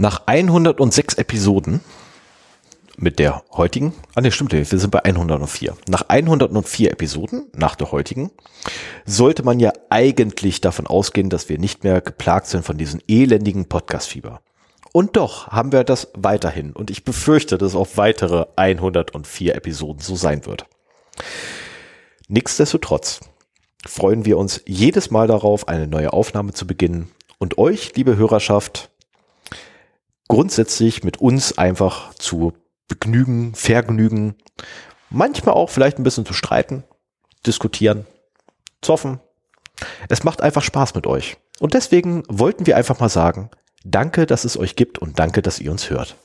Nach 106 Episoden mit der heutigen, ah ne, stimmt, wir sind bei 104. Nach 104 Episoden, nach der heutigen, sollte man ja eigentlich davon ausgehen, dass wir nicht mehr geplagt sind von diesem elendigen Podcast-Fieber. Und doch haben wir das weiterhin und ich befürchte, dass es auf weitere 104 Episoden so sein wird. Nichtsdestotrotz freuen wir uns jedes Mal darauf, eine neue Aufnahme zu beginnen und euch, liebe Hörerschaft, grundsätzlich mit uns einfach zu begnügen, vergnügen, manchmal auch vielleicht ein bisschen zu streiten, diskutieren, zoffen. Es macht einfach Spaß mit euch. Und deswegen wollten wir einfach mal sagen, danke, dass es euch gibt und danke, dass ihr uns hört.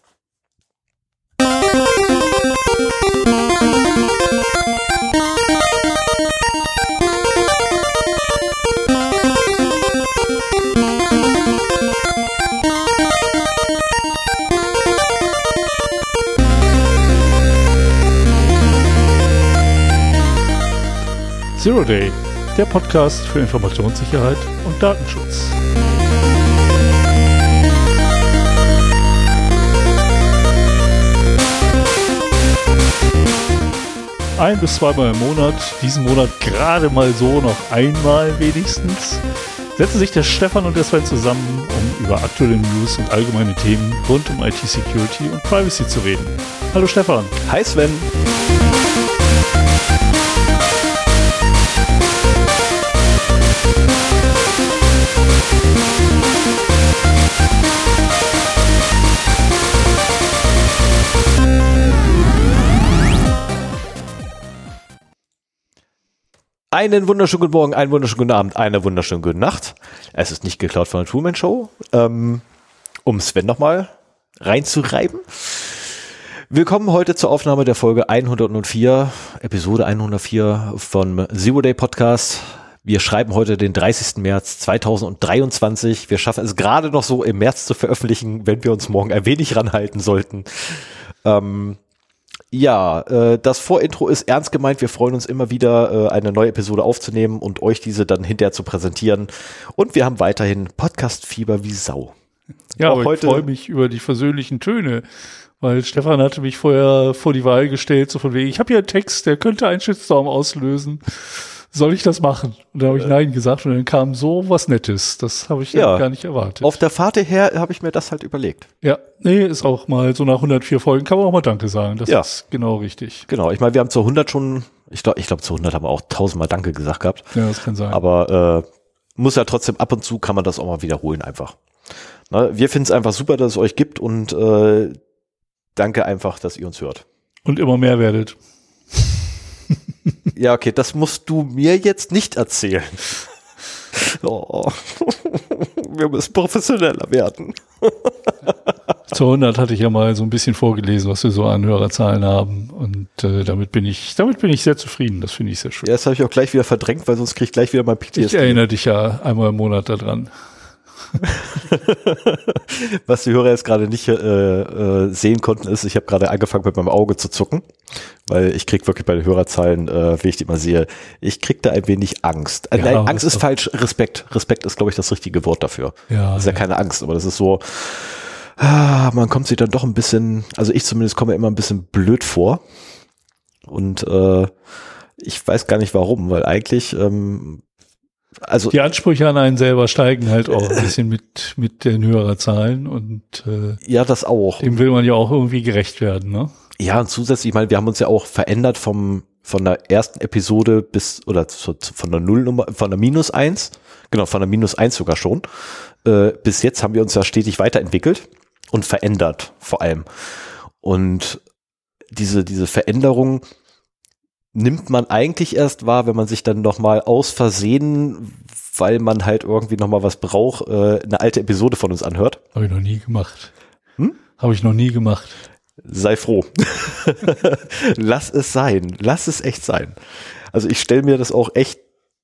Zero Day, der Podcast für Informationssicherheit und Datenschutz. Ein bis zweimal im Monat, diesen Monat gerade mal so noch einmal wenigstens, setzen sich der Stefan und der Sven zusammen, um über aktuelle News und allgemeine Themen rund um IT-Security und Privacy zu reden. Hallo Stefan. Hi Sven. Einen wunderschönen guten Morgen, einen wunderschönen guten Abend, eine wunderschöne gute Nacht. Es ist nicht geklaut von der Truman Show. Ähm, um Sven nochmal reinzureiben. Willkommen heute zur Aufnahme der Folge 104, Episode 104 vom Zero Day Podcast. Wir schreiben heute den 30. März 2023. Wir schaffen es gerade noch so im März zu veröffentlichen, wenn wir uns morgen ein wenig ranhalten sollten. Ähm, ja, äh, das Vorintro ist ernst gemeint. Wir freuen uns immer wieder, äh, eine neue Episode aufzunehmen und euch diese dann hinterher zu präsentieren. Und wir haben weiterhin Podcast-Fieber wie Sau. Ja, Auch aber heute ich freue mich über die versöhnlichen Töne, weil Stefan hatte mich vorher vor die Wahl gestellt, so von wegen, ich habe hier einen Text, der könnte einen Shitstorm auslösen soll ich das machen? Und da habe ich Nein gesagt und dann kam so was Nettes. Das habe ich ja, gar nicht erwartet. Auf der Fahrt her habe ich mir das halt überlegt. Ja, nee, ist auch mal so nach 104 Folgen kann man auch mal Danke sagen. Das ja. ist genau richtig. Genau, ich meine, wir haben zu 100 schon, ich glaube, ich glaube zu 100 haben wir auch tausendmal Danke gesagt gehabt. Ja, das kann sein. Aber äh, muss ja trotzdem ab und zu kann man das auch mal wiederholen einfach. Na, wir finden es einfach super, dass es euch gibt und äh, danke einfach, dass ihr uns hört. Und immer mehr werdet. Ja, okay, das musst du mir jetzt nicht erzählen. Oh. Wir müssen professioneller werden. Zu 100 hatte ich ja mal so ein bisschen vorgelesen, was wir so an Hörerzahlen haben. Und äh, damit bin ich, damit bin ich sehr zufrieden. Das finde ich sehr schön. Ja, das habe ich auch gleich wieder verdrängt, weil sonst kriege ich gleich wieder mein PTSD. Ich erinnere dich ja einmal im Monat daran. Was die Hörer jetzt gerade nicht äh, äh, sehen konnten, ist, ich habe gerade angefangen mit meinem Auge zu zucken, weil ich krieg wirklich bei den Hörerzahlen, äh, wie ich die mal sehe, ich krieg da ein wenig Angst. Äh, ja, Nein, Angst ist falsch, Respekt. Respekt ist, glaube ich, das richtige Wort dafür. Ja, das ist ja, ja keine Angst, aber das ist so, ah, man kommt sich dann doch ein bisschen, also ich zumindest komme immer ein bisschen blöd vor. Und äh, ich weiß gar nicht warum, weil eigentlich ähm, also die Ansprüche an einen selber steigen halt auch ein bisschen mit mit den Hörerzahlen und äh, ja, das auch. Dem will man ja auch irgendwie gerecht werden, ne? Ja, und zusätzlich, ich meine, wir haben uns ja auch verändert vom von der ersten Episode bis oder zu, von der Nullnummer, von der Minus eins, genau, von der Minus eins sogar schon. Äh, bis jetzt haben wir uns ja stetig weiterentwickelt und verändert vor allem. Und diese diese Veränderung nimmt man eigentlich erst wahr, wenn man sich dann nochmal aus Versehen, weil man halt irgendwie nochmal was braucht, äh, eine alte Episode von uns anhört. Habe ich noch nie gemacht. Hm? Habe ich noch nie gemacht. Sei froh. Lass es sein. Lass es echt sein. Also ich stelle mir das auch echt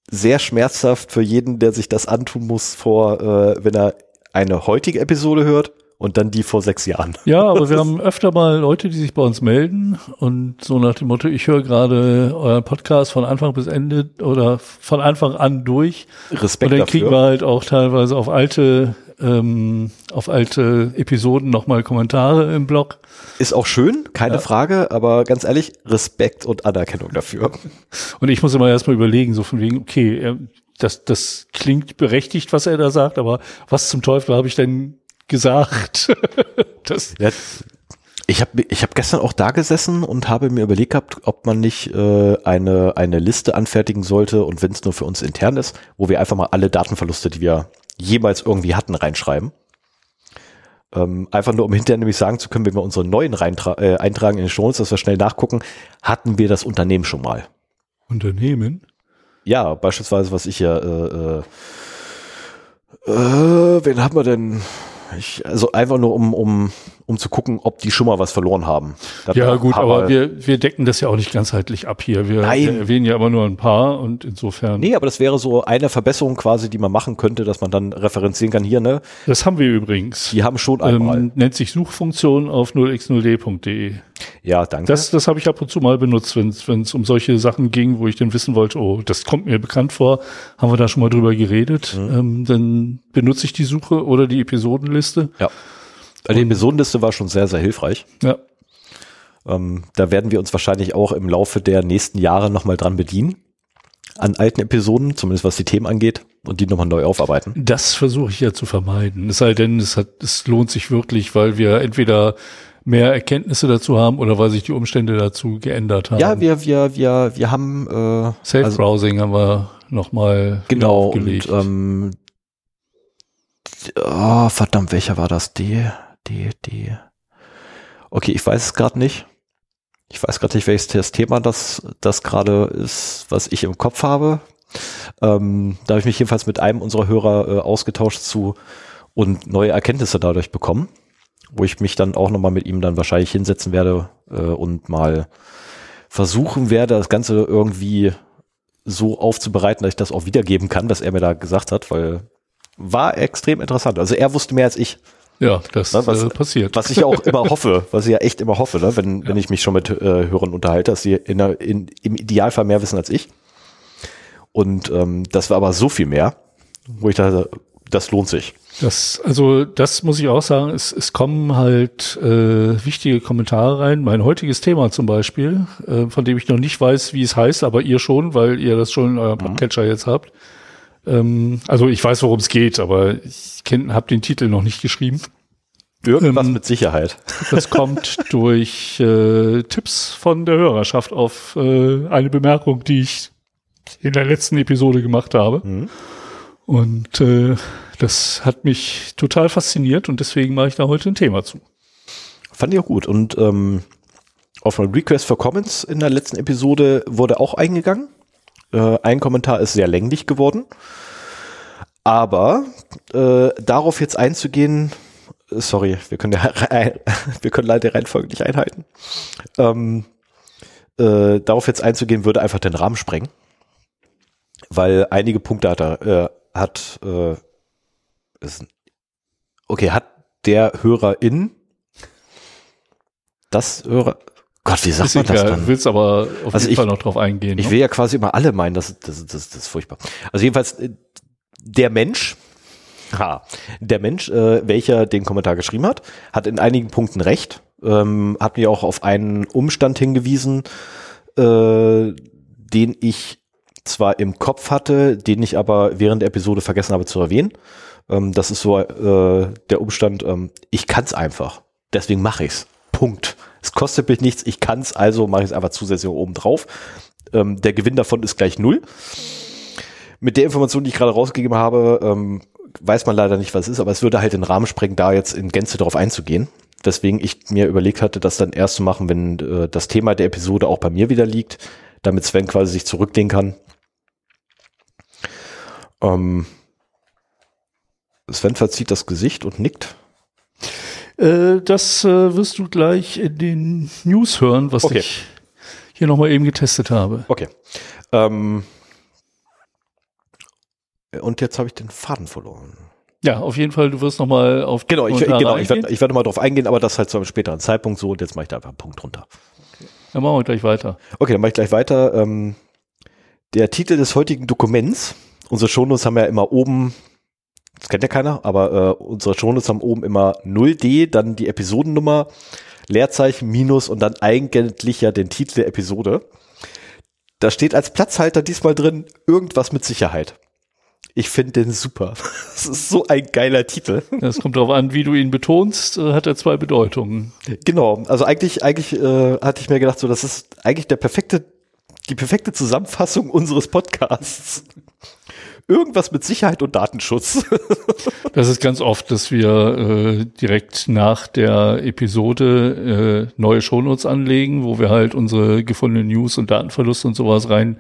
sehr schmerzhaft für jeden, der sich das antun muss, vor, äh, wenn er eine heutige Episode hört und dann die vor sechs Jahren. Ja, aber wir haben öfter mal Leute, die sich bei uns melden und so nach dem Motto, ich höre gerade euren Podcast von Anfang bis Ende oder von Anfang an durch. Respekt Und dann dafür. kriegen wir halt auch teilweise auf alte, ähm, auf alte Episoden nochmal Kommentare im Blog. Ist auch schön, keine Frage, aber ganz ehrlich, Respekt und Anerkennung dafür. Und ich muss immer erstmal überlegen, so von wegen, okay, das, das klingt berechtigt, was er da sagt, aber was zum Teufel habe ich denn gesagt? das, Ich habe ich hab gestern auch da gesessen und habe mir überlegt gehabt, ob man nicht äh, eine, eine Liste anfertigen sollte und wenn es nur für uns intern ist, wo wir einfach mal alle Datenverluste, die wir jemals irgendwie hatten, reinschreiben. Ähm, einfach nur, um hinterher nämlich sagen zu können, wenn wir unsere neuen äh, eintragen in den Show Notes, dass wir schnell nachgucken, hatten wir das Unternehmen schon mal. Unternehmen? Ja, beispielsweise, was ich ja, äh, äh, äh, wen haben wir denn? Ich, also einfach nur, um, um, um zu gucken, ob die schon mal was verloren haben. Da Ja, gut, aber wir, wir decken das ja auch nicht ganzheitlich ab hier. Wir, Nein. wir erwähnen ja immer nur ein paar und insofern. Nee, aber das wäre so eine Verbesserung quasi, die man machen könnte, dass man dann referenzieren kann. Hier, ne? Das haben wir übrigens. Die haben schon einmal. Ähm, nennt sich Suchfunktion auf 0x0d.de. ja, danke. Das, das habe ich ab und zu mal benutzt, wenn es um solche Sachen ging, wo ich dann wissen wollte, oh, das kommt mir bekannt vor, haben wir da schon mal drüber geredet. Mhm. Ähm, dann benutze ich die Suche oder die Episodenliste. ja. Also Die Episodenliste war schon sehr, sehr hilfreich. Ja, Ähm, da werden wir uns wahrscheinlich auch im Laufe der nächsten Jahre nochmal dran bedienen. An alten Episoden, zumindest was die Themen angeht, und die nochmal neu aufarbeiten. das versuche ich ja zu vermeiden. Es sei denn, es, hat, es lohnt sich wirklich, weil wir entweder mehr Erkenntnisse dazu haben oder weil sich die Umstände dazu geändert haben. Ja, wir, wir, wir, wir haben äh, also, Self-Browsing haben wir nochmal genau und aufgelegt. ähm, oh, verdammt, welcher war das? D, D, D. Okay, ich weiß es gerade nicht. Ich weiß gerade nicht, welches das Thema das, das gerade ist, was ich im Kopf habe. Ähm, da habe ich mich jedenfalls mit einem unserer Hörer äh, ausgetauscht zu und neue Erkenntnisse dadurch bekommen, wo ich mich dann auch nochmal mit ihm dann wahrscheinlich hinsetzen werde äh, und mal versuchen werde, das Ganze irgendwie so aufzubereiten, dass ich das auch wiedergeben kann, was er mir da gesagt hat, weil war extrem interessant. Also er wusste mehr als ich, ja, das Na, was- äh, passiert. was ich ja auch immer hoffe, was ich ja echt immer hoffe, ne? wenn, wenn ich mich schon mit äh, Hörern unterhalte, dass sie in, in, im Idealfall mehr wissen als ich. Und ähm, das war aber so viel mehr, wo ich dachte, das lohnt sich. Das, also das muss ich auch sagen, es, es kommen halt äh, wichtige Kommentare rein. Mein heutiges Thema zum Beispiel, äh, von dem ich noch nicht weiß, wie es heißt, aber ihr schon, weil ihr das schon in eurem Podcatcher jetzt habt. Ähm, also ich weiß, worum es geht, aber ich habe den Titel noch nicht geschrieben. Irgendwas Ähm, mit Sicherheit. Das kommt durch äh, Tipps von der Hörerschaft auf äh, eine Bemerkung, die ich in der letzten Episode gemacht habe. Mhm. Und äh, das hat mich total fasziniert und deswegen mache ich da heute ein Thema zu. Fand ich auch gut. Und ähm, auf ein Request for Comments in der letzten Episode wurde auch eingegangen. Äh, ein Kommentar ist sehr länglich geworden. Aber äh, darauf jetzt einzugehen, sorry, wir können, ja, wir können leider die Reihenfolge nicht einhalten. Ähm, äh, darauf jetzt einzugehen, würde einfach den Rahmen sprengen. Weil einige Punkte hat er, äh, hat, äh, ist, okay, hat der Hörerin das Hörer. Gott, wie sagt Ist man das egal, dann? du willst aber auf Also jeden ich- Fall noch drauf eingehen. Ich ne? will ja quasi immer alle meinen, das, das, das, das ist furchtbar. Also jedenfalls äh, der Mensch, ha, der Mensch, äh, welcher den Kommentar geschrieben hat, hat in einigen Punkten recht, ähm, hat mir auch auf einen Umstand hingewiesen, äh, den ich zwar im Kopf hatte, den ich aber während der Episode vergessen habe zu erwähnen. Ähm, das ist so äh, der Umstand, ähm, ich kann es einfach. Deswegen mache ich's. Punkt. Es kostet mich nichts, ich kann's, also mache ich es einfach zusätzlich oben drauf. Ähm, der Gewinn davon ist gleich null. Mit der Information, die ich gerade rausgegeben habe, ähm, weiß man leider nicht, was es ist, aber es würde halt den Rahmen sprengen, da jetzt in Gänze darauf einzugehen. Deswegen ich mir überlegt hatte, das dann erst zu machen, wenn äh, das Thema der Episode auch bei mir wieder liegt, damit Sven quasi sich zurücklehnen kann. Ähm, Sven verzieht das Gesicht und nickt. Äh, das äh, wirst du gleich in den News hören, was Okay. ich hier nochmal eben getestet habe. Okay. Ähm, und jetzt habe ich den Faden verloren. Ja, auf jeden Fall, du wirst nochmal auf Genau, ich, genau ich, werde, ich werde mal drauf eingehen, aber das halt zu einem späteren Zeitpunkt so und jetzt mache ich da einfach einen Punkt runter. Dann machen wir gleich weiter. Okay, dann mache ich gleich weiter. Ähm, der Titel des heutigen Dokuments, unsere Shownotes haben ja immer oben, das kennt ja keiner, aber äh, unsere Shownotes haben oben immer 0D, dann die Episodennummer, Leerzeichen, Minus und dann eigentlich ja den Titel der Episode. Da steht als Platzhalter diesmal drin irgendwas mit Sicherheit. Ich finde den super. Das ist so ein geiler Titel. Es kommt darauf an, wie du ihn betonst, äh, hat er zwei Bedeutungen. Genau. Also eigentlich, eigentlich äh, hatte ich mir gedacht, so das ist eigentlich der perfekte, die perfekte Zusammenfassung unseres Podcasts. Irgendwas mit Sicherheit und Datenschutz. das ist ganz oft, dass wir äh, direkt nach der Episode äh, neue Shownotes anlegen, wo wir halt unsere gefundenen News und Datenverluste und sowas rein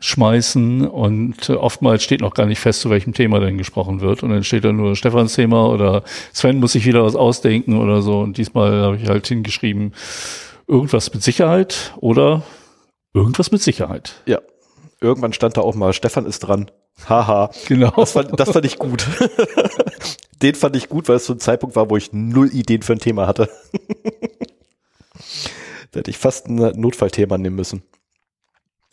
schmeißen und äh, oftmals steht noch gar nicht fest, zu welchem Thema denn gesprochen wird und dann steht da nur Stefans Thema oder Sven muss sich wieder was ausdenken oder so und diesmal habe ich halt hingeschrieben irgendwas mit Sicherheit oder irgendwas mit Sicherheit. Ja, irgendwann stand da auch mal Stefan ist dran. Haha. Genau. Das fand, das fand ich gut. Den fand ich gut, weil es so ein Zeitpunkt war, wo ich null Ideen für ein Thema hatte. da hätte ich fast ein Notfallthema nehmen müssen.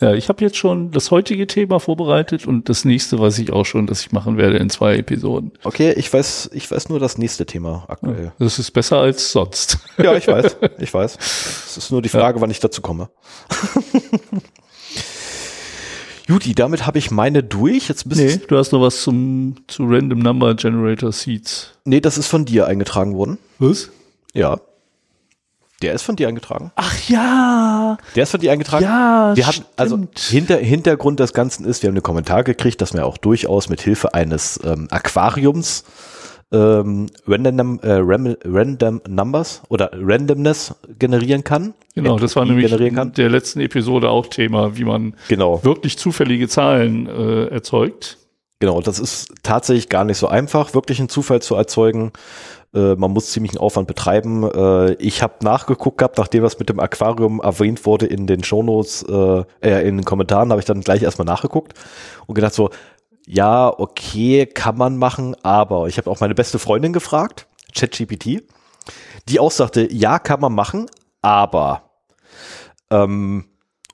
Ja, ich habe jetzt schon das heutige Thema vorbereitet und das nächste weiß ich auch schon, dass ich machen werde in zwei Episoden. Okay, ich weiß, ich weiß nur das nächste Thema aktuell. das ist besser als sonst. Ja, ich weiß, ich weiß. Es ist nur die Frage, ja. wann ich dazu komme. Juti, damit habe ich meine durch. Jetzt bist nee, du hast noch was zum zu Random Number Generator Seeds. Nee, das ist von dir eingetragen worden. Was? Ja. Der ist von dir eingetragen? Ach ja. Der ist von dir eingetragen? Ja, wir hatten, also hinter, Hintergrund des Ganzen ist, wir haben einen Kommentar gekriegt, dass man auch durchaus mit Hilfe eines ähm, Aquariums ähm, random, äh, random Numbers oder Randomness generieren kann. Genau, das war nämlich in der letzten Episode auch Thema, wie man genau. wirklich zufällige Zahlen äh, erzeugt. Genau, das ist tatsächlich gar nicht so einfach, wirklich einen Zufall zu erzeugen. Äh, man muss ziemlich einen Aufwand betreiben. Äh, ich habe nachgeguckt gehabt, nachdem was mit dem Aquarium erwähnt wurde in den Shownotes, äh, äh, in den Kommentaren, habe ich dann gleich erstmal nachgeguckt und gedacht so, ja, okay, kann man machen, aber ich habe auch meine beste Freundin gefragt, ChatGPT, die auch sagte, ja, kann man machen, aber ähm,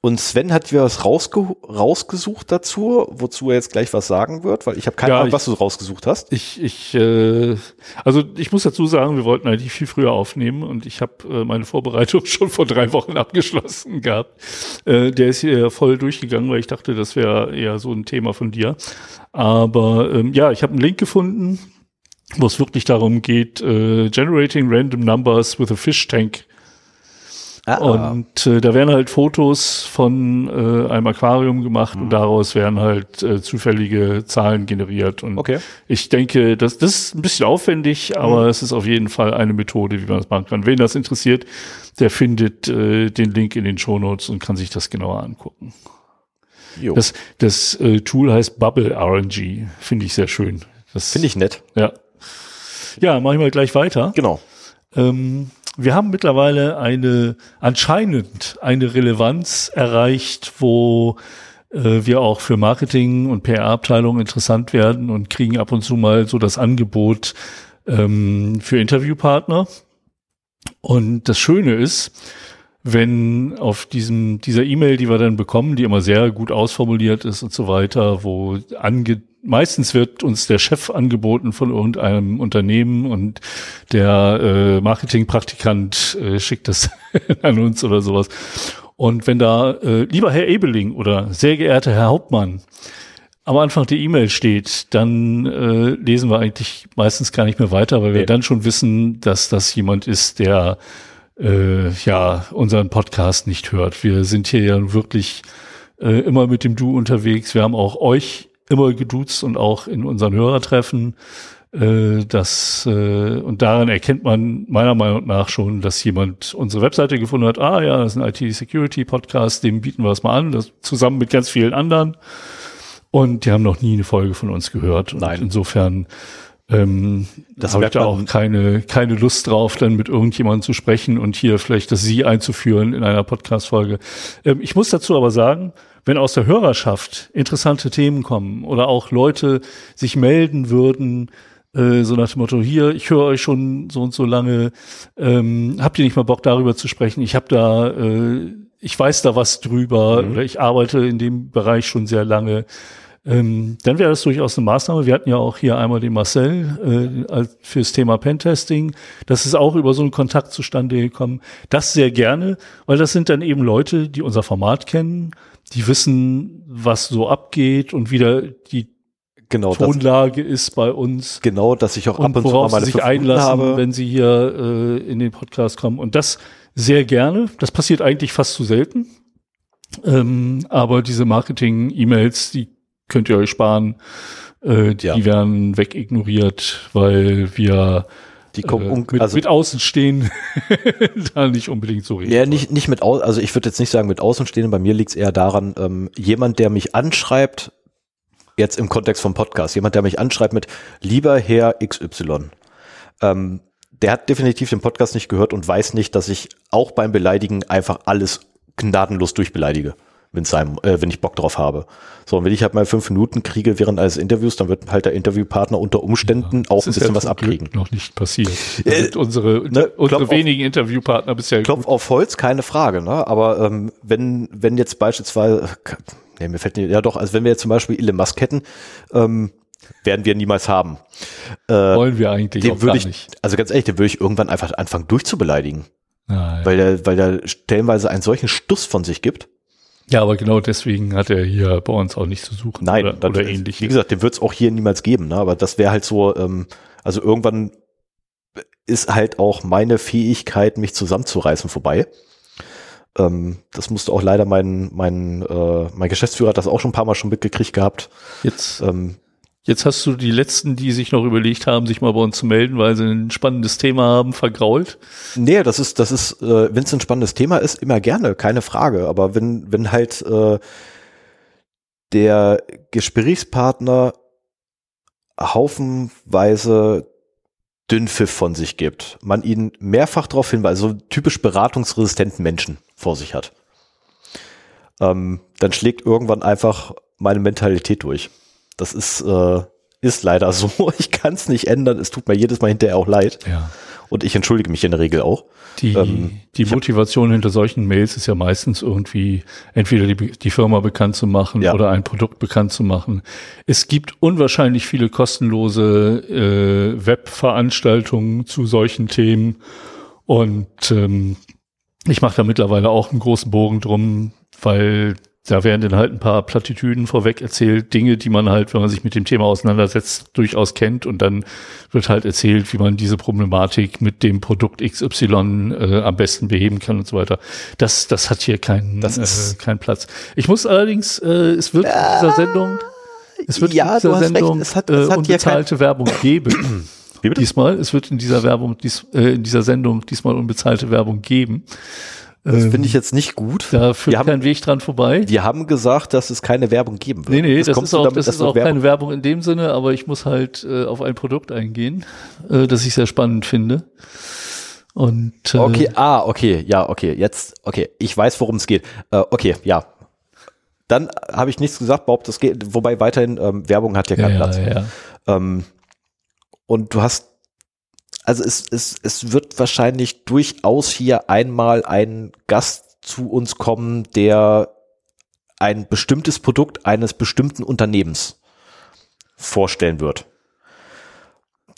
und Sven hat wieder was rausge rausgesucht dazu, wozu er jetzt gleich was sagen wird, weil ich habe keine ja, Ahnung, was du rausgesucht hast. Ich, ich, äh, also ich muss dazu sagen, wir wollten eigentlich viel früher aufnehmen und ich habe äh, meine Vorbereitung schon vor drei Wochen abgeschlossen gehabt. Äh, der ist hier voll durchgegangen, weil ich dachte, das wäre eher so ein Thema von dir. Aber ähm, ja, ich habe einen Link gefunden, wo es wirklich darum geht, äh, generating random numbers with a fish tank Ah, und äh, da werden halt Fotos von äh, einem Aquarium gemacht mhm. und daraus werden halt äh, zufällige Zahlen generiert. Und okay. ich denke, das, das ist ein bisschen aufwendig, mhm. aber es ist auf jeden Fall eine Methode, wie man das machen kann. Wen das interessiert, der findet äh, den Link in den Shownotes und kann sich das genauer angucken. Jo. Das, das äh, Tool heißt Bubble RNG. Finde ich sehr schön. Finde ich nett. Ja. Ja, machen wir gleich weiter. Genau. Ähm, wir haben mittlerweile eine, anscheinend eine Relevanz erreicht, wo äh, wir auch für Marketing und PR-Abteilungen interessant werden und kriegen ab und zu mal so das Angebot ähm, für Interviewpartner. Und das Schöne ist, wenn auf diesem, dieser E-Mail, die wir dann bekommen, die immer sehr gut ausformuliert ist und so weiter, wo ange, meistens wird uns der Chef angeboten von irgendeinem Unternehmen und der äh, Marketingpraktikant äh, schickt das an uns oder sowas. Und wenn da, äh, lieber Herr Ebeling oder sehr geehrter Herr Hauptmann, am Anfang der E-Mail steht, dann äh, lesen wir eigentlich meistens gar nicht mehr weiter, weil wir ja. dann schon wissen, dass das jemand ist, der äh, ja unseren Podcast nicht hört. Wir sind hier ja wirklich äh, immer mit dem Du unterwegs. Wir haben auch euch immer geduzt und auch in unseren Hörertreffen. Äh, das, äh, und daran erkennt man meiner Meinung nach schon, dass jemand unsere Webseite gefunden hat. Ah ja, das ist ein IT-Security-Podcast, dem bieten wir es mal an, das zusammen mit ganz vielen anderen. Und die haben noch nie eine Folge von uns gehört. Nein. Und insofern ähm, das habe ich da auch keine, keine Lust drauf, dann mit irgendjemandem zu sprechen und hier vielleicht das Sie einzuführen in einer Podcast-Folge. Ähm, ich muss dazu aber sagen, wenn aus der Hörerschaft interessante Themen kommen oder auch Leute sich melden würden, Äh, so nach dem Motto, hier, ich höre euch schon so und so lange, ähm, habt ihr nicht mal Bock darüber zu sprechen? Ich habe da, äh, ich weiß da was drüber mhm. oder ich arbeite in dem Bereich schon sehr lange. Ähm, dann wäre das durchaus eine Maßnahme. Wir hatten ja auch hier einmal den Marcel äh, fürs Thema Pentesting. Das ist auch über so einen Kontakt zustande gekommen. Das sehr gerne, weil das sind dann eben Leute, die unser Format kennen, die wissen, was so abgeht und wieder die genau, Tonlage das, ist bei uns. Genau, dass ich auch ab und, und zu mal meine sich einlassen, habe. wenn sie hier äh, in den Podcast kommen. Und das sehr gerne. Das passiert eigentlich fast zu selten. Ähm, aber diese Marketing-E-Mails, die könnt ihr euch sparen. Äh, die ja. werden wegignoriert, weil wir die kommen äh, mit, also, mit Außenstehen da nicht unbedingt so reden. Ja, nicht, nicht mit Au also ich würde jetzt nicht sagen mit Außenstehen, bei mir liegt es eher daran, ähm, jemand, der mich anschreibt, jetzt im Kontext vom Podcast, jemand, der mich anschreibt mit lieber Herr XY, ähm, der hat definitiv den Podcast nicht gehört und weiß nicht, dass ich auch beim Beleidigen einfach alles gnadenlos durchbeleidige wenn, seinem, äh, wenn ich Bock drauf habe. So, und wenn ich halt mal fünf Minuten kriege während eines Interviews, dann wird halt der Interviewpartner unter Umständen ja, auch ein bisschen ja was abkriegen. Noch nicht passiert. Äh, unsere ne, unsere wenigen auf, Interviewpartner bisher. Klopf gut. auf Holz, keine Frage, ne? Aber ähm, wenn, wenn jetzt beispielsweise, nee, mir fällt nicht, ja doch, also wenn wir jetzt zum Beispiel Elon Musk hätten, ähm, werden wir niemals haben. Äh, Wollen wir eigentlich den auch würde ich, nicht. Also ganz ehrlich, den würde ich irgendwann einfach anfangen durchzubeleidigen. Ah, ja. Weil der, weil der stellenweise einen solchen Stuss von sich gibt. Ja, aber genau deswegen hat er hier bei uns auch nicht zu suchen. Nein, oder, oder ähnlich. Wie gesagt, den wird es auch hier niemals geben, ne? aber das wäre halt so, ähm, also irgendwann ist halt auch meine Fähigkeit, mich zusammenzureißen, vorbei. Ähm, das musste auch leider mein, mein, äh, mein Geschäftsführer hat das auch schon ein paar Mal schon mitgekriegt gehabt. Jetzt ähm, Jetzt hast du die letzten, die sich noch überlegt haben, sich mal bei uns zu melden, weil sie ein spannendes Thema haben, vergrault. Nee, das ist, das ist, äh, wenn es ein spannendes Thema ist, immer gerne, keine Frage. Aber wenn, wenn halt äh, der Gesprächspartner haufenweise Dünnpfiff von sich gibt, man ihn mehrfach darauf hinweist, so typisch beratungsresistenten Menschen vor sich hat, ähm, dann schlägt irgendwann einfach meine Mentalität durch. Das ist, äh, ist leider so. Ich kann es nicht ändern. Es tut mir jedes Mal hinterher auch leid. Ja. Und ich entschuldige mich in der Regel auch. Die, ähm, die Motivation hinter solchen Mails ist ja meistens irgendwie entweder die, die Firma bekannt zu machen ja. oder ein Produkt bekannt zu machen. Es gibt unwahrscheinlich viele kostenlose äh, Webveranstaltungen zu solchen Themen. Und ähm, ich mache da mittlerweile auch einen großen Bogen drum, weil da werden dann halt ein paar Plattitüden vorweg erzählt, Dinge, die man halt, wenn man sich mit dem Thema auseinandersetzt, durchaus kennt und dann wird halt erzählt, wie man diese Problematik mit dem Produkt XY äh, am besten beheben kann und so weiter. Das, das hat hier keinen, das ist äh, keinen Platz. Ich muss allerdings, äh, es wird in dieser Sendung, es wird ja, in dieser Sendung es hat, es äh, unbezahlte Werbung geben. Diesmal, es wird in dieser Werbung, dies, äh, in dieser Sendung diesmal unbezahlte Werbung geben. Das ähm, finde ich jetzt nicht gut. Da führt wir haben, kein Weg dran vorbei. Wir haben gesagt, dass es keine Werbung geben wird. Nee, nee, das, das ist auch, damit, das ist auch keine Werbung in dem Sinne, aber ich muss halt äh, auf ein Produkt eingehen, äh, das ich sehr spannend finde. Und äh, Okay, ah, okay, ja, okay, jetzt, okay, ich weiß, worum es geht. Äh, okay, ja. Dann habe ich nichts gesagt, behauptet, das geht, wobei weiterhin ähm, Werbung hat ja keinen ja, Platz. Ja, ja. Ähm, und du hast also es, es, es wird wahrscheinlich durchaus hier einmal ein Gast zu uns kommen, der ein bestimmtes Produkt eines bestimmten Unternehmens vorstellen wird.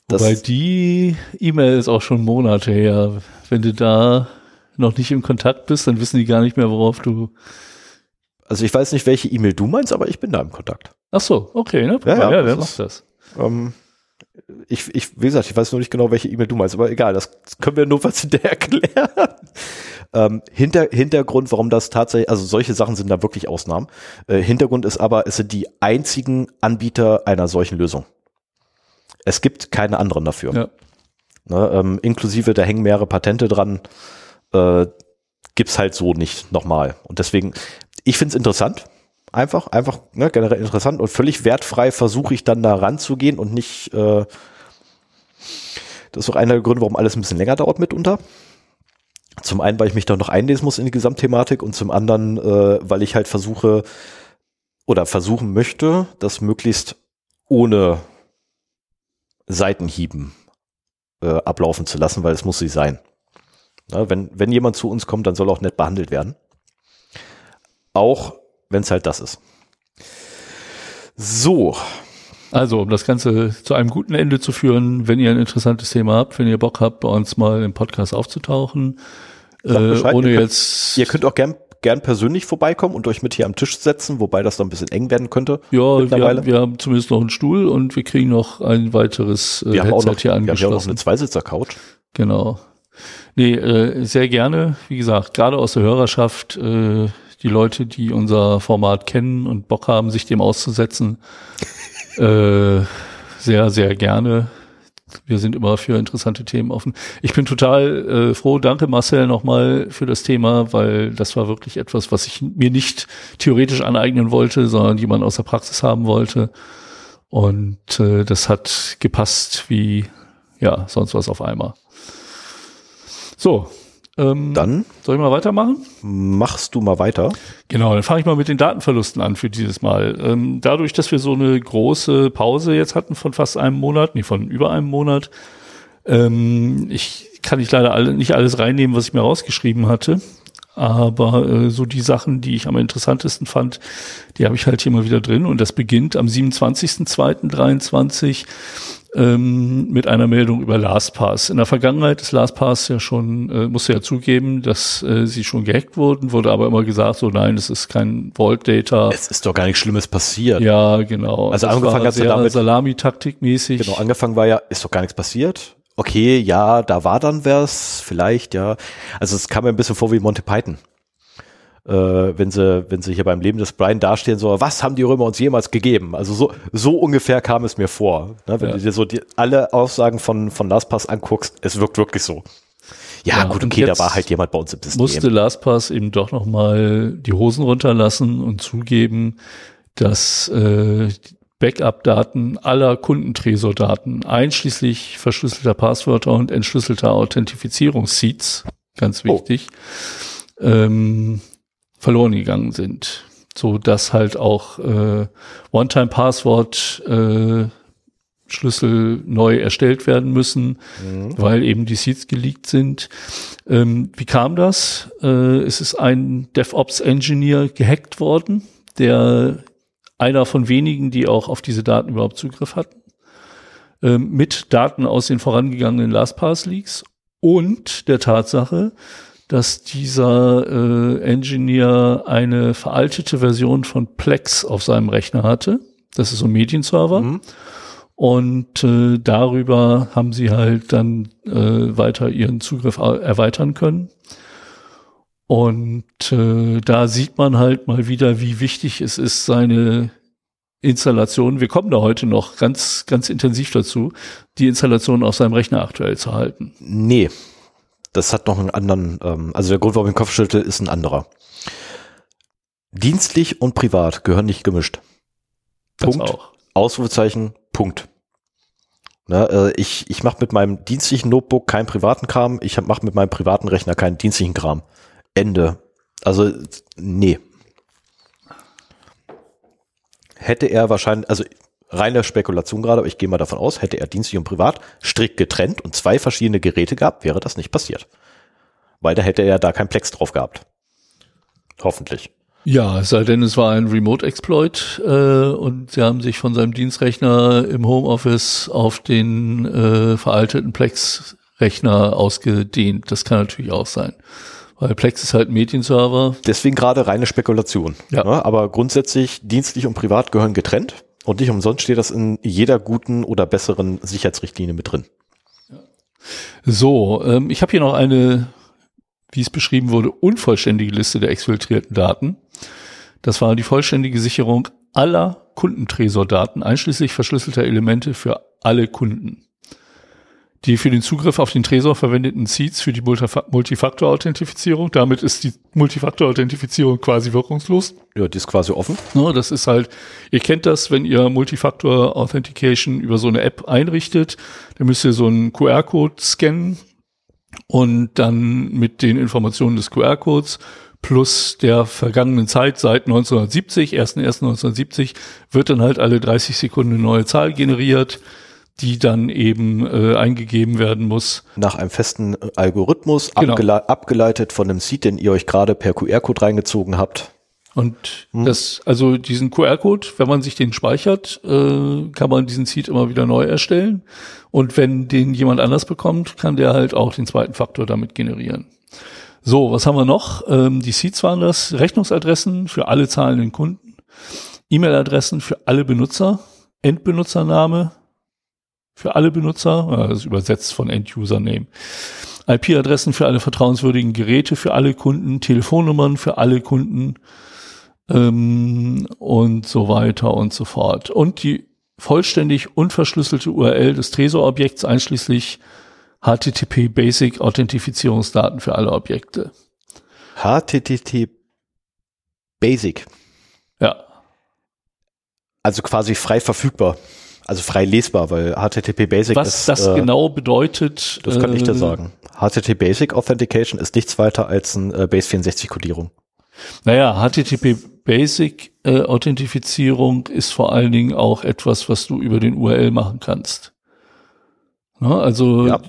Das Wobei die E-Mail ist auch schon Monate her. Wenn du da noch nicht im Kontakt bist, dann wissen die gar nicht mehr, worauf du. Also ich weiß nicht, welche E-Mail du meinst, aber ich bin da im Kontakt. Ach so, okay, ne? Ja, ja, ja wer macht das? Ähm, ich, ich, wie gesagt, ich weiß nur nicht genau, welche E-Mail du meinst, aber egal, das können wir nur was hinterher erklären. Ähm, Hinter, Hintergrund, warum das tatsächlich, also solche Sachen sind da wirklich Ausnahmen. Äh, Hintergrund ist aber, es sind die einzigen Anbieter einer solchen Lösung. Es gibt keine anderen dafür. Ja. Ne, ähm, inklusive, da hängen mehrere Patente dran, äh, gibt's halt so nicht nochmal. Und deswegen, ich find's interessant, Einfach, einfach ne, generell interessant und völlig wertfrei versuche ich dann da ranzugehen und nicht, äh, das ist auch einer der Gründe, warum alles ein bisschen länger dauert mitunter. Zum einen, weil ich mich da noch einlesen muss in die Gesamtthematik und zum anderen, äh, weil ich halt versuche oder versuchen möchte, das möglichst ohne Seitenhieben äh, ablaufen zu lassen, weil es muss sie sein. Ja, wenn, wenn jemand zu uns kommt, dann soll auch nett behandelt werden. Auch wenn es halt das ist. So. Also, um das Ganze zu einem guten Ende zu führen, wenn ihr ein interessantes Thema habt, wenn ihr Bock habt, bei uns mal im Podcast aufzutauchen, äh, ohne ihr könnt, jetzt. Ihr könnt auch gern gern persönlich vorbeikommen und euch mit hier am Tisch setzen, wobei das dann ein bisschen eng werden könnte. Ja, wir haben, wir haben zumindest noch einen Stuhl und wir kriegen noch ein weiteres äh, wir Headset haben auch noch, hier angeschlossen. Wir haben ja auch noch eine Zweisitzer-Couch. Genau. Nee, äh, sehr gerne. Wie gesagt, gerade aus der Hörerschaft, äh, die Leute, die unser Format kennen und Bock haben, sich dem auszusetzen, äh, sehr, sehr gerne. Wir sind immer für interessante Themen offen. Ich bin total äh, froh. Danke Marcel nochmal für das Thema, weil das war wirklich etwas, was ich mir nicht theoretisch aneignen wollte, sondern jemand aus der Praxis haben wollte. Und äh, das hat gepasst wie ja sonst was auf einmal. So, ähm, dann soll ich mal weitermachen? Machst du mal weiter. Genau, dann fange ich mal mit den Datenverlusten an für dieses Mal. Ähm, dadurch, dass wir so eine große Pause jetzt hatten von fast einem Monat, nee, von über einem Monat, ähm, ich kann ich leider alle, nicht alles reinnehmen, was ich mir rausgeschrieben hatte. Aber äh, so die Sachen, die ich am interessantesten fand, die habe ich halt hier mal wieder drin. Und das beginnt am 27.02.23 ähm, mit einer Meldung über LastPass. In der Vergangenheit ist LastPass ja schon, äh, musste ja zugeben, dass äh, sie schon gehackt wurden, wurde aber immer gesagt, so nein, es ist kein Vault Data. Es ist doch gar nichts Schlimmes passiert. Ja, genau. Also das angefangen hat damit Salami-Taktik mäßig. Genau, angefangen war ja, ist doch gar nichts passiert. Okay, ja, da war dann was, vielleicht, ja. Also es kam mir ein bisschen vor wie Monty Python wenn sie, wenn sie hier beim Leben des Brian dastehen, so, was haben die Römer uns jemals gegeben? Also so, so ungefähr kam es mir vor. Ne? Wenn ja. du dir so die, alle Aussagen von, von LastPass anguckst, es wirkt wirklich so. Ja, ja gut, okay, da war halt jemand bei uns im System. Musste LastPass eben doch nochmal die Hosen runterlassen und zugeben, dass äh, Backup-Daten aller Kundentresordaten, einschließlich verschlüsselter Passwörter und entschlüsselter Authentifizierungsseeds, ganz oh. wichtig, oh. ähm, verloren gegangen sind, so dass halt auch äh, One-Time-Passwort äh, Schlüssel neu erstellt werden müssen, mhm. weil eben die Seeds geleakt sind. Ähm, wie kam das? Äh, es ist ein DevOps-Engineer gehackt worden, der einer von wenigen, die auch auf diese Daten überhaupt Zugriff hatten, ähm, mit Daten aus den vorangegangenen LastPass-Leaks und der Tatsache, dass dieser äh, Engineer eine veraltete Version von Plex auf seinem Rechner hatte. Das ist so ein Medienserver. Mhm. Und äh, darüber haben sie halt dann äh, weiter ihren Zugriff erweitern können. Und äh, da sieht man halt mal wieder, wie wichtig es ist, seine Installation, wir kommen da heute noch ganz, ganz intensiv dazu, die Installation auf seinem Rechner aktuell zu halten. Nee, das hat noch einen anderen, ähm, also der Grund, warum ich den Kopf schüttelte, ist ein anderer. Dienstlich und privat gehören nicht gemischt. Das Punkt. Auch. Ausrufezeichen, Punkt. Na, äh, ich ich mache mit meinem dienstlichen Notebook keinen privaten Kram, ich mache mit meinem privaten Rechner keinen dienstlichen Kram. Ende. Also, nee. Hätte er wahrscheinlich, also reine Spekulation gerade, aber ich gehe mal davon aus, hätte er dienstlich und privat strikt getrennt und zwei verschiedene Geräte gehabt, wäre das nicht passiert. Weil da hätte er da kein Plex drauf gehabt. Hoffentlich. Ja, es sei denn, es war ein Remote-Exploit äh, und sie haben sich von seinem Dienstrechner im Homeoffice auf den äh, veralteten Plex-Rechner ausgedehnt. Das kann natürlich auch sein. Weil Plex ist halt ein Medienserver. Deswegen gerade reine Spekulation. Ja. ja. Aber grundsätzlich dienstlich und privat gehören getrennt. Und nicht umsonst steht das in jeder guten oder besseren Sicherheitsrichtlinie mit drin. So, ähm, ich habe hier noch eine, wie es beschrieben wurde, unvollständige Liste der exfiltrierten Daten. Das war die vollständige Sicherung aller Kundentresordaten, einschließlich verschlüsselter Elemente für alle Kunden die für den Zugriff auf den Tresor verwendeten Seeds für die Multifaktor-Authentifizierung. Damit ist die Multifaktor-Authentifizierung quasi wirkungslos. Ja, die ist quasi offen. Ja, das ist halt, ihr kennt das, wenn ihr Multifaktor-Authentication über so eine App einrichtet, dann müsst ihr so einen QR-Code scannen und dann mit den Informationen des QR-Codes plus der vergangenen Zeit seit 1970, 1.1.1970, wird dann halt alle 30 Sekunden eine neue Zahl generiert die dann eben äh, eingegeben werden muss. Nach einem festen äh, Algorithmus, Genau. abgele abgeleitet von einem Seed, den ihr euch gerade per QR-Code reingezogen habt. Und das, also diesen QR-Code, wenn man sich den speichert, äh, kann man diesen Seed immer wieder neu erstellen. Und wenn den jemand anders bekommt, kann der halt auch den zweiten Faktor damit generieren. So, was haben wir noch? Ähm, die Seeds waren das, Rechnungsadressen für alle zahlenden Kunden, E-Mail-Adressen für alle Benutzer, Endbenutzername für alle Benutzer, äh, das ist übersetzt von End-User-Name. IP-Adressen für alle vertrauenswürdigen Geräte, für alle Kunden, Telefonnummern für alle Kunden ähm, und so weiter und so fort. Und die vollständig unverschlüsselte URL des Trezor-Objekts einschließlich HTTP Basic Authentifizierungsdaten für alle Objekte. HTTP Basic. Ja, Also quasi frei verfügbar. Also frei lesbar, weil HTTP Basic was ist, das äh, genau bedeutet, das kann ich dir äh, sagen. HTTP Basic Authentication ist nichts weiter als ein äh, Base 64 Kodierung. Naja, HTTP Basic äh, Authentifizierung ist vor allen Dingen auch etwas, was du über den URL machen kannst. Na, also Ja.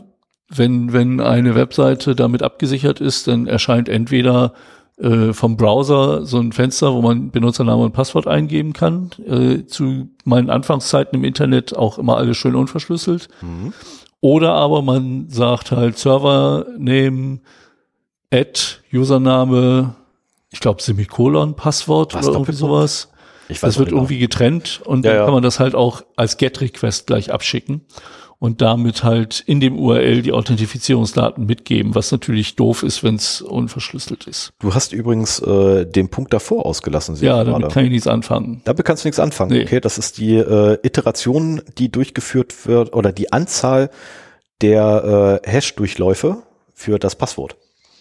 wenn, wenn eine Webseite damit abgesichert ist, dann erscheint entweder äh, vom Browser so ein Fenster, wo man Benutzername und Passwort eingeben kann. Äh, zu meinen Anfangszeiten im Internet auch immer alles schön unverschlüsselt. Oder aber man sagt halt Server Name, Add, Username, ich glaube Semikolon, Passwort Was, oder irgendwie sowas. Ich Das auch wird genau. irgendwie getrennt und Ja, dann ja. kann man das halt auch als GET-Request gleich abschicken und damit halt in dem URL die Authentifizierungsdaten mitgeben, was natürlich doof ist, wenn es unverschlüsselt ist. Du hast übrigens äh, den Punkt davor ausgelassen. sehe Ja, ich damit gerade. kann ich nichts anfangen. Damit kannst du nichts anfangen. Nee. Okay, das ist die äh, Iteration, die durchgeführt wird oder die Anzahl der äh, Hash-Durchläufe für das Passwort.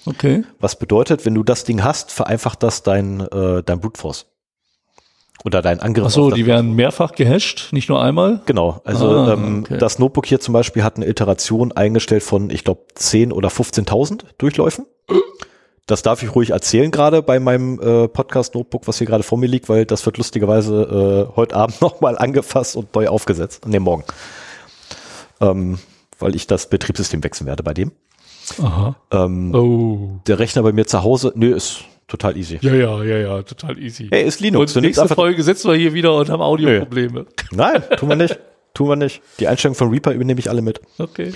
Okay. Was bedeutet, wenn du das Ding hast, vereinfacht das dein, äh, dein Brute Force. Oder dein Angriff. Ach so, die werden mehrfach gehasht, nicht nur einmal. Genau, also Ah, ähm, okay. das Notebook hier zum Beispiel hat eine Iteration eingestellt von, ich glaube, 10 oder 15.000 Durchläufen. Das darf ich ruhig erzählen gerade bei meinem äh, Podcast-Notebook, was hier gerade vor mir liegt, weil das wird lustigerweise äh, heute Abend nochmal angefasst und neu aufgesetzt. Nee, morgen. Ähm, weil ich das Betriebssystem wechseln werde bei dem. Aha. Ähm, Oh. Der Rechner bei mir zu Hause, nö, ist total easy. Ja, ja, ja, ja, total easy. Hey, ist Linux. und nächste Folge sitzen wir hier wieder und haben Audioprobleme. nein, tun wir nicht. Tun wir nicht. Die Einstellungen von Reaper übernehme ich alle mit. Okay.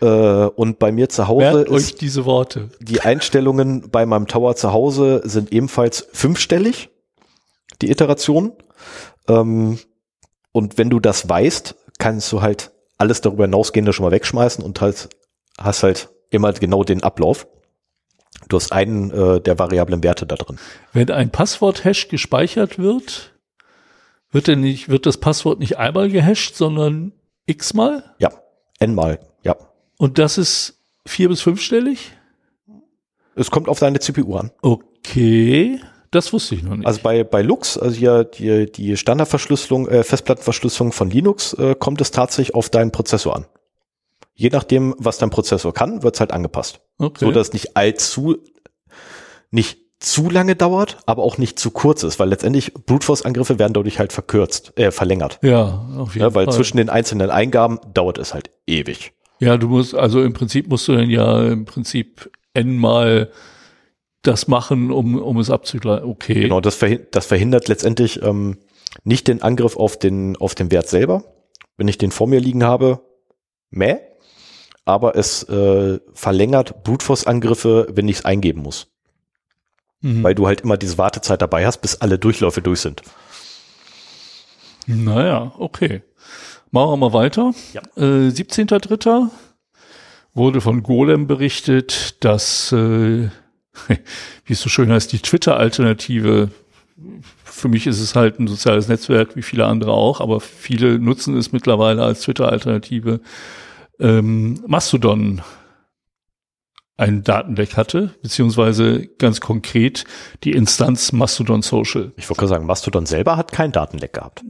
Äh, und bei mir zu Hause Merkt ist euch diese Worte. die Einstellungen bei meinem Tower zu Hause sind ebenfalls fünfstellig, die Iteration. Ähm, und wenn du das weißt, kannst du halt alles darüber hinausgehende schon mal wegschmeißen und halt hast halt immer genau den Ablauf. Du hast einen äh, der variablen Werte da drin. Wenn ein Passwort-Hash gespeichert wird, wird, denn nicht, wird das Passwort nicht einmal gehasht, sondern x-mal? Ja, n-mal, ja. Und das ist vier- bis fünfstellig? Es kommt auf deine CPU an. Okay, das wusste ich noch nicht. Also bei, bei Lux, also hier die, die Standardverschlüsselung, äh, Festplattenverschlüsselung von Linux, äh, kommt es tatsächlich auf deinen Prozessor an. Je nachdem, was dein Prozessor kann, wird es halt angepasst. Okay. So dass es nicht allzu, nicht zu lange dauert, aber auch nicht zu kurz ist, weil letztendlich Brute Force Angriffe werden dadurch halt verkürzt, äh, verlängert. ja, auf jeden Ja, weil Fall. zwischen den einzelnen Eingaben dauert es halt ewig. ja, du musst, also im Prinzip musst du dann ja im Prinzip n-mal das machen, um, um es abzugleichen. Okay. Genau, das, verhin das verhindert letztendlich ähm, nicht den Angriff auf den, auf den Wert selber. Wenn ich den vor mir liegen habe, meh. Aber es äh, verlängert Brute Force Angriffe, wenn ich es eingeben muss. Mhm. Weil du halt immer diese Wartezeit dabei hast, bis alle Durchläufe durch sind. Naja, okay. Machen wir mal weiter. Ja. Äh, 17.3. wurde von Golem berichtet, dass, äh, wie es so schön heißt, die Twitter-Alternative, für mich ist es halt ein soziales Netzwerk, wie viele andere auch, aber viele nutzen es mittlerweile als Twitter-Alternative, ähm, Mastodon einen Datenleck hatte, beziehungsweise ganz konkret die Instanz Mastodon Social. Ich wollte gerade sagen, Mastodon selber hat keinen Datenleck gehabt.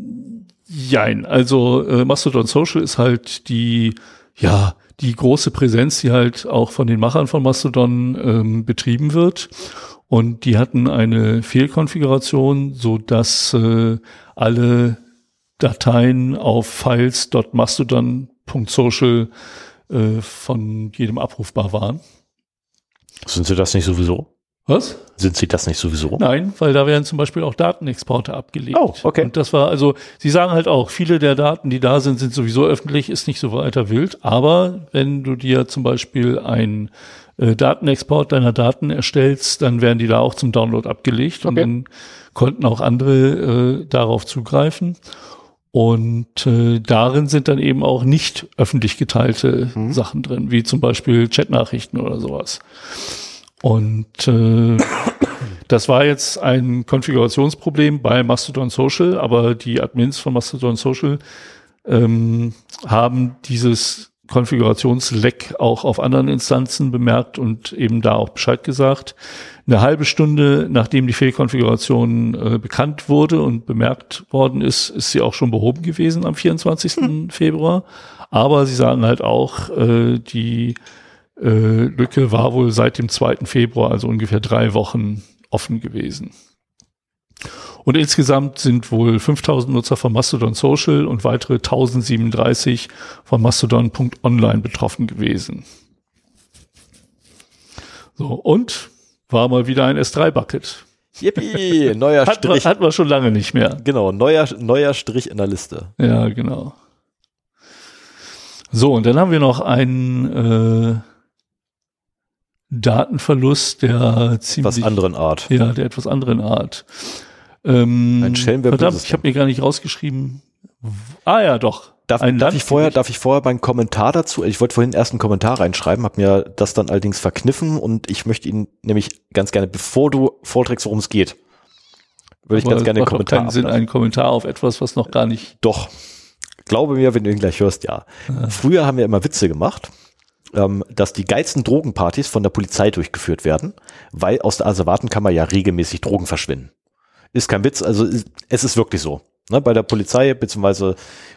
Jein, also äh, Mastodon Social ist halt die, ja, die große Präsenz, die halt auch von den Machern von Mastodon ähm, betrieben wird. Und die hatten eine Fehlkonfiguration, so dass äh, alle Dateien auf files.mastodon .social äh, von jedem abrufbar waren. Sind sie das nicht sowieso? Was? Sind sie das nicht sowieso? Nein, weil da werden zum Beispiel auch Datenexporte abgelegt. Oh, okay. Und das war, also, Sie sagen halt auch, viele der Daten, die da sind, sind sowieso öffentlich, ist nicht so weiter wild. Aber wenn du dir zum Beispiel ein äh, Datenexport deiner Daten erstellst, dann werden die da auch zum Download abgelegt und Okay. dann konnten auch andere äh, darauf zugreifen. Und äh, darin sind dann eben auch nicht öffentlich geteilte Mhm. Sachen drin, wie zum Beispiel Chatnachrichten oder sowas. Und äh, das war jetzt ein Konfigurationsproblem bei Mastodon Social, aber die Admins von Mastodon Social ähm, haben dieses Konfigurationsleck auch auf anderen Instanzen bemerkt und eben da auch Bescheid gesagt. Eine halbe Stunde nachdem die Fehlkonfiguration äh, bekannt wurde und bemerkt worden ist, ist sie auch schon behoben gewesen am 24. Februar. Aber sie sagen halt auch, äh, die äh, Lücke war wohl seit dem 2. Februar, also ungefähr drei Wochen offen gewesen. Und insgesamt sind wohl 5000 Nutzer von Mastodon Social und weitere 1037 von Mastodon.online betroffen gewesen. So, und war mal wieder ein S3-Bucket. Yippie, neuer wir, Strich. hatten wir schon lange nicht mehr. Genau, neuer, neuer Strich in der Liste. Ja, genau. So, und dann haben wir noch einen äh, Datenverlust der ziemlich Was anderen Art. Ja, der etwas anderen Art. Ähm, Ein Schelm, verdammt, ich habe mir gar nicht rausgeschrieben. Ah ja, doch. Darf, Ein darf, ich vorher, darf ich vorher meinen Kommentar dazu? Ich wollte vorhin erst einen Kommentar reinschreiben, habe mir das dann allerdings verkniffen und ich möchte ihn nämlich ganz gerne, bevor du vorträgst, worum es geht, würde ich ganz gerne doch Kommentar keinen Sinn, einen Kommentar auf etwas, was noch gar nicht. Doch. Glaube mir, wenn du ihn gleich hörst, ja. Früher haben wir immer Witze gemacht, ähm, dass die geilsten Drogenpartys von der Polizei durchgeführt werden, weil aus der Asservatenkammer ja regelmäßig Drogen verschwinden. Ist kein Witz, also es ist wirklich so. Ne, bei der Polizei, beziehungsweise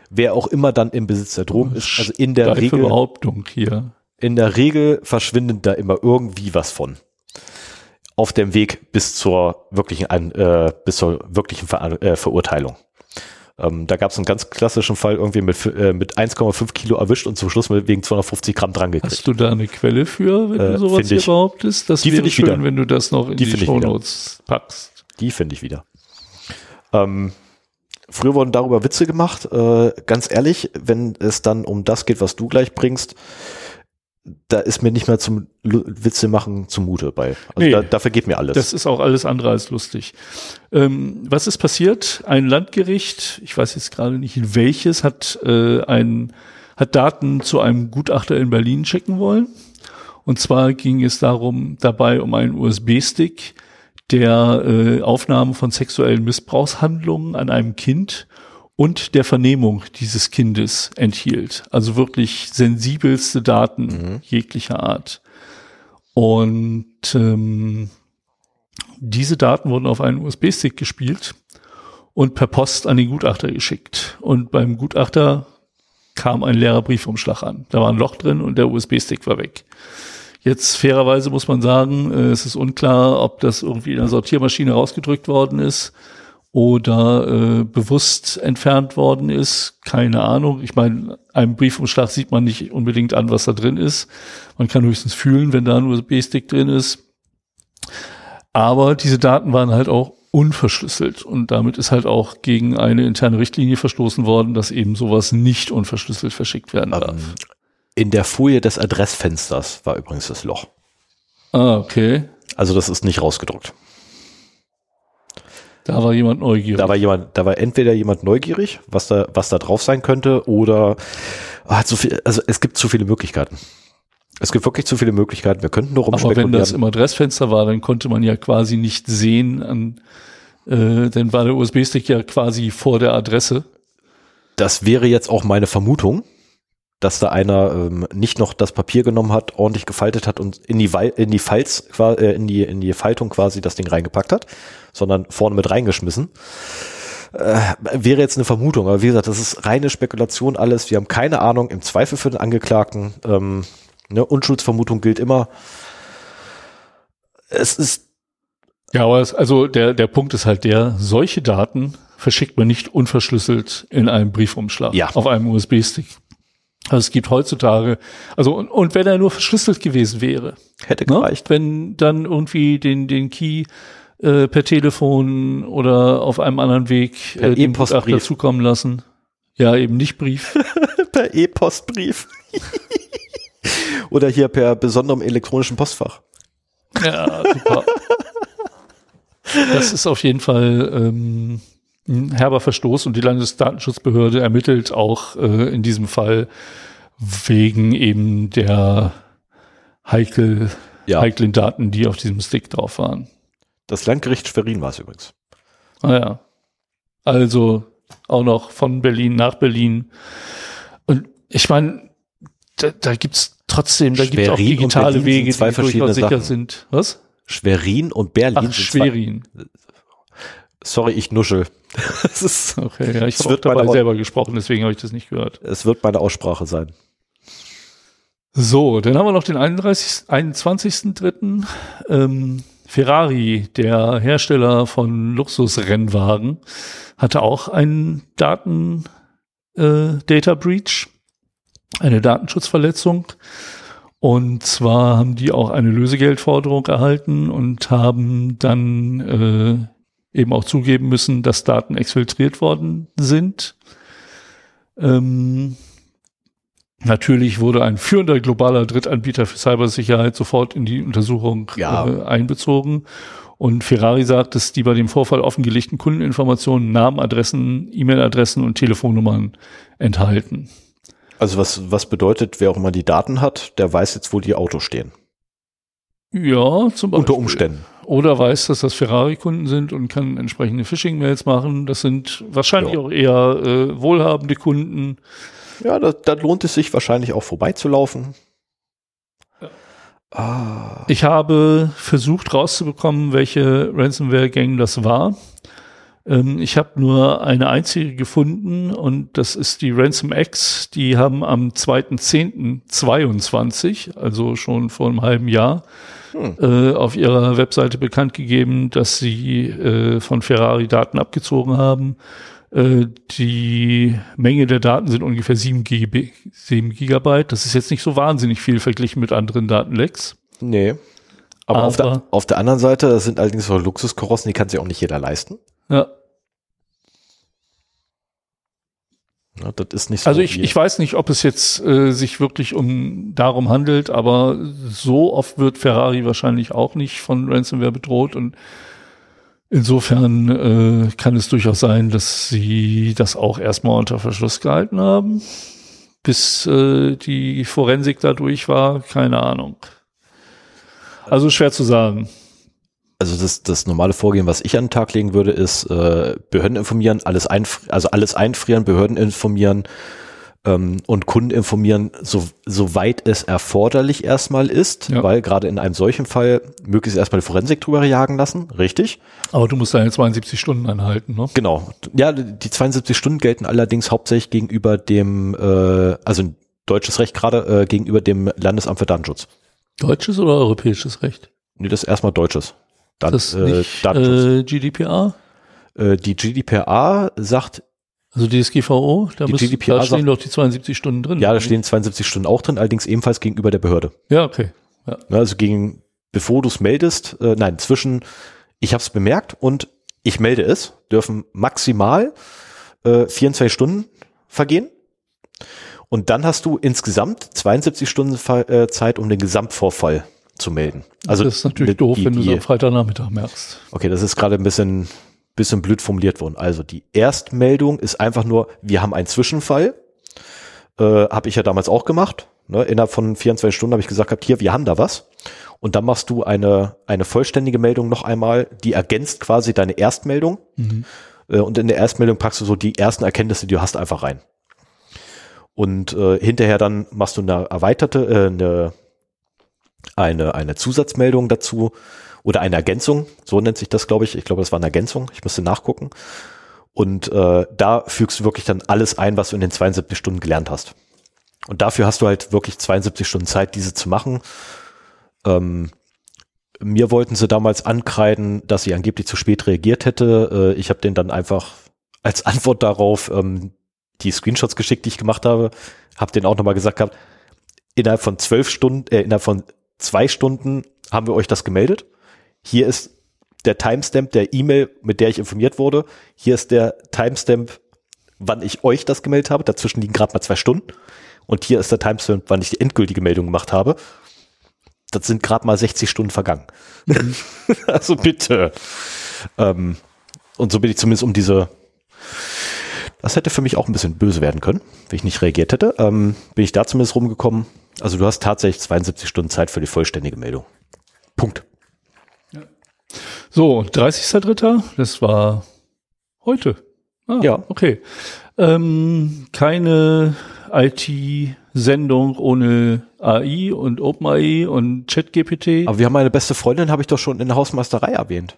wer auch immer dann im Besitz der Drogen ist, also in der Regel, Behauptung hier. in der Regel verschwindet da immer irgendwie was von. Auf dem Weg bis zur wirklichen, äh, bis zur wirklichen Ver äh, Verurteilung. Ähm, da gab es einen ganz klassischen Fall irgendwie mit, äh, mit 1,5 Kilo erwischt und zum Schluss mit wegen 250 Gramm dran gekriegt. Hast du da eine Quelle für, wenn Äh, du sowas hier ich. behauptest? Das Die wäre schön, wieder. wenn du das noch in Die die. Shownotes packst. Die finde ich wieder. Ähm, früher wurden darüber Witze gemacht. Äh, ganz ehrlich, wenn es dann um das geht, was du gleich bringst, da ist mir nicht mehr zum Lu Witze machen zumute bei. Also Nee. da, dafür geht mir alles. Das ist auch alles andere als lustig. Ähm, was ist passiert? Ein Landgericht, ich weiß jetzt gerade nicht welches, hat äh, ein hat Daten zu einem Gutachter in Berlin schicken wollen. Und zwar ging es darum dabei um einen USB-Stick, der äh, Aufnahmen von sexuellen Missbrauchshandlungen an einem Kind und der Vernehmung dieses Kindes enthielt. Also wirklich sensibelste Daten jeglicher Art. Und ähm, diese Daten wurden auf einen USB-Stick gespielt und per Post an den Gutachter geschickt. Und beim Gutachter kam ein leerer Briefumschlag an. Da war ein Loch drin und der USB-Stick war weg. Jetzt fairerweise muss man sagen, äh, es ist unklar, ob das irgendwie in der Sortiermaschine rausgedrückt worden ist oder äh, bewusst entfernt worden ist. Keine Ahnung. Ich meine, einem Briefumschlag sieht man nicht unbedingt an, was da drin ist. Man kann höchstens fühlen, wenn da ein USB-Stick drin ist. Aber diese Daten waren halt auch unverschlüsselt und damit ist halt auch gegen eine interne Richtlinie verstoßen worden, dass eben sowas nicht unverschlüsselt verschickt werden darf. In der Folie des Adressfensters war übrigens das Loch. Ah, okay. Also das ist nicht rausgedruckt. Da war jemand neugierig. Da war jemand, da war entweder jemand neugierig, was da, was da drauf sein könnte, oder hat so viel, also es gibt zu viele Möglichkeiten. Es gibt wirklich zu viele Möglichkeiten. Wir könnten nur Aber wenn rumspekulieren. das im Adressfenster war, dann konnte man ja quasi nicht sehen, an, äh, dann war der USB-Stick ja quasi vor der Adresse. Das wäre jetzt auch meine Vermutung, dass da einer ähm, nicht noch das Papier genommen hat, ordentlich gefaltet hat und in die, Wei- in die Falz, äh, in die, in die Faltung quasi das Ding reingepackt hat, sondern vorne mit reingeschmissen. Äh, wäre jetzt eine Vermutung, aber wie gesagt, das ist reine Spekulation alles. Wir haben keine Ahnung, im Zweifel für den Angeklagten. Ähm, ne, Unschuldsvermutung gilt immer. Es ist Ja, aber es, also der, der Punkt ist halt der, solche Daten verschickt man nicht unverschlüsselt in einem Briefumschlag Ja. auf einem USB-Stick. Also es gibt heutzutage, also und, und wenn er nur verschlüsselt gewesen wäre, Hätte ne? gereicht. wenn dann irgendwie den den Key äh, per Telefon oder auf einem anderen Weg Per äh, dem E-Postbrief. Gutachter zukommen lassen. Ja, eben nicht Brief. per E-Postbrief. Oder hier per besonderem elektronischen Postfach. Ja, super. Das ist auf jeden Fall ähm, ein herber Verstoß und die Landesdatenschutzbehörde ermittelt auch äh, in diesem Fall wegen eben der heikel, Ja. heiklen Daten, die auf diesem Stick drauf waren. Das Landgericht Schwerin war es übrigens. Ah ja. Also auch noch von Berlin nach Berlin. Und ich meine, da, da gibt's trotzdem, da gibt's auch Schwerin und digitale Wege, sind zwei die durchaus verschiedene sicher Sachen. sind. Was? Schwerin und Berlin Ach, sind zwei- Schwerin. Sorry, ich nuschel. Es ist, Okay, ja, ich habe dabei selber gesprochen, deswegen habe ich das nicht gehört. es wird meine Aussprache sein. So, dann haben wir noch den 31. 21.3. Ähm, Ferrari, der Hersteller von Luxusrennwagen, hatte auch einen Daten äh, Data Breach, eine Datenschutzverletzung. Und zwar haben die auch eine Lösegeldforderung erhalten und haben dann äh, eben auch zugeben müssen, dass Daten exfiltriert worden sind. Ähm, Natürlich wurde ein führender globaler Drittanbieter für Cybersicherheit sofort in die Untersuchung Ja. äh, einbezogen. Und Ferrari sagt, dass die bei dem Vorfall offengelegten Kundeninformationen, Namen, Adressen, E-Mail-Adressen und Telefonnummern enthalten. Also was, was bedeutet, wer auch immer die Daten hat, der weiß jetzt, wo die Autos stehen. Ja, zum Beispiel. Unter Umständen. Oder weiß, dass das Ferrari-Kunden sind und kann entsprechende Phishing-Mails machen. Das sind wahrscheinlich Ja. auch eher äh, wohlhabende Kunden. Ja, da, da lohnt es sich wahrscheinlich auch vorbeizulaufen. Ah, Ich habe versucht rauszubekommen, welche Ransomware-Gang das war. Ähm, ich habe nur eine einzige gefunden und das ist die Ransom X. Die haben am 2.10.22, also schon vor einem halben Jahr, Hm. äh, auf ihrer Webseite bekannt gegeben, dass sie äh, von Ferrari Daten abgezogen haben. Äh, die Menge der Daten sind ungefähr 7, GB, 7 Gigabyte. Das ist jetzt nicht so wahnsinnig viel verglichen mit anderen Datenlecks. nee. Aber, auf, der, Aber- auf der anderen Seite, das sind allerdings auch Luxuskarossen, die kann sich auch nicht jeder leisten. Ja. Ja, das ist nicht so. Also ich, ich weiß nicht, ob es jetzt äh, sich wirklich um darum handelt, aber so oft wird Ferrari wahrscheinlich auch nicht von Ransomware bedroht und insofern äh, kann es durchaus sein, dass sie das auch erstmal unter Verschluss gehalten haben, bis äh, die Forensik da durch war, keine Ahnung. Also schwer zu sagen. Also das, das normale Vorgehen, was ich an den Tag legen würde, ist äh, Behörden informieren, alles einfrieren, also alles einfrieren, Behörden informieren ähm, und Kunden informieren, so, soweit es erforderlich erstmal ist, Ja. weil gerade in einem solchen Fall möglichst erstmal die Forensik drüber jagen lassen, richtig? Aber du musst deine 72 Stunden einhalten, ne? Genau. Ja, die 72 Stunden gelten allerdings hauptsächlich gegenüber dem, äh, also deutsches Recht gerade äh, gegenüber dem Landesamt für Datenschutz. Deutsches oder europäisches Recht? Nee, das ist erstmal deutsches. Dann, Das ist äh, nicht Datenschutz. äh, GDPR? Äh, die GDPR sagt, Also DSGVO, da, Die müssen, GDPR da stehen sagt- doch die 72 Stunden drin. ja, da stehen 72 Stunden auch drin, allerdings ebenfalls gegenüber der Behörde. Ja, okay. Ja. Also gegen, bevor du es meldest, äh, nein, zwischen ich habe es bemerkt und ich melde es, dürfen maximal äh, 24 Stunden vergehen. Und dann hast du insgesamt 72 Stunden äh, Zeit, um den Gesamtvorfall zu melden. Also das ist natürlich doof, die, wenn du es am Freitagnachmittag merkst. Okay, das ist gerade ein bisschen, bisschen blöd formuliert worden. Also die Erstmeldung ist einfach nur, wir haben einen Zwischenfall. Äh, habe ich ja damals auch gemacht. Ne? Innerhalb von 24 Stunden habe ich gesagt, gehabt, hier, wir haben da was. Und dann machst du eine, eine vollständige Meldung noch einmal, die ergänzt quasi deine Erstmeldung. Äh, und in der Erstmeldung packst du so die ersten Erkenntnisse, die du hast, einfach rein. Und äh, hinterher dann machst du eine erweiterte, äh, eine, eine, eine Zusatzmeldung dazu oder eine Ergänzung, so nennt sich das, glaube ich. Ich glaube, das war eine Ergänzung. Ich müsste nachgucken. Und äh, da fügst du wirklich dann alles ein, was du in den 72 Stunden gelernt hast. Und dafür hast du halt wirklich 72 Stunden Zeit, diese zu machen. Ähm, mir wollten sie damals ankreiden, dass ich angeblich zu spät reagiert hätte. Äh, ich habe den dann einfach als Antwort darauf ähm, die Screenshots geschickt, die ich gemacht habe, habe den auch nochmal gesagt gehabt, innerhalb von zwölf Stunden, äh, innerhalb von zwei Stunden haben wir euch das gemeldet. Hier ist der Timestamp der E-Mail, mit der ich informiert wurde. Hier ist der Timestamp, wann ich euch das gemeldet habe. Dazwischen liegen gerade mal zwei Stunden. Und hier ist der Timestamp, wann ich die endgültige Meldung gemacht habe. Das sind gerade mal 60 Stunden vergangen. also bitte. Ähm, und so bin ich zumindest um diese das hätte für mich auch ein bisschen böse werden können, wenn ich nicht reagiert hätte. Ähm, bin ich da zumindest rumgekommen. Also du hast tatsächlich 72 Stunden Zeit für die vollständige Meldung. Punkt. Ja. So, 30.3., das war heute. Ah, ja. Okay. Ähm, keine IT-Sendung ohne AI und OpenAI und ChatGPT. Aber wir haben meine beste Freundin, habe ich doch schon in der Hausmeisterei erwähnt.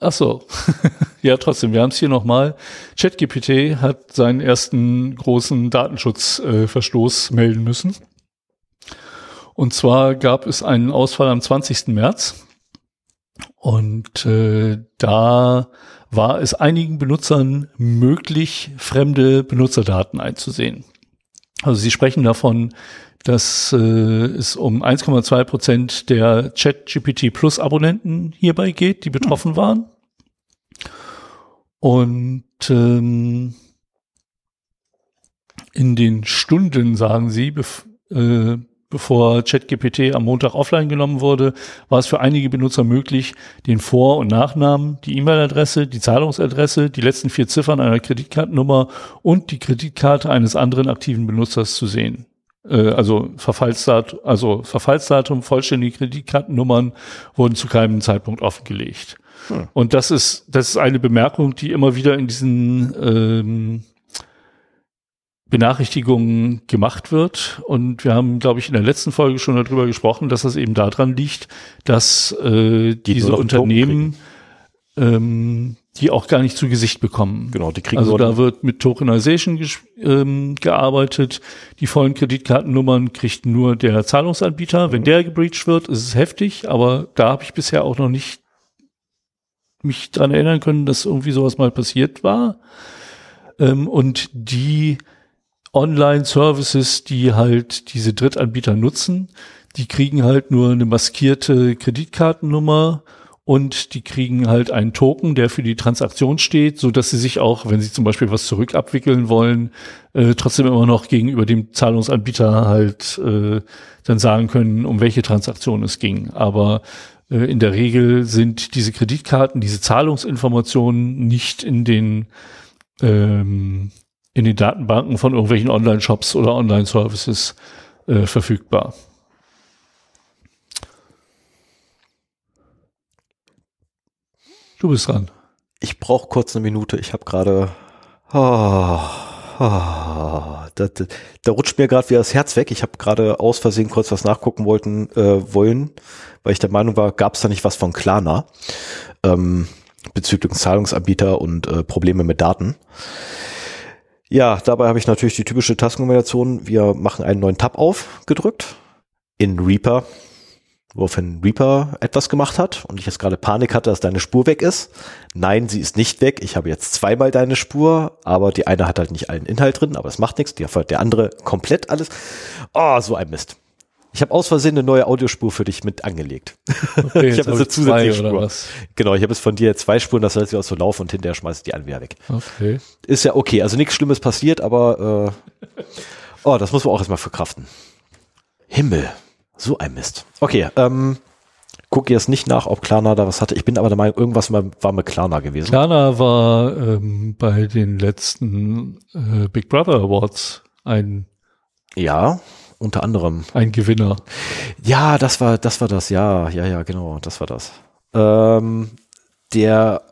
Ach so. ja, trotzdem, wir haben es hier nochmal. ChatGPT hat seinen ersten großen Datenschutzverstoß äh, melden müssen. Und zwar gab es einen Ausfall am 20. März. Und äh, da war es einigen Benutzern möglich, fremde Benutzerdaten einzusehen. Also sie sprechen davon, dass äh, es um 1,2 Prozent der ChatGPT Plus Abonnenten hierbei geht, die betroffen waren. Und ähm, in den Stunden, sagen sie, äh, bevor ChatGPT am Montag offline genommen wurde, war es für einige Benutzer möglich, den Vor- und Nachnamen, die E-Mail-Adresse, die Zahlungsadresse, die letzten vier Ziffern einer Kreditkartennummer und die Kreditkarte eines anderen aktiven Benutzers zu sehen. Äh, also Verfallsdatum, also Verfallsdatum, vollständige Kreditkartennummern wurden zu keinem Zeitpunkt offengelegt. Hm. Und das ist, das ist eine Bemerkung, die immer wieder in diesen ähm, Benachrichtigungen gemacht wird. Und wir haben, glaube ich, in der letzten Folge schon darüber gesprochen, dass das eben daran liegt, dass äh, diese Unternehmen ähm, die auch gar nicht zu Gesicht bekommen. Genau, die kriegen Also da wird mit Tokenization ähm, gearbeitet. Die vollen Kreditkartennummern kriegt nur der Zahlungsanbieter. Wenn der gebreached wird, ist es heftig, aber da habe ich bisher auch noch nicht mich dran erinnern können, dass irgendwie sowas mal passiert war. Ähm, und die Online-Services, die halt diese Drittanbieter nutzen, die kriegen halt nur eine maskierte Kreditkartennummer und die kriegen halt einen Token, der für die Transaktion steht, so dass sie sich auch, wenn sie zum Beispiel was zurückabwickeln wollen, äh, trotzdem immer noch gegenüber dem Zahlungsanbieter halt äh, dann sagen können, um welche Transaktion es ging. Aber äh, in der Regel sind diese Kreditkarten, diese Zahlungsinformationen nicht in den ähm, in den Datenbanken von irgendwelchen Online-Shops oder Online-Services äh, verfügbar. Du bist dran. Ich brauche kurz eine Minute. Ich habe gerade. Oh, oh, da, da, da, rutscht mir gerade wieder das Herz weg. Ich habe gerade aus Versehen kurz was nachgucken wollten, äh, wollen, weil ich der Meinung war, gab es da nicht was von Klarna ähm, bezüglich Zahlungsanbieter und äh, Probleme mit Daten. Ja, dabei habe ich natürlich die typische Tastenkombination. Wir machen einen neuen Tab auf, gedrückt. In Reaper woraufhin Reaper etwas gemacht hat und ich jetzt gerade Panik hatte, dass deine Spur weg ist. Nein, sie ist nicht weg. Ich habe jetzt zweimal deine Spur, aber die eine hat halt nicht allen Inhalt drin, aber es macht nichts. Die hat der andere komplett alles. Oh, so ein Mist. Ich habe aus Versehen eine neue Audiospur für dich mit angelegt. Okay, ich habe eine zusätzliche Spur. Genau, ich habe jetzt von dir zwei Spuren, das heißt, sie auch so laufen und hinterher schmeißt die andere weg. Okay. Ist ja okay, also nichts Schlimmes passiert, aber äh, oh, das muss man auch erstmal verkraften. Himmel. So ein Mist. Okay, ähm, gucke jetzt nicht nach, ob Klarna da was hatte. Ich bin aber der Meinung, irgendwas war mit Klarna gewesen. Klarna war ähm, bei den letzten äh, Big Brother Awards ein ja, unter anderem ein Gewinner. Ja, das war das war das. Ja, ja, ja, genau, das war das. Ähm, der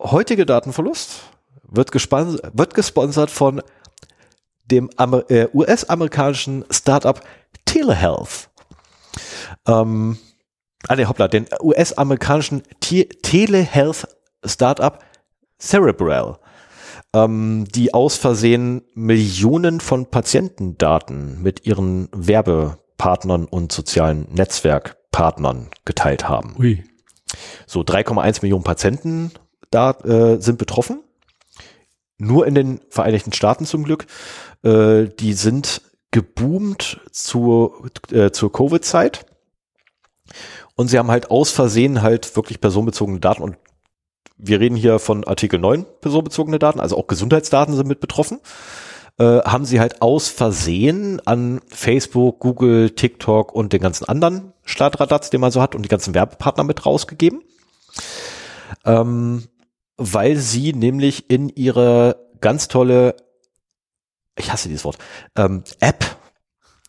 heutige Datenverlust wird, wird gesponsert von dem äh, US-amerikanischen Startup Telehealth. Ähm, ah, ne, hoppla, den US-amerikanischen Telehealth-Startup Cerebral, ähm, die aus Versehen Millionen von Patientendaten mit ihren Werbepartnern und sozialen Netzwerkpartnern geteilt haben. Ui. So 3,1 Millionen Patienten da, äh, sind betroffen. nur in den Vereinigten Staaten zum Glück. Äh, die sind geboomt zur, äh, zur Covid-Zeit. Und sie haben halt aus Versehen halt wirklich personenbezogene Daten und wir reden hier von Artikel 9 personenbezogene Daten, also auch Gesundheitsdaten sind mit betroffen, äh, haben sie halt aus Versehen an Facebook, Google, TikTok und den ganzen anderen Startradatz, den man so hat und die ganzen Werbepartner mit rausgegeben. Ähm, weil sie nämlich in ihre ganz tolle, ich hasse dieses Wort, ähm, App,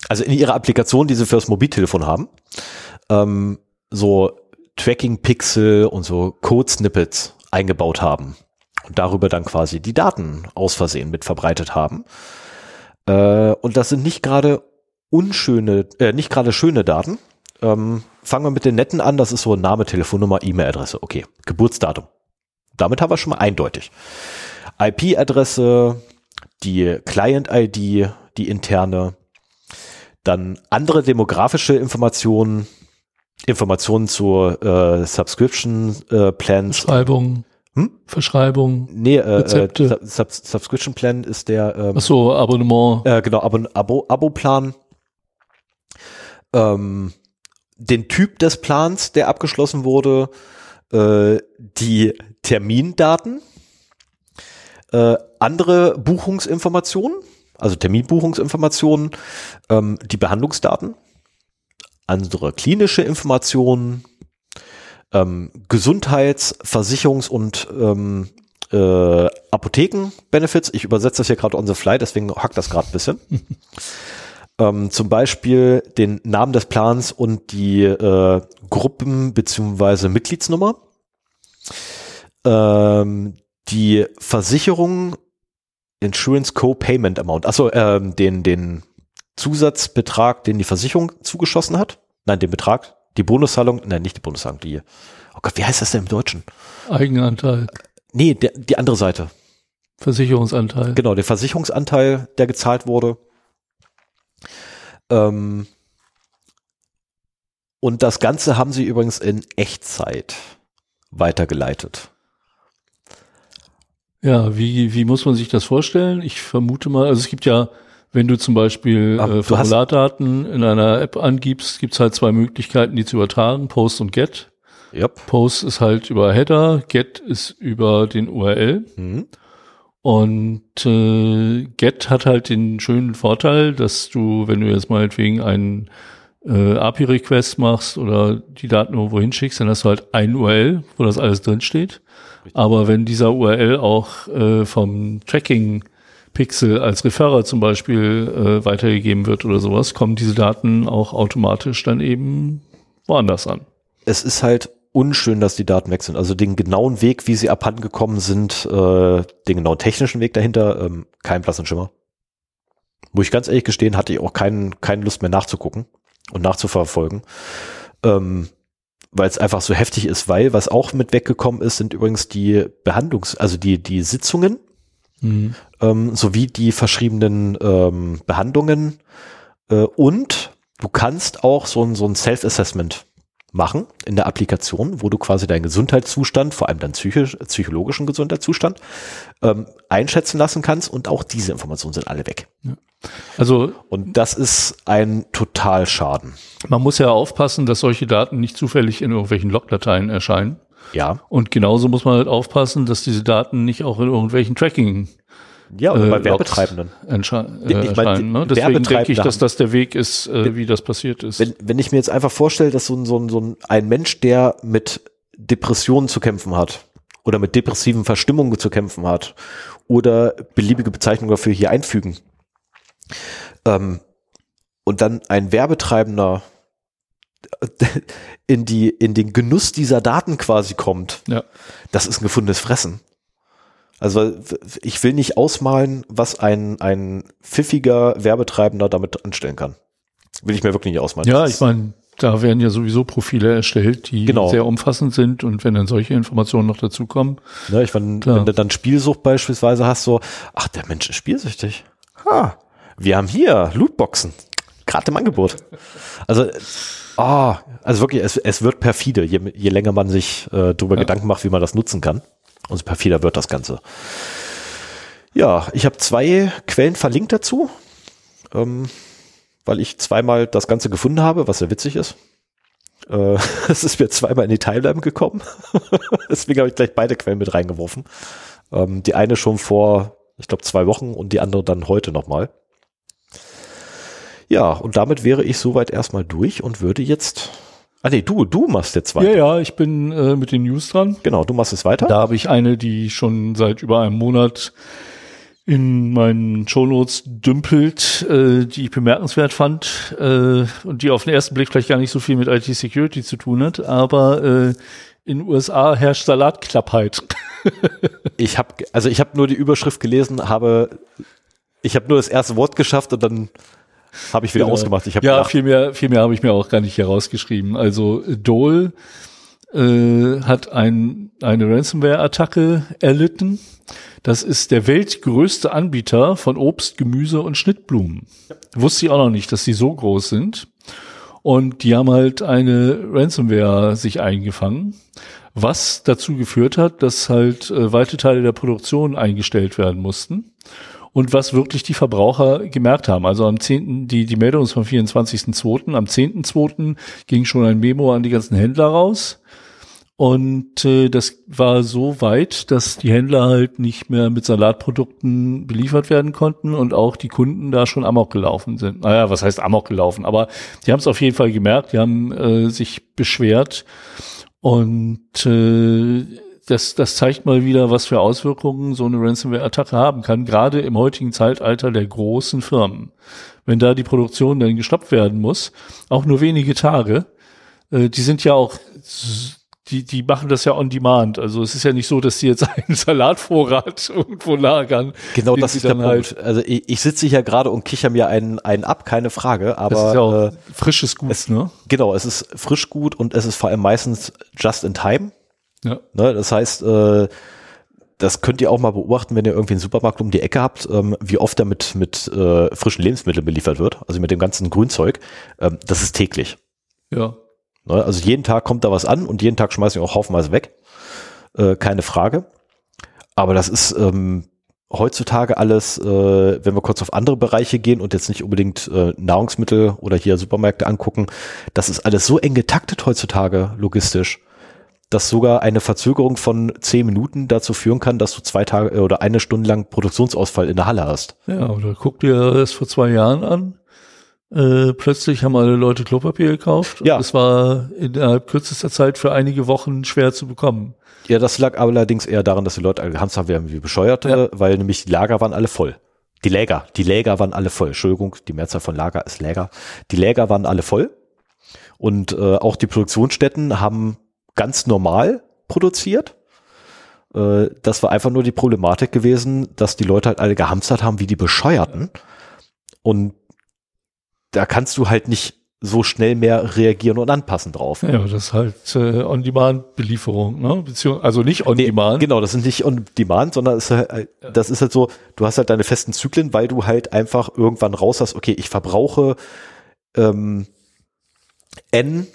also in ihre Applikation, die sie fürs Mobiltelefon haben, ähm, so Tracking-Pixel und so Code-Snippets eingebaut haben und darüber dann quasi die Daten aus Versehen mit verbreitet haben. Äh, und das sind nicht gerade unschöne, äh, nicht gerade schöne Daten. Ähm, fangen wir mit den netten an. Das ist so Name, Telefonnummer, E-Mail-Adresse. Okay, Geburtsdatum. Damit haben wir schon mal eindeutig. IP-Adresse, die Client-ID, die interne, dann andere demografische Informationen, Informationen zur äh, Subscription äh, Plans. Verschreibung. Hm? Verschreibung. Nee, äh, äh, Sub Subscription Plan ist der. Ähm, Ach so, Abonnement. Äh, genau, Abo, Abo, Abo-Plan. Ähm, den Typ des Plans, der abgeschlossen wurde, äh, die Termindaten, äh, andere Buchungsinformationen, also Terminbuchungsinformationen, ähm, die Behandlungsdaten, andere klinische Informationen, ähm, Gesundheits-, Versicherungs- und ähm, äh, Apotheken-Benefits. Ich übersetze das hier gerade on the fly, deswegen hackt das gerade ein bisschen. ähm, zum Beispiel den Namen des Plans und die äh, Gruppen- bzw. Mitgliedsnummer. Ähm, die Versicherung Insurance Co-Payment Amount, achso, ähm, den, den Zusatzbetrag, den die Versicherung zugeschossen hat. Nein, den Betrag, die Bonuszahlung, nein, nicht die Bonuszahlung, die, oh Gott, wie heißt das denn im Deutschen? Eigenanteil. Nee, der, die andere Seite. Versicherungsanteil. Genau, der Versicherungsanteil, der gezahlt wurde. Ähm, und das Ganze haben sie übrigens in Echtzeit weitergeleitet. Ja, wie, wie muss man sich das vorstellen? Ich vermute mal, also es gibt ja wenn du zum Beispiel äh, Formulardaten in einer App angibst, gibt's halt zwei Möglichkeiten, die zu übertragen, Post und Get. Yep. Post ist halt über Header, Get ist über den URL. Mhm. Und äh, Get hat halt den schönen Vorteil, dass du, wenn du jetzt meinetwegen einen äh, API-Request machst oder die Daten irgendwo hinschickst, dann hast du halt ein URL, wo das alles drinsteht. Aber wenn dieser URL auch äh, vom Tracking Pixel als Referrer zum Beispiel äh, weitergegeben wird oder sowas, kommen diese Daten auch automatisch dann eben woanders an. Es ist halt unschön, dass die Daten weg sind. Also den genauen Weg, wie sie abhanden gekommen sind, äh, den genauen technischen Weg dahinter, ähm, kein blassen Schimmer. Muss ich ganz ehrlich gestehen, hatte ich auch keinen, keine Lust mehr nachzugucken und nachzuverfolgen. Ähm, weil es einfach so heftig ist, weil was auch mit weggekommen ist, sind übrigens die Behandlungs-, also die, die Sitzungen, mhm. ähm, sowie die verschriebenen ähm, Behandlungen. Äh, und du kannst auch so ein, so ein Self-Assessment machen in der Applikation, wo du quasi deinen Gesundheitszustand, vor allem deinen psychisch, psychologischen Gesundheitszustand, ähm, einschätzen lassen kannst und auch diese Informationen sind alle weg. Ja. Also und das ist ein Totalschaden. Man muss ja aufpassen, dass solche Daten nicht zufällig in irgendwelchen Logdateien erscheinen. Ja. Und genauso muss man halt aufpassen, dass diese Daten nicht auch in irgendwelchen Tracking ja, bei äh, Werbetreibenden. Entsche äh, ich mein, ne? Deswegen denke ich, dass das der Weg ist, äh, wie das passiert ist. Wenn, wenn ich mir jetzt einfach vorstelle, dass so ein, so ein, so ein Mensch, der mit Depressionen zu kämpfen hat oder mit depressiven Verstimmungen zu kämpfen hat oder beliebige Bezeichnungen dafür hier einfügen ähm, und dann ein Werbetreibender in die, in den Genuss dieser Daten quasi kommt, ja. das ist ein gefundenes Fressen. Also ich will nicht ausmalen, was ein, ein pfiffiger Werbetreibender damit anstellen kann. Will ich mir wirklich nicht ausmalen. Ja, ich meine, da werden ja sowieso Profile erstellt, die genau. sehr umfassend sind und wenn dann solche Informationen noch dazukommen. Ja, ich meine, wenn du dann Spielsucht beispielsweise hast, so, ach, der Mensch ist spielsüchtig. Ha, wir haben hier Lootboxen. Gerade im Angebot. Also, oh, also wirklich, es, es wird perfide, je, je länger man sich äh, darüber ja. Gedanken macht, wie man das nutzen kann. Umso perfider wird das Ganze. Ja, ich habe zwei Quellen verlinkt dazu, ähm, weil ich zweimal das Ganze gefunden habe, was sehr witzig ist. Äh, es ist mir zweimal in die Timeline gekommen. Deswegen habe ich gleich beide Quellen mit reingeworfen. Ähm, die eine schon vor, ich glaube, zwei Wochen und die andere dann heute nochmal. Ja, und damit wäre ich soweit erstmal durch und würde jetzt. Ah nee, du, du machst jetzt weiter. Ja, ja, ich bin äh, mit den News dran. Genau, du machst es weiter. Da habe ich eine, die schon seit über einem Monat in meinen Shownotes dümpelt, äh, die ich bemerkenswert fand äh, und die auf den ersten Blick vielleicht gar nicht so viel mit IT-Security zu tun hat, aber äh, in den USA herrscht Salatknappheit. ich habe also ich habe nur die Überschrift gelesen, habe ich habe nur das erste Wort geschafft und dann habe ich wieder genau. ausgemacht. Ich ja, gedacht, viel mehr, viel mehr habe ich mir auch gar nicht herausgeschrieben. Also Dole äh, hat ein, eine Ransomware-Attacke erlitten das ist der weltgrößte Anbieter von Obst, Gemüse und Schnittblumen. Ja. Wusste ich auch noch nicht, dass die so groß sind. Und die haben halt eine Ransomware sich eingefangen, was dazu geführt hat, dass halt äh, weite Teile der Produktion eingestellt werden mussten. Und was wirklich die Verbraucher gemerkt haben. Also am 10., die, die Meldung ist vom 24.2., am 10.2. ging schon ein Memo an die ganzen Händler raus und äh, das war so weit, dass die Händler halt nicht mehr mit Salatprodukten beliefert werden konnten und auch die Kunden da schon amok gelaufen sind. Naja, was heißt amok gelaufen? Aber die haben es auf jeden Fall gemerkt, die haben äh, sich beschwert und äh, das, das zeigt mal wieder, was für Auswirkungen so eine Ransomware-Attacke haben kann, gerade im heutigen Zeitalter der großen Firmen. Wenn da die Produktion dann gestoppt werden muss, auch nur wenige Tage, äh, die sind ja auch die, die machen das ja on demand. Also es ist ja nicht so, dass sie jetzt einen Salatvorrat irgendwo lagern. Genau, das ist der Punkt. Halt also ich, ich sitze hier gerade und kicher mir einen, einen ab, keine Frage. Aber das ist ja auch äh, frisches Gut, es, ne? Genau, es ist frisch gut und es ist vor allem meistens just in time. Ja. Ne, das heißt, äh, das könnt ihr auch mal beobachten, wenn ihr irgendwie einen Supermarkt um die Ecke habt, ähm, wie oft er mit, mit äh, frischen Lebensmitteln beliefert wird, also mit dem ganzen Grünzeug. Ähm, das ist täglich. Ja. Ne? Also jeden Tag kommt da was an und jeden Tag schmeißen wir auch haufenweise weg. Äh, keine Frage. Aber das ist ähm, heutzutage alles, äh, wenn wir kurz auf andere Bereiche gehen und jetzt nicht unbedingt äh, Nahrungsmittel oder hier Supermärkte angucken, das ist alles so eng getaktet heutzutage logistisch, dass sogar eine Verzögerung von zehn Minuten dazu führen kann, dass du zwei Tage äh, oder eine Stunde lang Produktionsausfall in der Halle hast. Ja, oder guck dir das vor zwei Jahren an. Äh, plötzlich haben alle Leute Klopapier gekauft. Ja. Es war innerhalb kürzester Zeit für einige Wochen schwer zu bekommen. Ja, das lag allerdings eher daran, dass die Leute alle gehandhabt werden wie Bescheuerte, ja. weil nämlich die Lager waren alle voll. Die Läger, die Läger waren alle voll. Entschuldigung, die Mehrzahl von Lager ist Läger. Die Läger waren alle voll. Und äh, auch die Produktionsstätten haben ganz normal produziert. Äh, das war einfach nur die Problematik gewesen, dass die Leute halt alle gehamstert haben wie die Bescheuerten. Und da kannst du halt nicht so schnell mehr reagieren und anpassen drauf. Ja, das ist halt äh, On-Demand-Belieferung, ne? Beziehung, also nicht On-Demand. Nee, genau, das sind nicht On-Demand, sondern ist halt, das ist halt so, du hast halt deine festen Zyklen, weil du halt einfach irgendwann raus hast, okay, ich verbrauche ähm, N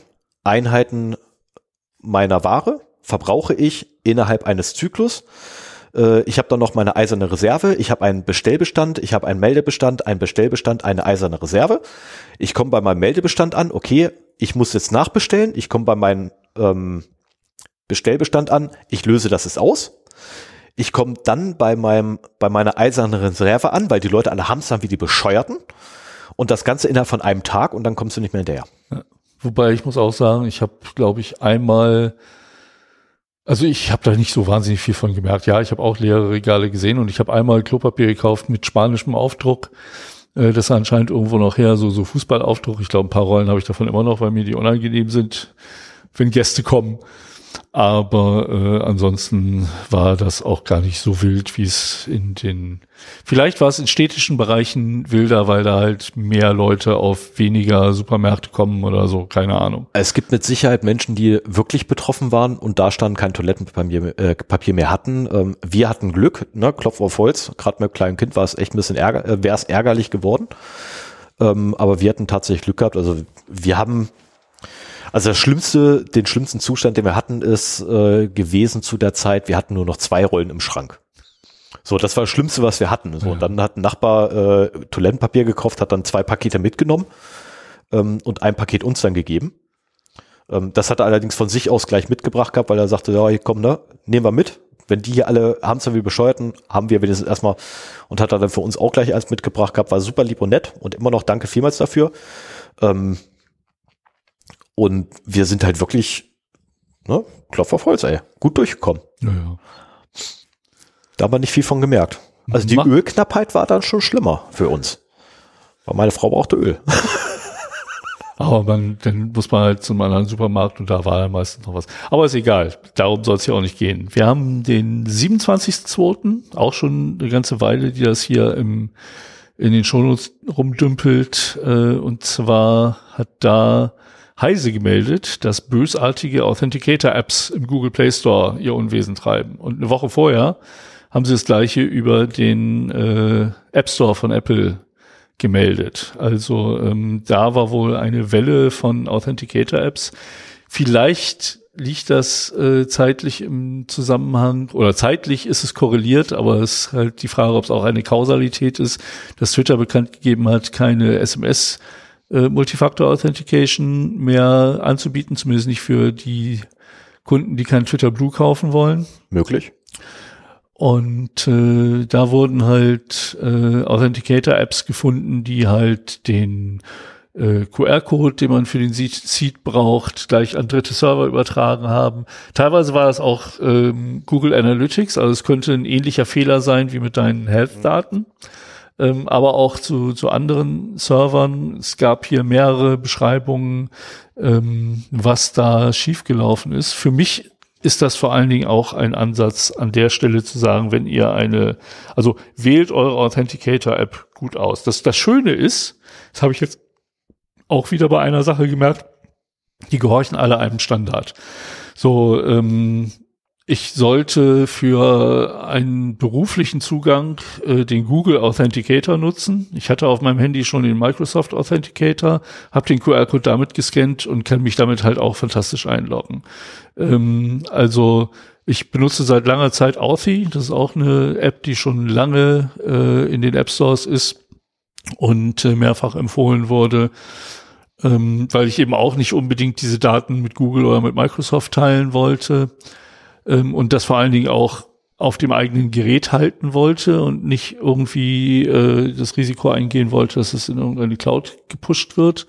Einheiten meiner Ware, verbrauche ich innerhalb eines Zyklus äh, ich habe dann noch meine eiserne Reserve, ich habe einen Bestellbestand, ich habe einen Meldebestand, einen Bestellbestand, eine eiserne Reserve. Ich komme bei meinem Meldebestand an, okay, ich muss jetzt nachbestellen, ich komme bei meinem ähm, Bestellbestand an, ich löse das jetzt aus. Ich komme dann bei meinem bei meiner eisernen Reserve an, weil die Leute alle hamstern wie die Bescheuerten und das Ganze innerhalb von einem Tag und dann kommst du nicht mehr hinterher. Ja. Wobei ich muss auch sagen, ich habe, glaube ich, einmal also ich habe da nicht so wahnsinnig viel von gemerkt. Ja, ich habe auch leere Regale gesehen und ich habe einmal Klopapier gekauft mit spanischem Aufdruck. Äh, das anscheinend irgendwo noch her, so, so Fußballaufdruck. Ich glaube, ein paar Rollen habe ich davon immer noch, weil mir die unangenehm sind, wenn Gäste kommen. Aber äh, ansonsten war das auch gar nicht so wild, wie es in den. Vielleicht war es in städtischen Bereichen wilder, weil da halt mehr Leute auf weniger Supermärkte kommen oder so, keine Ahnung. Es gibt mit Sicherheit Menschen, die wirklich betroffen waren und da stand kein Toilettenpapier äh, Papier mehr hatten. Ähm, wir hatten Glück, ne, Klopf auf Holz. Gerade mit kleinem Kind war es echt ein bisschen ärger, äh, wäre es ärgerlich geworden. Ähm, aber wir hatten tatsächlich Glück gehabt. Also wir haben also das Schlimmste, den schlimmsten Zustand, den wir hatten, ist äh, gewesen zu der Zeit, wir hatten nur noch zwei Rollen im Schrank. So, das war das Schlimmste, was wir hatten. So, ja. und dann hat ein Nachbar äh, Toilettenpapier gekauft, hat dann zwei Pakete mitgenommen ähm, und ein Paket uns dann gegeben. Ähm, das hat er allerdings von sich aus gleich mitgebracht gehabt, weil er sagte, ja, hier komm, ne, nehmen wir mit. Wenn die hier alle haben zwar wie bescheuerten, haben wir wenigstens erstmal und hat er dann für uns auch gleich eins mitgebracht gehabt, war super lieb und nett und immer noch danke vielmals dafür. Ähm, und wir sind halt wirklich, ne, Klopf auf Holz, ey, gut durchgekommen. Ja, ja. Da haben wir nicht viel von gemerkt. Also die Ma Ölknappheit war dann schon schlimmer für uns. Weil meine Frau brauchte Öl. Aber man, dann muss man halt zum anderen Supermarkt und da war ja meistens noch was. Aber ist egal. Darum soll es ja auch nicht gehen. Wir haben den 27.02. auch schon eine ganze Weile, die das hier im, in den Shownotes rumdümpelt. Äh, und zwar hat da Heise gemeldet, dass bösartige Authenticator-Apps im Google Play Store ihr Unwesen treiben. Und eine Woche vorher haben sie das gleiche über den äh, App Store von Apple gemeldet. Also ähm, da war wohl eine Welle von Authenticator-Apps. Vielleicht liegt das äh, zeitlich im Zusammenhang oder zeitlich ist es korreliert, aber es ist halt die Frage, ob es auch eine Kausalität ist, dass Twitter bekannt gegeben hat, keine SMS äh, Multifactor Authentication mehr anzubieten, zumindest nicht für die Kunden, die kein Twitter Blue kaufen wollen. Möglich. Und äh, da wurden halt äh, Authenticator-Apps gefunden, die halt den äh, QR-Code, den man für den Seed braucht, gleich an dritte Server übertragen haben. Teilweise war das auch ähm, Google Analytics, also es könnte ein ähnlicher Fehler sein wie mit deinen Health-Daten. Ähm, aber auch zu, zu anderen Servern. Es gab hier mehrere Beschreibungen, ähm, was da schiefgelaufen ist. Für mich ist das vor allen Dingen auch ein Ansatz an der Stelle zu sagen, wenn ihr eine, also wählt eure Authenticator-App gut aus. Das, das Schöne ist, das habe ich jetzt auch wieder bei einer Sache gemerkt, die gehorchen alle einem Standard. So, ähm, ich sollte für einen beruflichen Zugang äh, den Google Authenticator nutzen. Ich hatte auf meinem Handy schon den Microsoft Authenticator, habe den QR-Code damit gescannt und kann mich damit halt auch fantastisch einloggen. Ähm, also ich benutze seit langer Zeit Authy. Das ist auch eine App, die schon lange äh, in den App Stores ist und äh, mehrfach empfohlen wurde, ähm, weil ich eben auch nicht unbedingt diese Daten mit Google oder mit Microsoft teilen wollte ähm, und das vor allen Dingen auch auf dem eigenen Gerät halten wollte und nicht irgendwie äh, das Risiko eingehen wollte, dass es in irgendeine Cloud gepusht wird.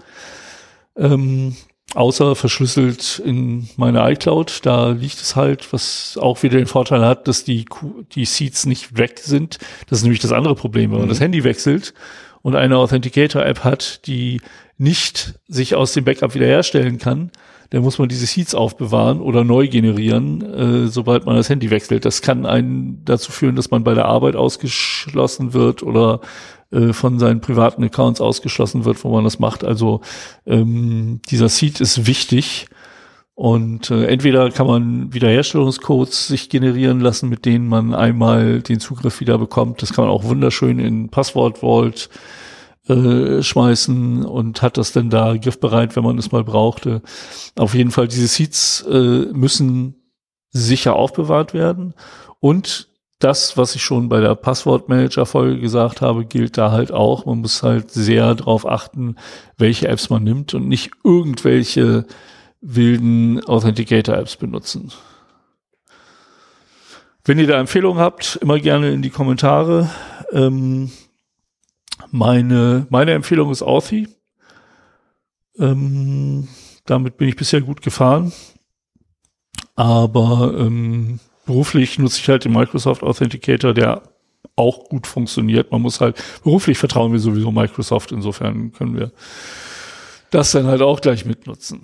Ähm, außer verschlüsselt in meiner iCloud. Da liegt es halt, was auch wieder den Vorteil hat, dass die, die Seeds nicht weg sind. Das ist nämlich das andere Problem, wenn man mhm. das Handy wechselt und eine Authenticator-App hat, die nicht sich aus dem Backup wiederherstellen kann, dann muss man diese Seeds aufbewahren oder neu generieren, äh, sobald man das Handy wechselt. Das kann einen dazu führen, dass man bei der Arbeit ausgeschlossen wird oder äh, von seinen privaten Accounts ausgeschlossen wird, wo man das macht. Also ähm, dieser Seed ist wichtig. Und äh, entweder kann man Wiederherstellungscodes sich generieren lassen, mit denen man einmal den Zugriff wieder bekommt. Das kann man auch wunderschön in Passwort Vault äh, schmeißen und hat das dann da griffbereit, wenn man es mal brauchte. Auf jeden Fall, diese Seeds äh, müssen sicher aufbewahrt werden. Und das, was ich schon bei der Passwortmanager-Folge gesagt habe, gilt da halt auch. Man muss halt sehr darauf achten, welche Apps man nimmt und nicht irgendwelche wilden Authenticator-Apps benutzen. Wenn ihr da Empfehlungen habt, immer gerne in die Kommentare. Ähm, meine, meine Empfehlung ist Authy. Ähm, damit bin ich bisher gut gefahren. Aber ähm, beruflich nutze ich halt den Microsoft Authenticator, der auch gut funktioniert. Man muss halt, beruflich vertrauen wir sowieso Microsoft, insofern können wir das dann halt auch gleich mitnutzen.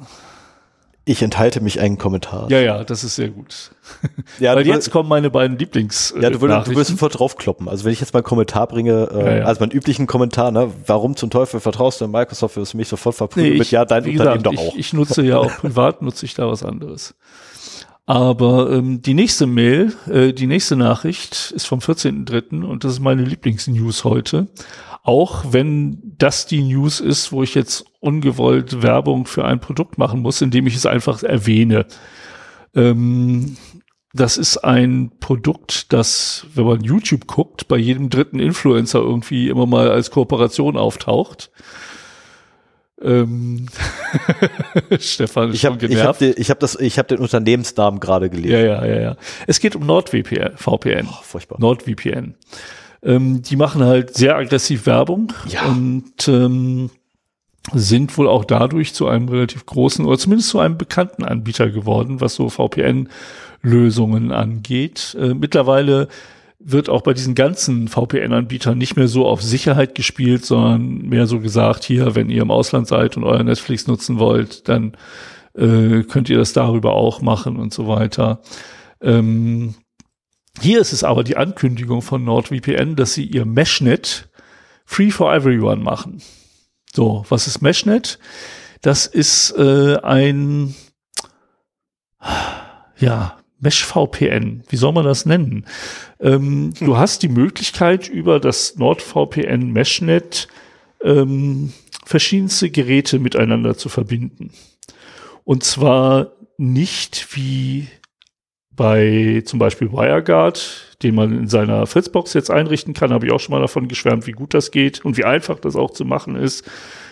Ich enthalte mich einen Kommentar. Ja, ja, das ist sehr gut. Ja, Weil jetzt kommen meine beiden Lieblings. Ja, du, würdest, du würdest sofort draufkloppen. Also wenn ich jetzt mal einen Kommentar bringe, äh, ja, ja. also meinen üblichen Kommentar, ne, warum zum Teufel vertraust du in Microsoft, wirst du mich sofort verprügeln nee, mit, ja, dein Unternehmen gesagt, doch auch. Ich, ich nutze ja auch privat, nutze ich da was anderes. Aber ähm, die nächste Mail, äh, die nächste Nachricht ist vom 14.3. und das ist meine Lieblingsnews heute. Auch wenn das die News ist, wo ich jetzt ungewollt Werbung für ein Produkt machen muss, indem ich es einfach erwähne. Ähm, das ist ein Produkt, das, wenn man YouTube guckt, bei jedem dritten Influencer irgendwie immer mal als Kooperation auftaucht. Ähm Stefan ich hab, Ich habe genervt. hab das, ich habe den Unternehmensnamen gerade gelesen. ja, ja, ja, ja. Es geht um NordVPN, VPN. Oh, furchtbar. NordVPN. Ähm, die machen halt sehr aggressiv Werbung Ja. und ähm, sind wohl auch dadurch zu einem relativ großen oder zumindest zu einem bekannten Anbieter geworden, was so VPN-Lösungen angeht. Äh, mittlerweile wird auch bei diesen ganzen VPN-Anbietern nicht mehr so auf Sicherheit gespielt, sondern mehr so gesagt, hier, wenn ihr im Ausland seid und euer Netflix nutzen wollt, dann äh, könnt ihr das darüber auch machen und so weiter. Ähm, hier ist es aber die Ankündigung von NordVPN, dass sie ihr Meshnet free for everyone machen. So, was ist Meshnet? Das ist äh, ein ja, Mesh VPN. Wie soll man das nennen? Ähm, Du hast die Möglichkeit über das NordVPN Meshnet ähm, verschiedenste Geräte miteinander zu verbinden. Und zwar nicht wie bei zum Beispiel WireGuard, den man in seiner Fritzbox jetzt einrichten kann, habe ich auch schon mal davon geschwärmt, wie gut das geht und wie einfach das auch zu machen ist,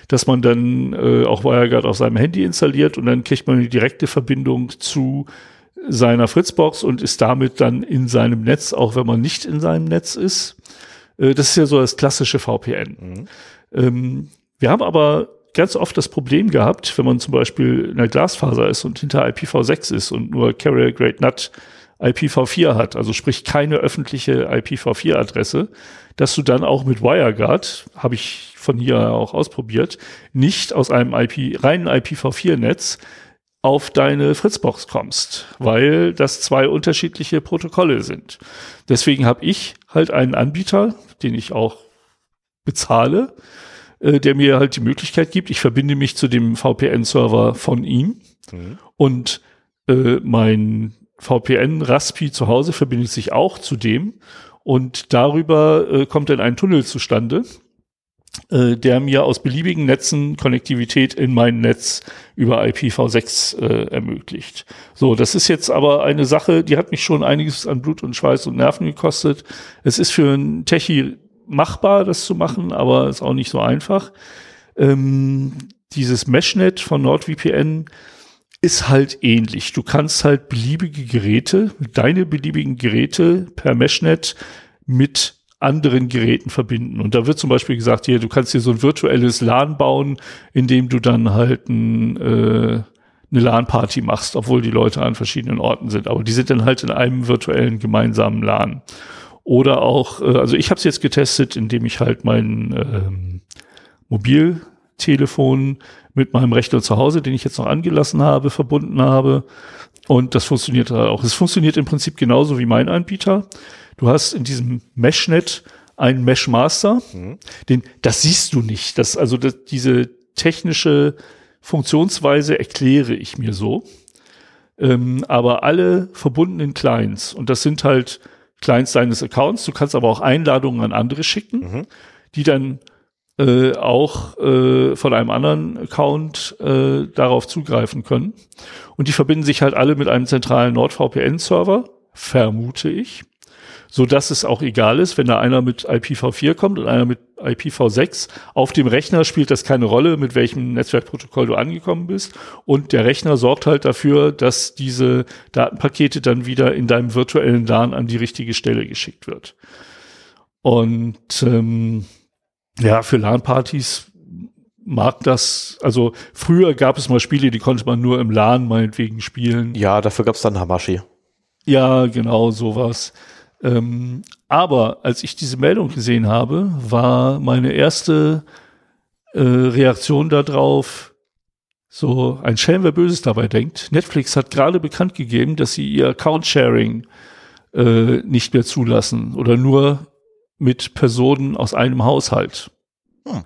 dass man dann äh, auch WireGuard auf seinem Handy installiert und dann kriegt man eine direkte Verbindung zu seiner Fritzbox und ist damit dann in seinem Netz, auch wenn man nicht in seinem Netz ist. Äh, das ist ja so das klassische VPN. Ähm, wir haben aber ganz oft das Problem gehabt, wenn man zum Beispiel in der Glasfaser ist und hinter IPv6 ist und nur Carrier Grade NAT IPv4 hat, also sprich keine öffentliche IPv4-Adresse, dass du dann auch mit WireGuard, habe ich von hier auch ausprobiert, nicht aus einem IP, reinen IPv4-Netz auf deine Fritzbox kommst, weil das zwei unterschiedliche Protokolle sind. Deswegen habe ich halt einen Anbieter, den ich auch bezahle, äh, der mir halt die Möglichkeit gibt, ich verbinde mich zu dem VPN-Server von ihm und äh, mein VPN Raspi zu Hause verbindet sich auch zu dem und darüber äh, kommt dann ein Tunnel zustande, äh, der mir aus beliebigen Netzen Konnektivität in mein Netz über IPv6 äh, ermöglicht. So, das ist jetzt aber eine Sache, die hat mich schon einiges an Blut und Schweiß und Nerven gekostet. Es ist für einen Techie machbar, das zu machen, aber ist auch nicht so einfach. Ähm, dieses Meshnet von NordVPN ist halt ähnlich. Du kannst halt beliebige Geräte, deine beliebigen Geräte per Meshnet mit anderen Geräten verbinden. Und da wird zum Beispiel gesagt, hier, du kannst hier so ein virtuelles LAN bauen, in dem du dann halt ein, äh, eine LAN-Party machst, obwohl die Leute an verschiedenen Orten sind. Aber die sind dann halt in einem virtuellen gemeinsamen LAN. Oder auch, äh, also ich habe es jetzt getestet, indem ich halt mein ähm, Mobiltelefon mit meinem Rechner zu Hause, den ich jetzt noch angelassen habe, verbunden habe. Und das funktioniert halt auch. Es funktioniert im Prinzip genauso wie mein Anbieter. Du hast in diesem Meshnet einen Mesh Master, den, das siehst du nicht. Das, also das, diese technische Funktionsweise erkläre ich mir so. Ähm, aber alle verbundenen Clients, und das sind halt Clients deines Accounts, du kannst aber auch Einladungen an andere schicken, die dann äh, auch äh, von einem anderen Account äh, darauf zugreifen können. Und die verbinden sich halt alle mit einem zentralen NordVPN-Server, vermute ich, so dass es auch egal ist, wenn da einer mit IPv4 kommt und einer mit IPv6. Auf dem Rechner spielt das keine Rolle, mit welchem Netzwerkprotokoll du angekommen bist. Und der Rechner sorgt halt dafür, dass diese Datenpakete dann wieder in deinem virtuellen LAN an die richtige Stelle geschickt wird. Und ähm, ja, für LAN-Partys mag das, also früher gab es mal Spiele, die konnte man nur im LAN meinetwegen spielen. Ja, dafür gab's dann Hamashi. Ja, genau, sowas. Ähm, aber als ich diese Meldung gesehen habe, war meine erste äh, Reaktion darauf, so ein Schelm, wer Böses dabei denkt. Netflix hat gerade bekannt gegeben, dass sie ihr Account-Sharing äh, nicht mehr zulassen oder nur mit Personen aus einem Haushalt. Hm.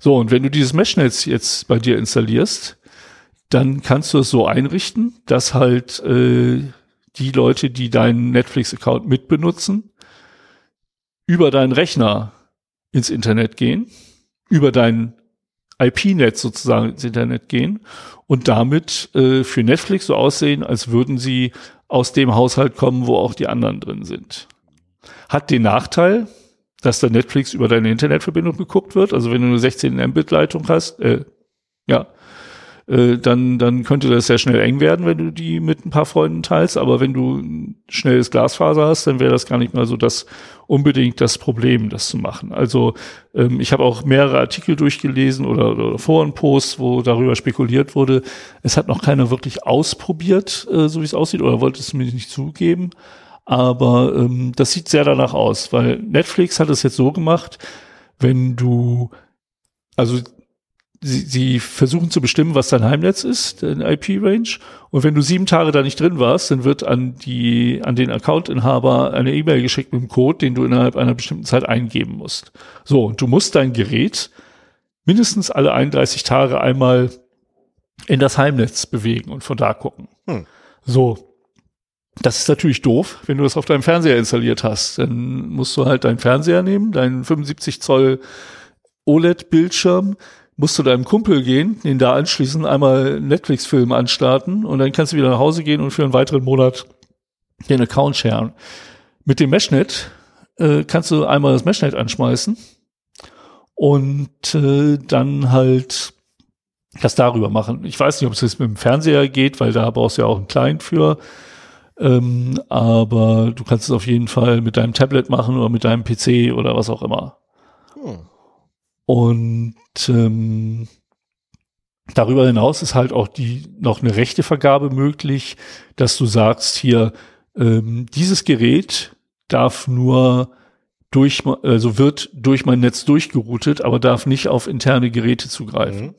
So, und wenn du dieses Meshnetz jetzt bei dir installierst, dann kannst du es so einrichten, dass halt äh, die Leute, die deinen Netflix-Account mitbenutzen, über deinen Rechner ins Internet gehen, über dein IP-Netz sozusagen ins Internet gehen und damit äh, für Netflix so aussehen, als würden sie aus dem Haushalt kommen, wo auch die anderen drin sind. Hat den Nachteil, dass der Netflix über deine Internetverbindung geguckt wird. Also wenn du eine 16 Mbit Leitung hast, äh, ja, äh, dann, dann könnte das sehr schnell eng werden, wenn du die mit ein paar Freunden teilst. Aber wenn du ein schnelles Glasfaser hast, dann wäre das gar nicht mal so das unbedingt das Problem, das zu machen. Also ähm, ich habe auch mehrere Artikel durchgelesen oder, oder Forenposts, wo darüber spekuliert wurde. Es hat noch keiner wirklich ausprobiert, äh, so wie es aussieht, oder wollte es mir nicht zugeben. Aber ähm, das sieht sehr danach aus, weil Netflix hat es jetzt so gemacht, wenn du, also sie, sie versuchen zu bestimmen, was dein Heimnetz ist, dein IP-Range. Und wenn du sieben Tage da nicht drin warst, dann wird an die, an den Accountinhaber eine E-Mail geschickt mit einem Code, den du innerhalb einer bestimmten Zeit eingeben musst. So, und du musst dein Gerät mindestens alle 31 Tage einmal in das Heimnetz bewegen und von da gucken. Hm. So, das ist natürlich doof, wenn du das auf deinem Fernseher installiert hast. Dann musst du halt deinen Fernseher nehmen, deinen 75 Zoll OLED-Bildschirm, musst du deinem Kumpel gehen, den da anschließen, einmal Netflix-Film anstarten und dann kannst du wieder nach Hause gehen und für einen weiteren Monat den Account sharen. Mit dem Meshnet äh, kannst du einmal das Meshnet anschmeißen und äh, dann halt das darüber machen. Ich weiß nicht, ob es jetzt mit dem Fernseher geht, weil da brauchst du ja auch einen Client für. Ähm, aber du kannst es auf jeden Fall mit deinem Tablet machen oder mit deinem PC oder was auch immer. Hm. Und ähm, darüber hinaus ist halt auch die noch eine rechte Vergabe möglich, dass du sagst hier, ähm, dieses Gerät darf nur durch, also wird durch mein Netz durchgeroutet, aber darf nicht auf interne Geräte zugreifen. Mhm.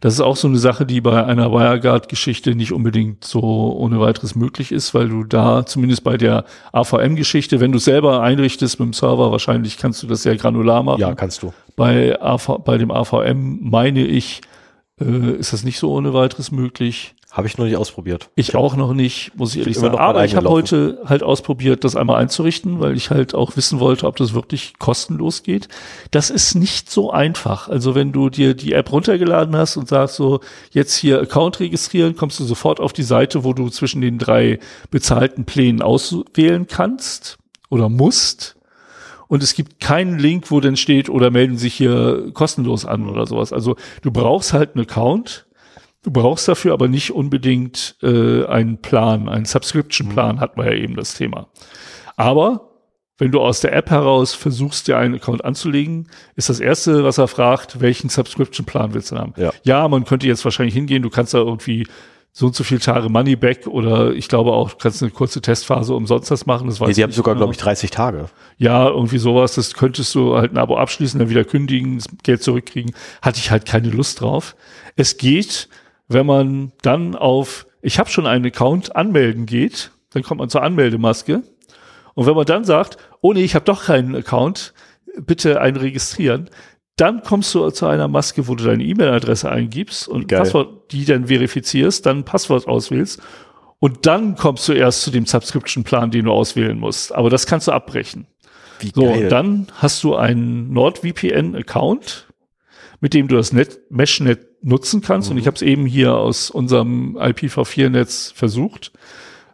Das ist auch so eine Sache, die bei einer WireGuard-Geschichte nicht unbedingt so ohne weiteres möglich ist, weil du da zumindest bei der AVM-Geschichte, wenn du selber einrichtest mit dem Server, wahrscheinlich kannst du das sehr granular machen. Ja, kannst du. Bei, AV, bei dem AVM meine ich, äh, ist das nicht so ohne weiteres möglich. Habe ich noch nicht ausprobiert. Ich auch noch nicht, muss ich ehrlich sagen. Aber ich habe heute halt ausprobiert, das einmal einzurichten, weil ich halt auch wissen wollte, ob das wirklich kostenlos geht. Das ist nicht so einfach. Also wenn du dir die App runtergeladen hast und sagst so, jetzt hier Account registrieren, kommst du sofort auf die Seite, wo du zwischen den drei bezahlten Plänen auswählen kannst oder musst. Und es gibt keinen Link, wo dann steht, oder melden sich hier kostenlos an oder sowas. Also du brauchst halt einen Account Du brauchst dafür aber nicht unbedingt äh, einen Plan, einen Subscription-Plan, mhm. hatten wir ja eben das Thema. Aber wenn du aus der App heraus versuchst, dir einen Account anzulegen, ist das erste, was er fragt, welchen Subscription-Plan willst du haben? Ja. ja, man könnte jetzt wahrscheinlich hingehen, du kannst da irgendwie so und so viele Tage Money back oder ich glaube auch, du kannst eine kurze Testphase umsonst das machen. Das weiß nee, sie haben sogar, glaube ich, 30 Tage. Ja, irgendwie sowas. Das könntest du halt ein Abo abschließen, dann wieder kündigen, das Geld zurückkriegen. Hatte ich halt keine Lust drauf. Es geht, wenn man dann auf ich habe schon einen Account anmelden geht, dann kommt man zur Anmeldemaske. Und wenn man dann sagt, oh nee, ich habe doch keinen Account, bitte einen registrieren, dann kommst du zu einer Maske, wo du deine E-Mail-Adresse eingibst und Geil. Passwort, die dann verifizierst, dann ein Passwort auswählst und dann kommst du erst zu dem Subscription-Plan, den du auswählen musst. Aber das kannst du abbrechen. Wie so, geil. dann hast du einen NordVPN-Account, mit dem du das Net Meshnet nutzen kannst. Mhm. Und ich habe es eben hier aus unserem IPv4-Netz versucht.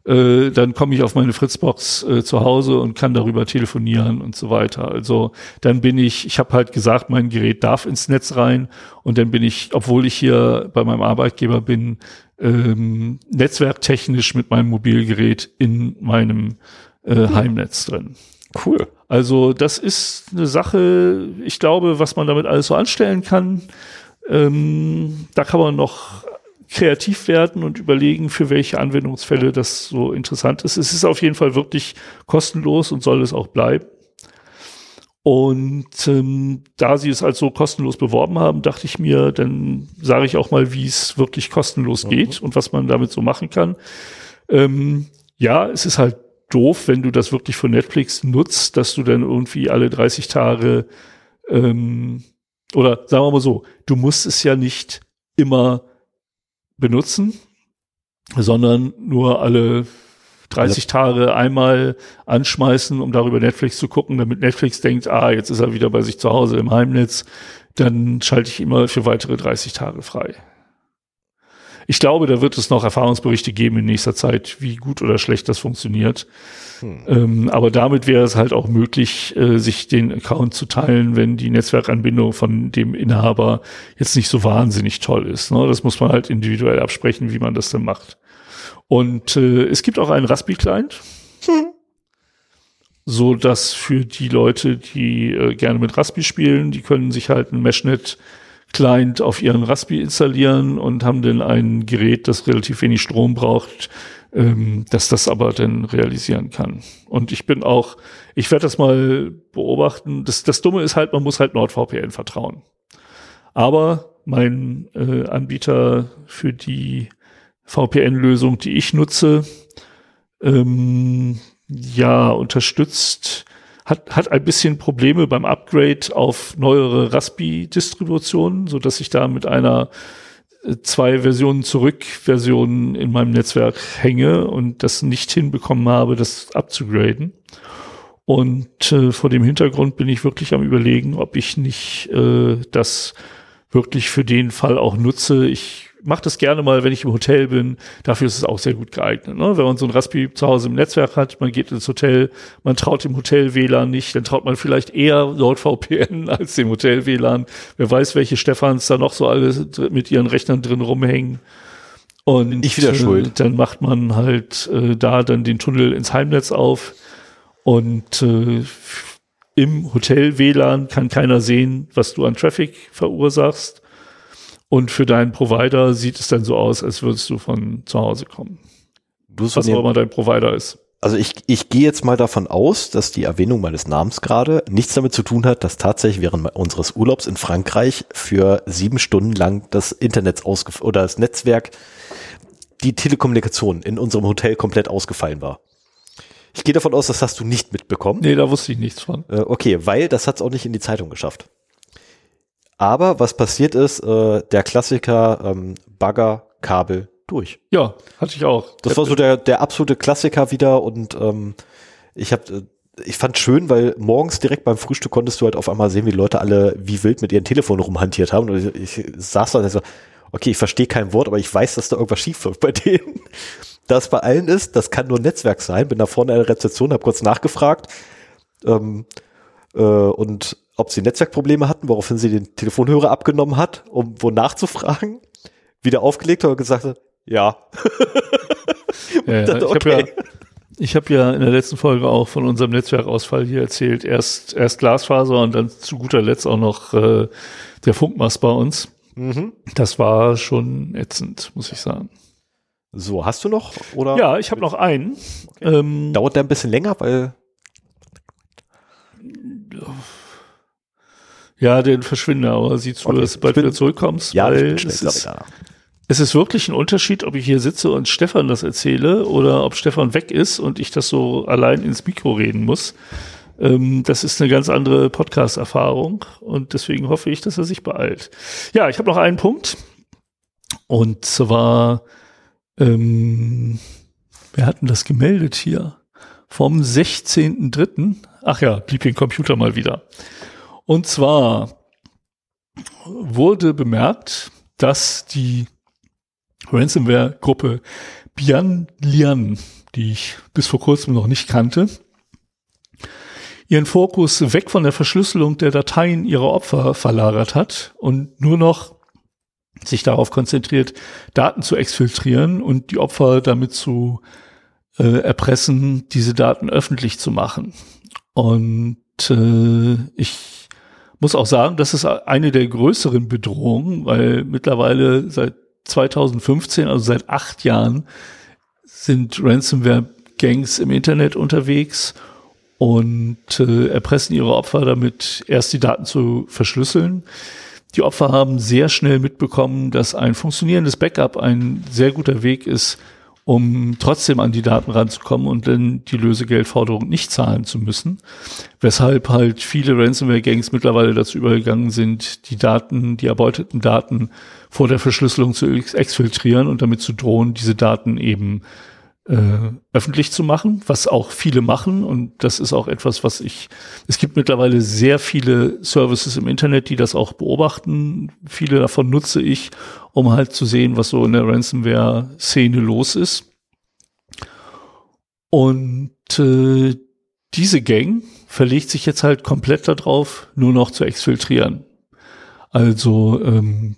Äh, dann komme ich auf meine Fritzbox äh, zu Hause und kann darüber telefonieren und so weiter. Also dann bin ich, ich habe halt gesagt, mein Gerät darf ins Netz rein und dann bin ich, obwohl ich hier bei meinem Arbeitgeber bin, ähm, netzwerktechnisch mit meinem Mobilgerät in meinem äh, mhm. Heimnetz drin. Cool. Also das ist eine Sache, ich glaube, was man damit alles so anstellen kann. Ähm, da kann man noch kreativ werden und überlegen, für welche Anwendungsfälle das so interessant ist. Es ist auf jeden Fall wirklich kostenlos und soll es auch bleiben. Und ähm, da sie es als so kostenlos beworben haben, dachte ich mir, dann sage ich auch mal, wie es wirklich kostenlos mhm. geht und was man damit so machen kann. Ähm, ja, es ist halt doof, wenn du das wirklich von Netflix nutzt, dass du dann irgendwie alle 30 Tage ähm, oder sagen wir mal so, du musst es ja nicht immer benutzen, sondern nur alle 30 Tage einmal anschmeißen, um darüber Netflix zu gucken, damit Netflix denkt, ah, jetzt ist er wieder bei sich zu Hause im Heimnetz, dann schalte ich immer für weitere 30 Tage frei. Ich glaube, da wird es noch Erfahrungsberichte geben in nächster Zeit, wie gut oder schlecht das funktioniert. Hm. Ähm, aber damit wäre es halt auch möglich, äh, sich den Account zu teilen, wenn die Netzwerkanbindung von dem Inhaber jetzt nicht so wahnsinnig toll ist. Ne? Das muss man halt individuell absprechen, wie man das dann macht. Und äh, es gibt auch einen Raspi-Client. Hm. So dass für die Leute, die äh, gerne mit Raspi spielen, die können sich halt ein Meshnet Client auf ihren Raspi installieren und haben dann ein Gerät, das relativ wenig Strom braucht, ähm, dass das aber dann realisieren kann. Und ich bin auch, ich werde das mal beobachten. Das, das Dumme ist halt, man muss halt NordVPN vertrauen. Aber mein äh, Anbieter für die VPN-Lösung, die ich nutze, ähm, ja, unterstützt, hat, hat ein bisschen Probleme beim Upgrade auf neuere Raspi-Distributionen, so dass ich da mit einer äh, zwei Versionen zurück Version in meinem Netzwerk hänge und das nicht hinbekommen habe, das abzugraden. Und äh, vor dem Hintergrund bin ich wirklich am überlegen, ob ich nicht äh, das wirklich für den Fall auch nutze. Ich mache das gerne mal, wenn ich im Hotel bin. Dafür ist es auch sehr gut geeignet. Ne? Wenn man so ein Raspi zu Hause im Netzwerk hat, man geht ins Hotel, man traut dem Hotel WLAN nicht, dann traut man vielleicht eher NordVPN als dem Hotel WLAN. Wer weiß, welche Stefans da noch so alle mit ihren Rechnern drin rumhängen. Und ich wieder äh, schuld. dann macht man halt äh, da dann den Tunnel ins Heimnetz auf und äh, im Hotel WLAN kann keiner sehen, was du an Traffic verursachst. Und für deinen Provider sieht es dann so aus, als würdest du von zu Hause kommen. Du was auch immer dein Provider ist. Also ich, ich gehe jetzt mal davon aus, dass die Erwähnung meines Namens gerade nichts damit zu tun hat, dass tatsächlich während unseres Urlaubs in Frankreich für sieben Stunden lang das Internet ausgef oder das Netzwerk, die Telekommunikation in unserem Hotel komplett ausgefallen war. Ich gehe davon aus, das hast du nicht mitbekommen. Nee, da wusste ich nichts von. Äh, okay, weil das hat es auch nicht in die Zeitung geschafft. Aber was passiert ist, äh, der Klassiker ähm, Bagger, Kabel durch. Ja, hatte ich auch. Das war so der, der absolute Klassiker wieder und ähm, ich habe äh, ich fand schön, weil morgens direkt beim Frühstück konntest du halt auf einmal sehen, wie Leute alle wie wild mit ihren Telefonen rumhantiert haben. Und ich, ich saß da und so, okay, ich verstehe kein Wort, aber ich weiß, dass da irgendwas schief läuft bei denen. Das bei allen ist, das kann nur Netzwerk sein. Bin da vorne in der Rezeption, habe kurz nachgefragt ähm, äh, und ob sie Netzwerkprobleme hatten, woraufhin sie den Telefonhörer abgenommen hat, um wo nachzufragen, wieder aufgelegt hat und gesagt hat, ja. ja, dachte, okay. Ich habe ja, hab ja in der letzten Folge auch von unserem Netzwerkausfall hier erzählt. Erst, erst Glasfaser und dann zu guter Letzt auch noch äh, der Funkmast bei uns. Mhm. Das war schon ätzend, muss ich sagen. So, hast du noch? Oder? Ja, ich habe noch einen. Okay. Ähm, Dauert der ein bisschen länger, weil Ja, den verschwinde, aber siehst du, okay. dass du bald bin, wieder zurückkommst? Ja, weil es ist, es ist wirklich ein Unterschied, ob ich hier sitze und Stefan das erzähle oder ob Stefan weg ist und ich das so allein ins Mikro reden muss. Ähm, das ist eine ganz andere Podcast-Erfahrung und deswegen hoffe ich, dass er sich beeilt. Ja, ich habe noch einen Punkt und zwar, ähm, wir hatten das gemeldet hier vom 16.3. Ach ja, blieb den Computer mal wieder. Und zwar wurde bemerkt, dass die Ransomware-Gruppe Bian Lian, die ich bis vor kurzem noch nicht kannte, ihren Fokus weg von der Verschlüsselung der Dateien ihrer Opfer verlagert hat und nur noch sich darauf konzentriert, Daten zu exfiltrieren und die Opfer damit zu äh, erpressen, diese Daten öffentlich zu machen. Und äh, ich muss auch sagen, das ist eine der größeren Bedrohungen, weil mittlerweile seit 2015, also seit acht Jahren, sind Ransomware-Gangs im Internet unterwegs und äh, erpressen ihre Opfer damit, erst die Daten zu verschlüsseln. Die Opfer haben sehr schnell mitbekommen, dass ein funktionierendes Backup ein sehr guter Weg ist, um trotzdem an die Daten ranzukommen und dann die Lösegeldforderung nicht zahlen zu müssen. Weshalb halt viele Ransomware-Gangs mittlerweile dazu übergegangen sind, die Daten, die erbeuteten Daten vor der Verschlüsselung zu exfiltrieren und damit zu drohen, diese Daten eben äh, öffentlich zu machen, was auch viele machen. Und das ist auch etwas, was ich, es gibt mittlerweile sehr viele Services im Internet, die das auch beobachten. Viele davon nutze ich, um halt zu sehen, was so in der Ransomware-Szene los ist. Und äh, diese Gang verlegt sich jetzt halt komplett darauf, nur noch zu exfiltrieren. Also ähm,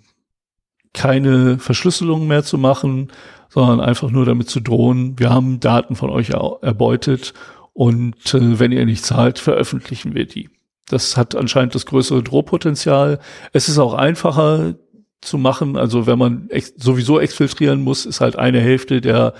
keine Verschlüsselung mehr zu machen, sondern einfach nur damit zu drohen, wir haben Daten von euch er erbeutet und äh, wenn ihr nicht zahlt, veröffentlichen wir die. Das hat anscheinend das größere Drohpotenzial. Es ist auch einfacher zu machen. Also wenn man ex sowieso exfiltrieren muss, ist halt eine Hälfte der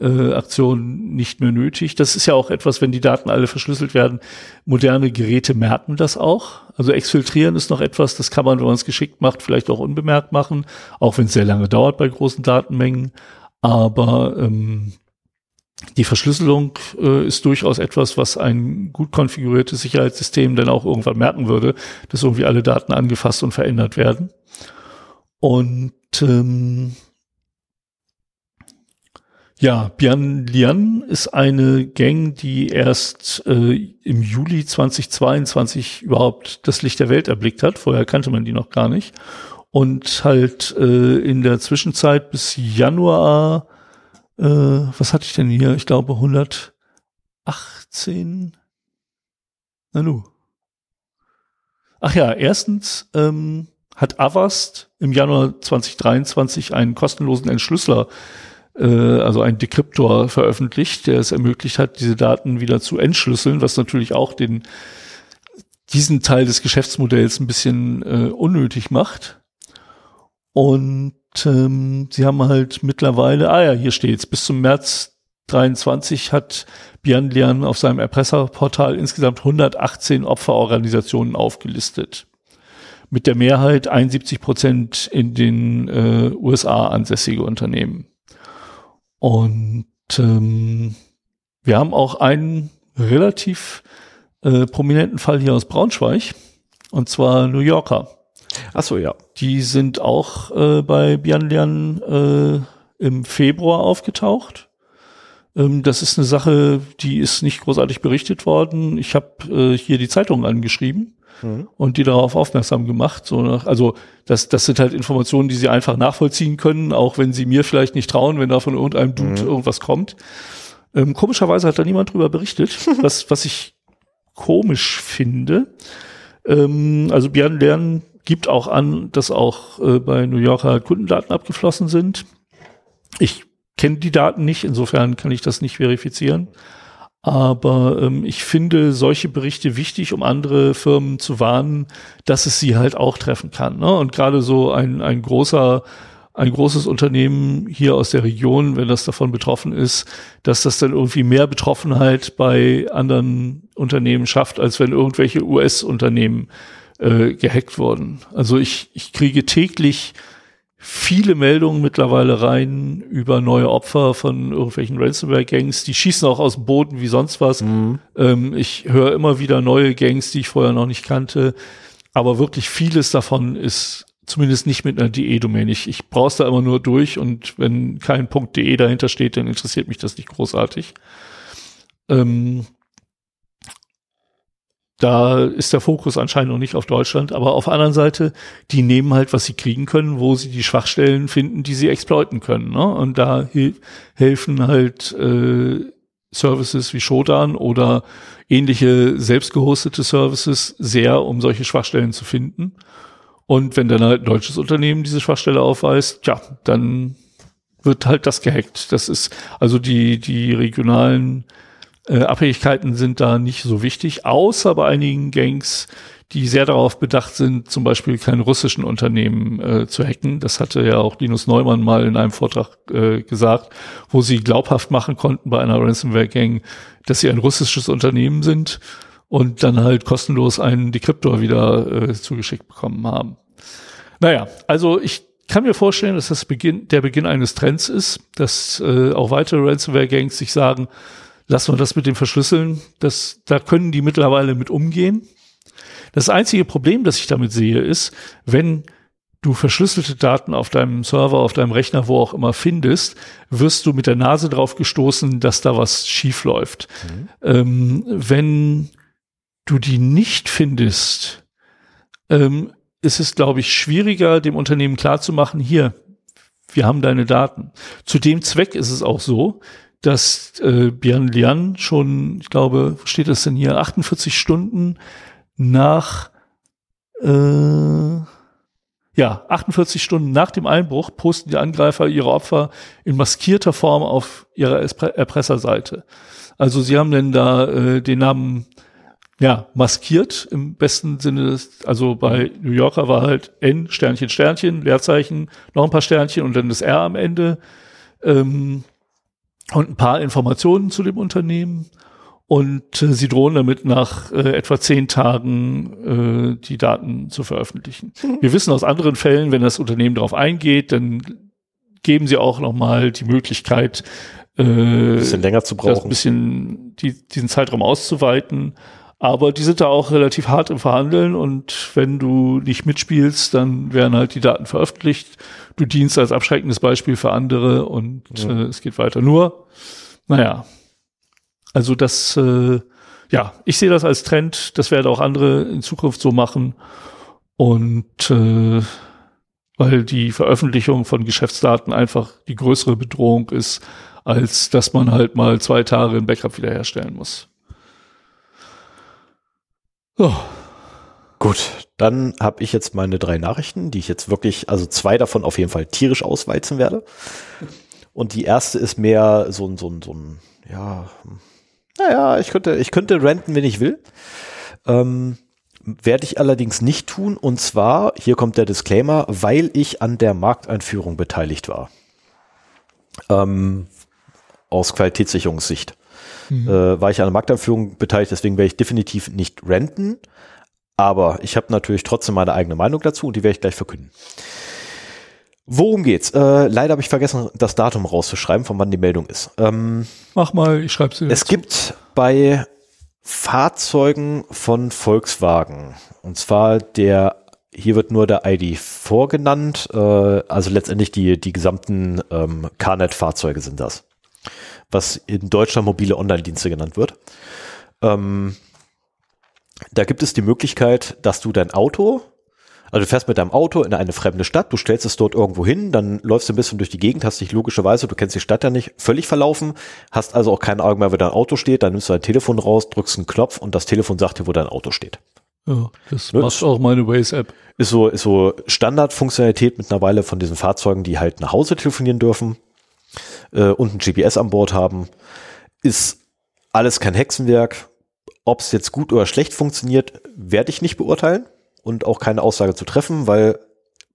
äh, Aktion nicht mehr nötig. Das ist ja auch etwas, wenn die Daten alle verschlüsselt werden. Moderne Geräte merken das auch. Also exfiltrieren ist noch etwas, das kann man, wenn man es geschickt macht, vielleicht auch unbemerkt machen, auch wenn es sehr lange dauert bei großen Datenmengen. Aber ähm, die Verschlüsselung äh, ist durchaus etwas, was ein gut konfiguriertes Sicherheitssystem dann auch irgendwann merken würde, dass irgendwie alle Daten angefasst und verändert werden. Und ähm, ja, Bian Lian ist eine Gang, die erst äh, im Juli 2022 überhaupt das Licht der Welt erblickt hat. Vorher kannte man die noch gar nicht und halt äh, in der Zwischenzeit bis Januar, äh, was hatte ich denn hier? Ich glaube 118. Na nu. Ach ja, erstens ähm, hat Avast im Januar 2023 einen kostenlosen Entschlüsseler, äh, also einen Dekryptor veröffentlicht, der es ermöglicht hat, diese Daten wieder zu entschlüsseln, was natürlich auch den diesen Teil des Geschäftsmodells ein bisschen äh, unnötig macht. Und ähm, sie haben halt mittlerweile, ah ja, hier steht's, bis zum März 23 hat Bian Lian auf seinem Erpresserportal insgesamt 118 Opferorganisationen aufgelistet. Mit der Mehrheit 71 Prozent in den äh, USA ansässige Unternehmen. Und ähm, wir haben auch einen relativ äh, prominenten Fall hier aus Braunschweig, und zwar New Yorker. Ach so, ja. Die sind auch äh, bei Bianlian äh, im Februar aufgetaucht. Ähm, das ist eine Sache, die ist nicht großartig berichtet worden. Ich habe äh, hier die Zeitung angeschrieben mhm. und die darauf aufmerksam gemacht. So nach, also das, das sind halt Informationen, die sie einfach nachvollziehen können, auch wenn sie mir vielleicht nicht trauen, wenn da von irgendeinem Dude mhm. irgendwas kommt. Ähm, komischerweise hat da niemand drüber berichtet, was, was ich komisch finde. Ähm, also Björn Lern gibt auch an, dass auch äh, bei New Yorker Kundendaten abgeflossen sind. Ich kenne die Daten nicht, insofern kann ich das nicht verifizieren. Aber ähm, ich finde solche Berichte wichtig, um andere Firmen zu warnen, dass es sie halt auch treffen kann. Ne? Und gerade so ein, ein großer ein großes Unternehmen hier aus der Region, wenn das davon betroffen ist, dass das dann irgendwie mehr Betroffenheit bei anderen Unternehmen schafft, als wenn irgendwelche US-Unternehmen äh, gehackt wurden. Also ich, ich kriege täglich viele Meldungen mittlerweile rein über neue Opfer von irgendwelchen Ransomware-Gangs. Die schießen auch aus dem Boden wie sonst was. Mhm. Ähm, ich höre immer wieder neue Gangs, die ich vorher noch nicht kannte. Aber wirklich vieles davon ist zumindest nicht mit einer DE-Domain. Ich, ich brauche da immer nur durch und wenn kein .de dahinter steht, dann interessiert mich das nicht großartig. Ähm, da ist der Fokus anscheinend noch nicht auf Deutschland, aber auf der anderen Seite, die nehmen halt, was sie kriegen können, wo sie die Schwachstellen finden, die sie exploiten können. Ne? Und da helfen halt äh, Services wie Shodan oder ähnliche selbstgehostete Services sehr, um solche Schwachstellen zu finden. Und wenn dann halt ein deutsches Unternehmen diese Schwachstelle aufweist, ja, dann wird halt das gehackt. Das ist also die, die regionalen äh, Abhängigkeiten sind da nicht so wichtig, außer bei einigen Gangs, die sehr darauf bedacht sind, zum Beispiel kein russischen Unternehmen äh, zu hacken. Das hatte ja auch Linus Neumann mal in einem Vortrag äh, gesagt, wo sie glaubhaft machen konnten bei einer Ransomware-Gang, dass sie ein russisches Unternehmen sind und dann halt kostenlos einen Decryptor wieder äh, zugeschickt bekommen haben. Naja, also ich kann mir vorstellen, dass das Beginn, der Beginn eines Trends ist, dass äh, auch weitere Ransomware-Gangs sich sagen, lassen wir das mit dem Verschlüsseln, das, da können die mittlerweile mit umgehen. Das einzige Problem, das ich damit sehe, ist, wenn du verschlüsselte Daten auf deinem Server, auf deinem Rechner, wo auch immer findest, wirst du mit der Nase drauf gestoßen, dass da was schief läuft. Mhm. Ähm, wenn du die nicht findest, ähm, ist es, glaube ich, schwieriger, dem Unternehmen klarzumachen, hier, wir haben deine Daten. Zu dem Zweck ist es auch so, dass äh, Bian Lian schon, ich glaube, steht das denn hier, 48 Stunden nach äh, ja, 48 Stunden nach dem Einbruch posten die Angreifer ihre Opfer in maskierter Form auf ihrer Erpresserseite. Also sie haben denn da äh, den Namen ja maskiert im besten Sinne. Des, also bei New Yorker war halt N Sternchen Sternchen Leerzeichen noch ein paar Sternchen und dann das R am Ende ähm, und ein paar Informationen zu dem Unternehmen. Und äh, sie drohen damit nach äh, etwa zehn Tagen äh, die Daten zu veröffentlichen. Wir wissen aus anderen Fällen, wenn das Unternehmen darauf eingeht, dann geben sie auch nochmal die Möglichkeit, äh, ein bisschen länger zu brauchen, ein bisschen die, diesen Zeitraum auszuweiten. Aber die sind da auch relativ hart im Verhandeln und wenn du nicht mitspielst, dann werden halt die Daten veröffentlicht. Du dienst als abschreckendes Beispiel für andere und ja. äh, es geht weiter. Nur, naja, also das, äh, ja, ich sehe das als Trend. Das werden auch andere in Zukunft so machen. Und äh, weil die Veröffentlichung von Geschäftsdaten einfach die größere Bedrohung ist, als dass man halt mal zwei Tage ein Backup wiederherstellen muss. So. Gut, dann habe ich jetzt meine drei Nachrichten, die ich jetzt wirklich, also zwei davon auf jeden Fall tierisch ausweizen werde. Und die erste ist mehr so ein, so ein, so ein, ja, naja, ich könnte, ich könnte renten, wenn ich will. Ähm, werde ich allerdings nicht tun. Und zwar, hier kommt der Disclaimer, weil ich an der Markteinführung beteiligt war. Ähm, aus Qualitätssicherungssicht. Mhm. Äh, war ich an der Markteinführung beteiligt, deswegen werde ich definitiv nicht renten. Aber ich habe natürlich trotzdem meine eigene Meinung dazu und die werde ich gleich verkünden. Worum geht's? Äh, leider habe ich vergessen, das Datum rauszuschreiben, von wann die Meldung ist. Ähm, Mach mal, ich schreibe sie. Es gibt bei Fahrzeugen von Volkswagen, und zwar der, hier wird nur der ID vorgenannt, äh, also letztendlich die, die gesamten ähm, CarNet-Fahrzeuge sind das, was in Deutschland mobile Online-Dienste genannt wird. Ähm, da gibt es die Möglichkeit, dass du dein Auto also du fährst mit deinem Auto in eine fremde Stadt, du stellst es dort irgendwo hin, dann läufst du ein bisschen durch die Gegend, hast dich logischerweise, du kennst die Stadt ja nicht, völlig verlaufen, hast also auch keine Augen mehr, wo dein Auto steht, dann nimmst du dein Telefon raus, drückst einen Knopf und das Telefon sagt dir, wo dein Auto steht. Ja, das ne? macht auch meine Waze-App. Ist so, ist so Standardfunktionalität mittlerweile von diesen Fahrzeugen, die halt nach Hause telefonieren dürfen äh, und ein GPS an Bord haben. Ist alles kein Hexenwerk. Ob es jetzt gut oder schlecht funktioniert, werde ich nicht beurteilen und auch keine Aussage zu treffen, weil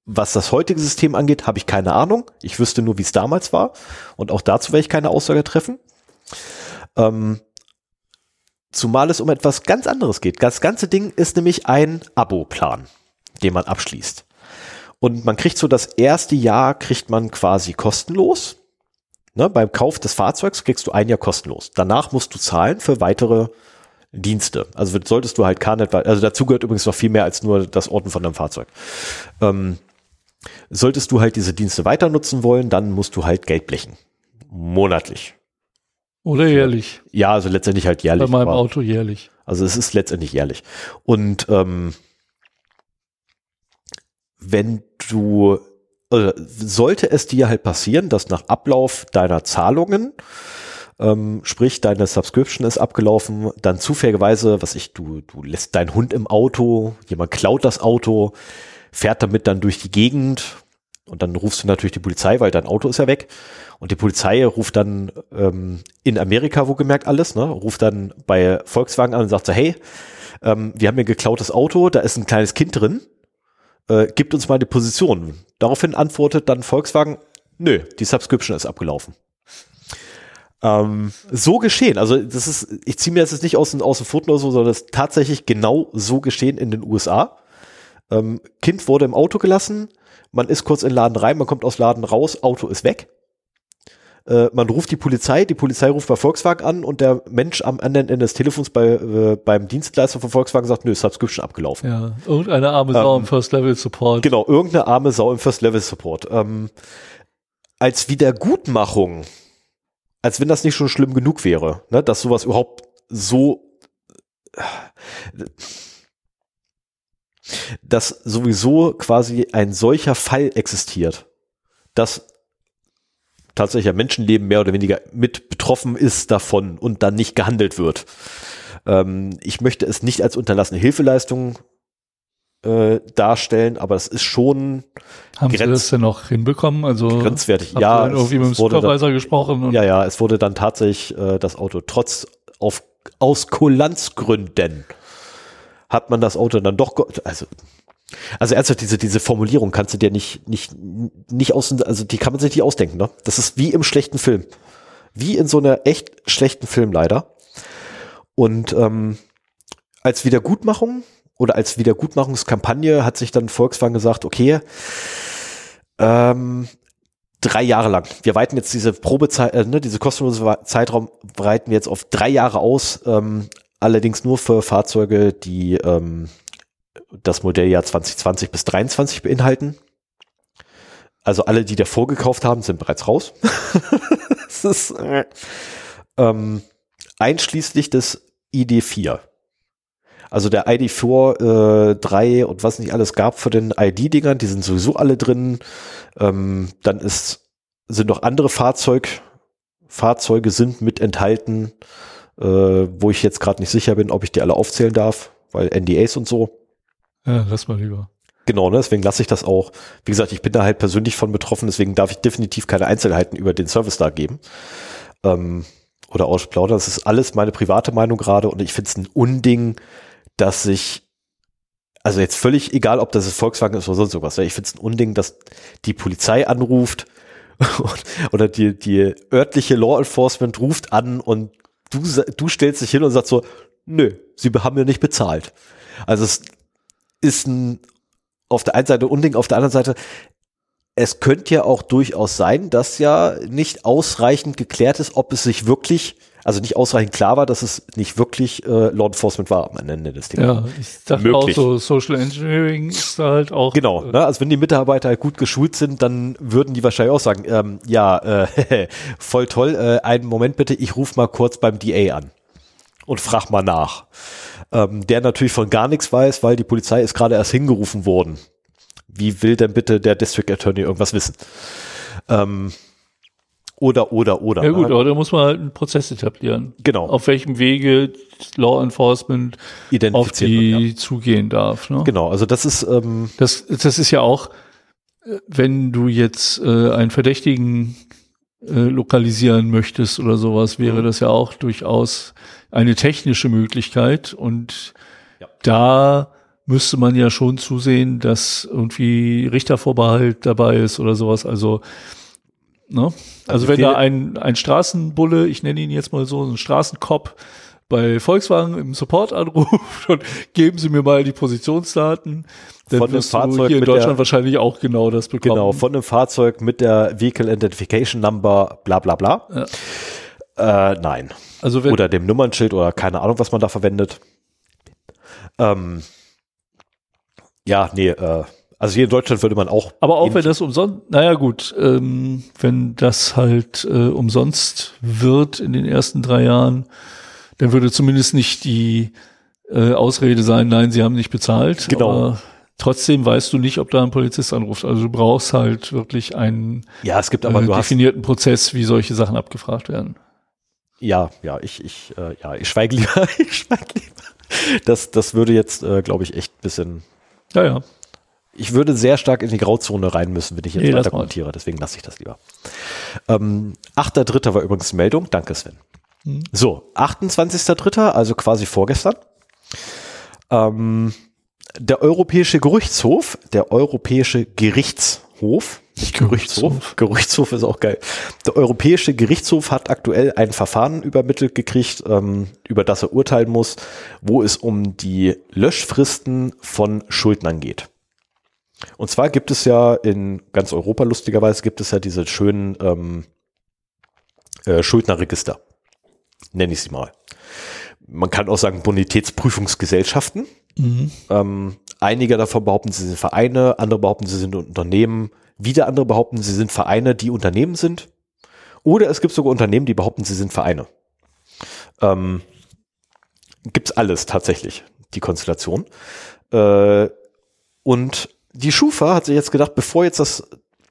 was das heutige System angeht, habe ich keine Ahnung. Ich wüsste nur, wie es damals war. Und auch dazu werde ich keine Aussage treffen. Ähm, zumal es um etwas ganz anderes geht. Das ganze Ding ist nämlich ein Abo-Plan, den man abschließt. Und man kriegt so das erste Jahr kriegt man quasi kostenlos. Ne, beim Kauf des Fahrzeugs kriegst du ein Jahr kostenlos. Danach musst du zahlen für weitere Dienste. Also solltest du halt Carnet, also dazu gehört übrigens noch viel mehr als nur das Orten von deinem Fahrzeug. Ähm, solltest du halt diese Dienste weiter nutzen wollen, dann musst du halt Geld blechen. Monatlich. Oder jährlich. Ja, also letztendlich halt jährlich. Bei meinem Auto jährlich. Also es ist letztendlich jährlich. Und ähm, wenn du, äh, sollte es dir halt passieren, dass nach Ablauf deiner Zahlungen ähm, sprich, deine Subscription ist abgelaufen, dann zufälligerweise, was ich, du, du lässt deinen Hund im Auto, jemand klaut das Auto, fährt damit dann durch die Gegend und dann rufst du natürlich die Polizei, weil dein Auto ist ja weg. Und die Polizei ruft dann ähm, in Amerika, wo gemerkt alles, ne, ruft dann bei Volkswagen an und sagt so, hey, ähm, wir haben hier geklautes Auto, da ist ein kleines Kind drin, äh, gibt uns mal die Position. Daraufhin antwortet dann Volkswagen, nö, die Subscription ist abgelaufen. Ähm, so geschehen. Also das ist, ich ziehe mir das jetzt nicht aus, aus dem Pfoten oder so, sondern das ist tatsächlich genau so geschehen in den USA. Ähm, kind wurde im Auto gelassen, man ist kurz in den Laden rein, man kommt aus Laden raus, Auto ist weg. Äh, man ruft die Polizei, die Polizei ruft bei Volkswagen an und der Mensch am anderen Ende des Telefons bei, äh, beim Dienstleister von Volkswagen sagt, nö, Subscription abgelaufen. Ja, irgendeine arme Sau ähm, im First Level Support. Genau, irgendeine arme Sau im First Level Support. Ähm, als Wiedergutmachung, als wenn das nicht schon schlimm genug wäre, ne, dass sowas überhaupt so dass sowieso quasi ein solcher Fall existiert, dass tatsächlich ein Menschenleben mehr oder weniger mit betroffen ist davon und dann nicht gehandelt wird. Ähm, ich möchte es nicht als unterlassene Hilfeleistung äh, darstellen, aber es ist schon haben Sie das denn noch hinbekommen? Also grenzwertig. Ja, irgendwie mit dem Supervisor dann, gesprochen. ja, ja, es wurde dann tatsächlich äh, das Auto trotz auf aus Kulanzgründen hat man das Auto dann doch, also also ernsthaft, diese, diese Formulierung kannst du dir nicht, nicht, nicht aus, also die kann man sich nicht ausdenken, ne? Das ist wie im schlechten Film. Wie in so einer echt schlechten Film leider. Und ähm, als Wiedergutmachung oder als Wiedergutmachungskampagne hat sich dann Volkswagen gesagt, okay, ähm, drei Jahre lang. Wir weiten jetzt diese Probezeit, äh, ne, diese kostenlose Zeitraum breiten wir jetzt auf drei Jahre aus. Ähm, allerdings nur für Fahrzeuge, die ähm, das Modelljahr 2020 bis 2023 beinhalten. Also alle, die davor gekauft haben, sind bereits raus. das ist, äh, ähm, einschließlich des ID4. Also der ID4, äh, 3 und was nicht alles gab für den ID-Dingern, die sind sowieso alle drin. Ähm, dann ist, sind noch andere Fahrzeug, Fahrzeuge sind mit enthalten, äh, wo ich jetzt gerade nicht sicher bin, ob ich die alle aufzählen darf, weil NDAs und so. Ja, lass mal lieber. Genau, ne? deswegen lasse ich das auch. Wie gesagt, ich bin da halt persönlich von betroffen, deswegen darf ich definitiv keine Einzelheiten über den Service da geben. Ähm, oder ausplaudern. Das ist alles meine private Meinung gerade und ich finde es ein Unding, dass sich, also jetzt völlig egal, ob das Volkswagen ist oder sonst sowas, ich finde es ein Unding, dass die Polizei anruft oder die, die örtliche Law Enforcement ruft an und du, du stellst dich hin und sagst so, nö, sie haben mir nicht bezahlt. Also es ist ein, auf der einen Seite Unding, auf der anderen Seite, es könnte ja auch durchaus sein, dass ja nicht ausreichend geklärt ist, ob es sich wirklich also nicht ausreichend klar war, dass es nicht wirklich äh, Law Enforcement war am Ende des Dings. Ja, ich dachte Möglich. auch so, Social Engineering ist halt auch. Genau, äh, ne? also wenn die Mitarbeiter halt gut geschult sind, dann würden die wahrscheinlich auch sagen, ähm, ja, äh, voll toll, äh, einen Moment bitte, ich rufe mal kurz beim DA an und frag mal nach. Ähm, der natürlich von gar nichts weiß, weil die Polizei ist gerade erst hingerufen worden. Wie will denn bitte der District Attorney irgendwas wissen? Ähm, oder, oder, oder. Ja gut, ne? aber da muss man halt einen Prozess etablieren. Genau. Auf welchem Wege Law Enforcement auf die ja. zugehen darf. Ne? Genau, also das ist... Ähm das, das ist ja auch, wenn du jetzt äh, einen Verdächtigen äh, lokalisieren möchtest oder sowas, wäre mhm. das ja auch durchaus eine technische Möglichkeit. Und ja. da müsste man ja schon zusehen, dass irgendwie Richtervorbehalt dabei ist oder sowas. Also Ne? Also, also wenn da ein, ein Straßenbulle, ich nenne ihn jetzt mal so, ein Straßenkopf bei Volkswagen im Support anruft und geben Sie mir mal die Positionsdaten, dann von wirst Fahrzeug hier in Deutschland der, wahrscheinlich auch genau das bekommen. Genau, von einem Fahrzeug mit der Vehicle Identification Number bla bla bla. Ja. Äh, nein. Also wenn, oder dem Nummernschild oder keine Ahnung, was man da verwendet. Ähm, ja, nee, äh, also hier in Deutschland würde man auch. Aber auch wenn das umsonst, naja gut, ähm, wenn das halt äh, umsonst wird in den ersten drei Jahren, dann würde zumindest nicht die äh, Ausrede sein, nein, sie haben nicht bezahlt. Genau. Aber trotzdem weißt du nicht, ob da ein Polizist anruft. Also du brauchst halt wirklich einen ja, es gibt aber äh, definierten Prozess, wie solche Sachen abgefragt werden. Ja, ja, ich, ich, äh, ja, ich schweige lieber, ich schweige lieber. Das, das würde jetzt, äh, glaube ich, echt bisschen. Ja, ja ich würde sehr stark in die Grauzone rein müssen, wenn ich jetzt nee, weiter kommentiere. Deswegen lasse ich das lieber. Ähm, 8.3. war übrigens Meldung. Danke, Sven. Mhm. So, 28.3., also quasi vorgestern. Ähm, der Europäische Gerichtshof, der Europäische Gerichtshof, nicht Gerichtshof, Gerichtshof ist auch geil. Der Europäische Gerichtshof hat aktuell ein Verfahren übermittelt gekriegt, ähm, über das er urteilen muss, wo es um die Löschfristen von Schuldnern geht. Und zwar gibt es ja in ganz Europa lustigerweise gibt es ja diese schönen ähm, äh, Schuldnerregister. Nenne ich sie mal. Man kann auch sagen Bonitätsprüfungsgesellschaften. Mhm. Ähm, einige davon behaupten, sie sind Vereine, andere behaupten, sie sind Unternehmen. Wieder andere behaupten, sie sind Vereine, die Unternehmen sind. Oder es gibt sogar Unternehmen, die behaupten, sie sind Vereine. Ähm, gibt's alles tatsächlich, die Konstellation. Äh, und die Schufa hat sich jetzt gedacht, bevor jetzt das,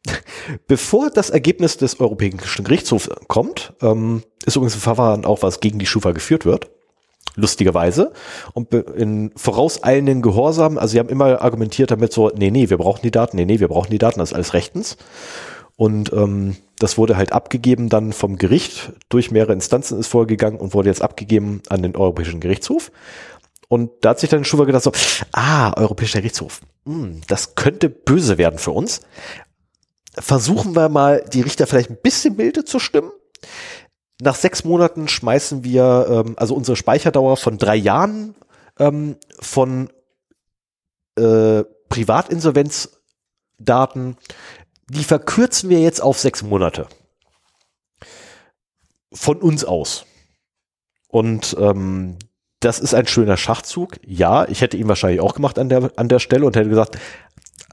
bevor das Ergebnis des Europäischen Gerichtshofs kommt, ähm, ist übrigens ein Verfahren auch, was gegen die Schufa geführt wird. Lustigerweise. Und in vorauseilenden Gehorsam, also sie haben immer argumentiert damit so, nee, nee, wir brauchen die Daten, nee, nee, wir brauchen die Daten, das ist alles rechtens. Und ähm, das wurde halt abgegeben dann vom Gericht, durch mehrere Instanzen ist vorgegangen und wurde jetzt abgegeben an den Europäischen Gerichtshof. Und da hat sich dann Schuber gedacht so, ah, Europäischer Gerichtshof, hm, das könnte böse werden für uns. Versuchen wir mal, die Richter vielleicht ein bisschen milde zu stimmen. Nach sechs Monaten schmeißen wir ähm, also unsere Speicherdauer von drei Jahren ähm, von äh, Privatinsolvenzdaten die verkürzen wir jetzt auf sechs Monate. Von uns aus. Und ähm, das ist ein schöner Schachzug. Ja, ich hätte ihn wahrscheinlich auch gemacht an der, an der Stelle und hätte gesagt,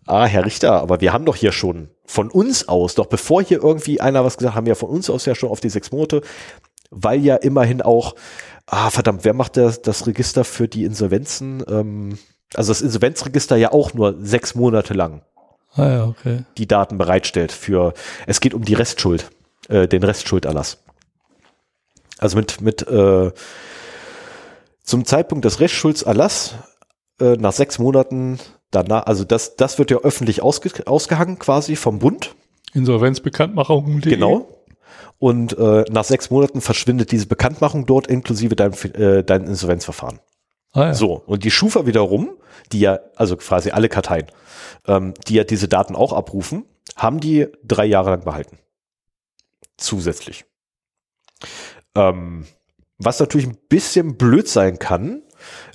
ah, Herr Richter, aber wir haben doch hier schon von uns aus, doch bevor hier irgendwie einer was gesagt hat, haben wir von uns aus ja schon auf die sechs Monate, weil ja immerhin auch, ah, verdammt, wer macht das, das Register für die Insolvenzen? Ähm, also das Insolvenzregister ja auch nur sechs Monate lang ah, ja, okay. die Daten bereitstellt für, es geht um die Restschuld, äh, den Restschulderlass. Also mit, mit äh, zum Zeitpunkt des Restschuldserlass äh, nach sechs Monaten danach, also das, das wird ja öffentlich ausge, ausgehangen quasi vom Bund. Insolvenzbekanntmachung. Genau. Und äh, nach sechs Monaten verschwindet diese Bekanntmachung dort inklusive dein, äh, dein Insolvenzverfahren. Ah, ja. So, und die Schufa wiederum, die ja, also quasi alle Karteien, ähm, die ja diese Daten auch abrufen, haben die drei Jahre lang behalten. Zusätzlich. Ähm, was natürlich ein bisschen blöd sein kann,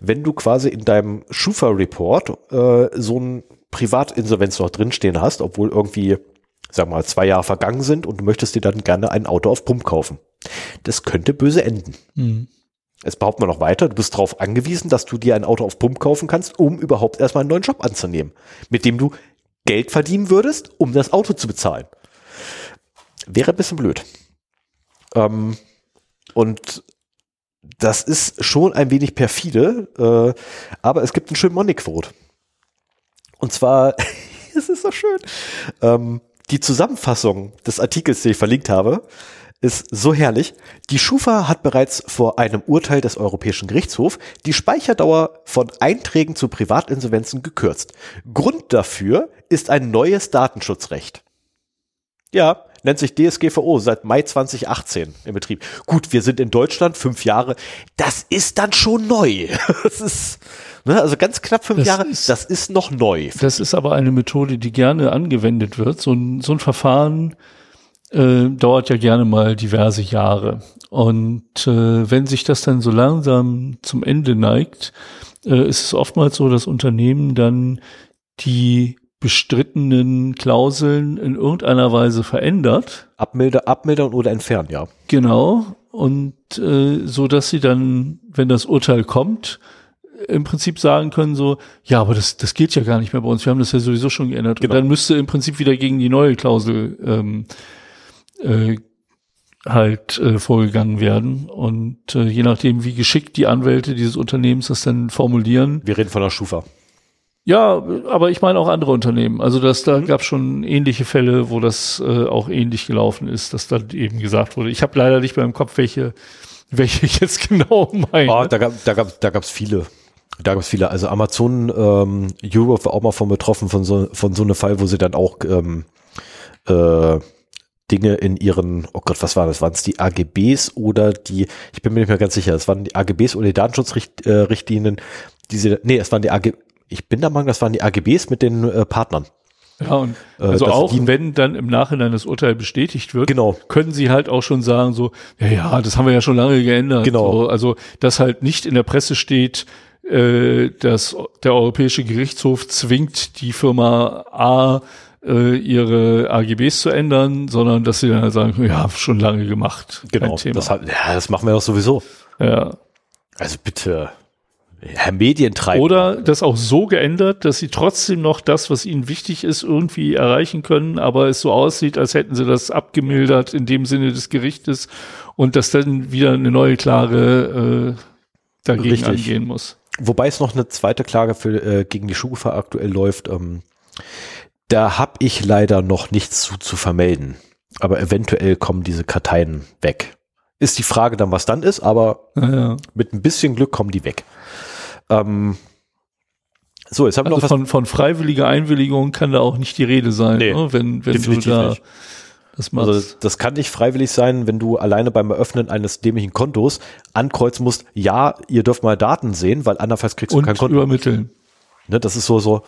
wenn du quasi in deinem Schufa-Report äh, so ein Privatinsolvenz noch drinstehen hast, obwohl irgendwie, sag mal, zwei Jahre vergangen sind und du möchtest dir dann gerne ein Auto auf Pump kaufen. Das könnte böse enden. Mhm. Es behauptet man noch weiter, du bist darauf angewiesen, dass du dir ein Auto auf Pump kaufen kannst, um überhaupt erstmal einen neuen Job anzunehmen, mit dem du Geld verdienen würdest, um das Auto zu bezahlen. Wäre ein bisschen blöd. Ähm, und das ist schon ein wenig perfide, äh, aber es gibt einen schönen Money-Quote. Und zwar, es ist so schön, ähm, die Zusammenfassung des Artikels, den ich verlinkt habe, ist so herrlich. Die Schufa hat bereits vor einem Urteil des Europäischen Gerichtshofs die Speicherdauer von Einträgen zu Privatinsolvenzen gekürzt. Grund dafür ist ein neues Datenschutzrecht. Ja, nennt sich DSGVO seit Mai 2018 im Betrieb. Gut, wir sind in Deutschland fünf Jahre. Das ist dann schon neu. Das ist, ne, also ganz knapp fünf das Jahre. Ist, das ist noch neu. Das ist aber eine Methode, die gerne angewendet wird. So ein, so ein Verfahren äh, dauert ja gerne mal diverse Jahre. Und äh, wenn sich das dann so langsam zum Ende neigt, äh, ist es oftmals so, dass Unternehmen dann die bestrittenen Klauseln in irgendeiner Weise verändert. Abmilder, abmildern oder entfernen, ja. Genau. Und äh, so dass sie dann, wenn das Urteil kommt, im Prinzip sagen können so, ja, aber das, das geht ja gar nicht mehr bei uns. Wir haben das ja sowieso schon geändert. Genau. Und dann müsste im Prinzip wieder gegen die neue Klausel ähm, äh, halt äh, vorgegangen werden. Und äh, je nachdem, wie geschickt die Anwälte dieses Unternehmens das dann formulieren. Wir reden von der Schufa. Ja, aber ich meine auch andere Unternehmen. Also das, da mhm. gab schon ähnliche Fälle, wo das äh, auch ähnlich gelaufen ist, dass dann eben gesagt wurde. Ich habe leider nicht mehr im Kopf, welche, welche ich jetzt genau meine. Oh, da gab da gab da gab's viele. Da gab es viele. Also Amazon ähm, Europe war auch mal von betroffen von so von so einem Fall, wo sie dann auch ähm, äh, Dinge in ihren, oh Gott, was war das? Waren es die AGBs oder die, ich bin mir nicht mehr ganz sicher, es waren die AGBs oder die Datenschutzrichtlinien, diese, nee, es waren die AG, ich bin der Meinung, das waren die AGBs mit den äh, Partnern. Ja, und äh, also äh, auch die, wenn dann im Nachhinein das Urteil bestätigt wird, genau. können sie halt auch schon sagen, so, ja, ja, das haben wir ja schon lange geändert. Genau. So, also, dass halt nicht in der Presse steht, äh, dass der Europäische Gerichtshof zwingt die Firma A äh, ihre AGBs zu ändern, sondern dass sie dann halt sagen, ja, schon lange gemacht. Genau, das, hat, ja, das machen wir doch sowieso. Ja. Also bitte, Herr Medientreiber. Oder das auch so geändert, dass sie trotzdem noch das, was ihnen wichtig ist, irgendwie erreichen können, aber es so aussieht, als hätten sie das abgemildert in dem Sinne des Gerichtes und dass dann wieder eine neue Klage äh, dagegen Richtig. angehen muss. Wobei es noch eine zweite Klage für, äh, gegen die Schufa aktuell läuft. Ähm, da habe ich leider noch nichts zu, zu vermelden. Aber eventuell kommen diese Karteien weg. Ist die Frage dann, was dann ist, aber ja, ja. mit ein bisschen Glück kommen die weg. Ähm, so, jetzt haben wir also noch was. Von, von freiwilliger Einwilligung kann da auch nicht die Rede sein, nee, ne? wenn, wenn du da nicht. das machst. Also das kann nicht freiwillig sein, wenn du alleine beim Eröffnen eines dämlichen Kontos ankreuzen musst, ja, ihr dürft mal Daten sehen, weil andernfalls kriegst du Und kein Konto. übermitteln. Ne, das ist so, so.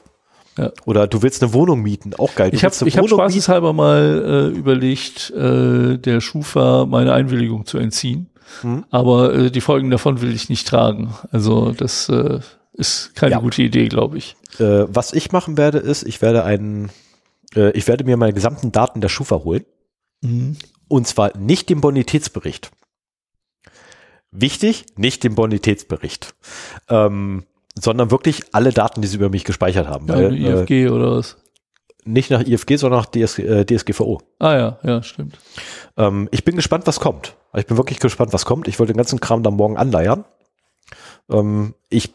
Ja. Oder du willst eine Wohnung mieten, auch geil. Du ich habe hab spaßeshalber mal äh, überlegt, äh, der Schufa meine Einwilligung zu entziehen. Mhm. Aber äh, die Folgen davon will ich nicht tragen. Also das äh, ist keine ja. gute Idee, glaube ich. Äh, was ich machen werde, ist, ich werde einen, äh, ich werde mir meine gesamten Daten der Schufa holen. Mhm. Und zwar nicht den Bonitätsbericht. Wichtig, nicht den Bonitätsbericht. Ähm, sondern wirklich alle Daten, die sie über mich gespeichert haben. Ja, weil, IFG äh, oder was? Nicht nach IFG, sondern nach DS, äh, DSGVO. Ah ja, ja, stimmt. Ähm, ich bin gespannt, was kommt. Ich bin wirklich gespannt, was kommt. Ich wollte den ganzen Kram dann morgen anleiern. Ähm, ich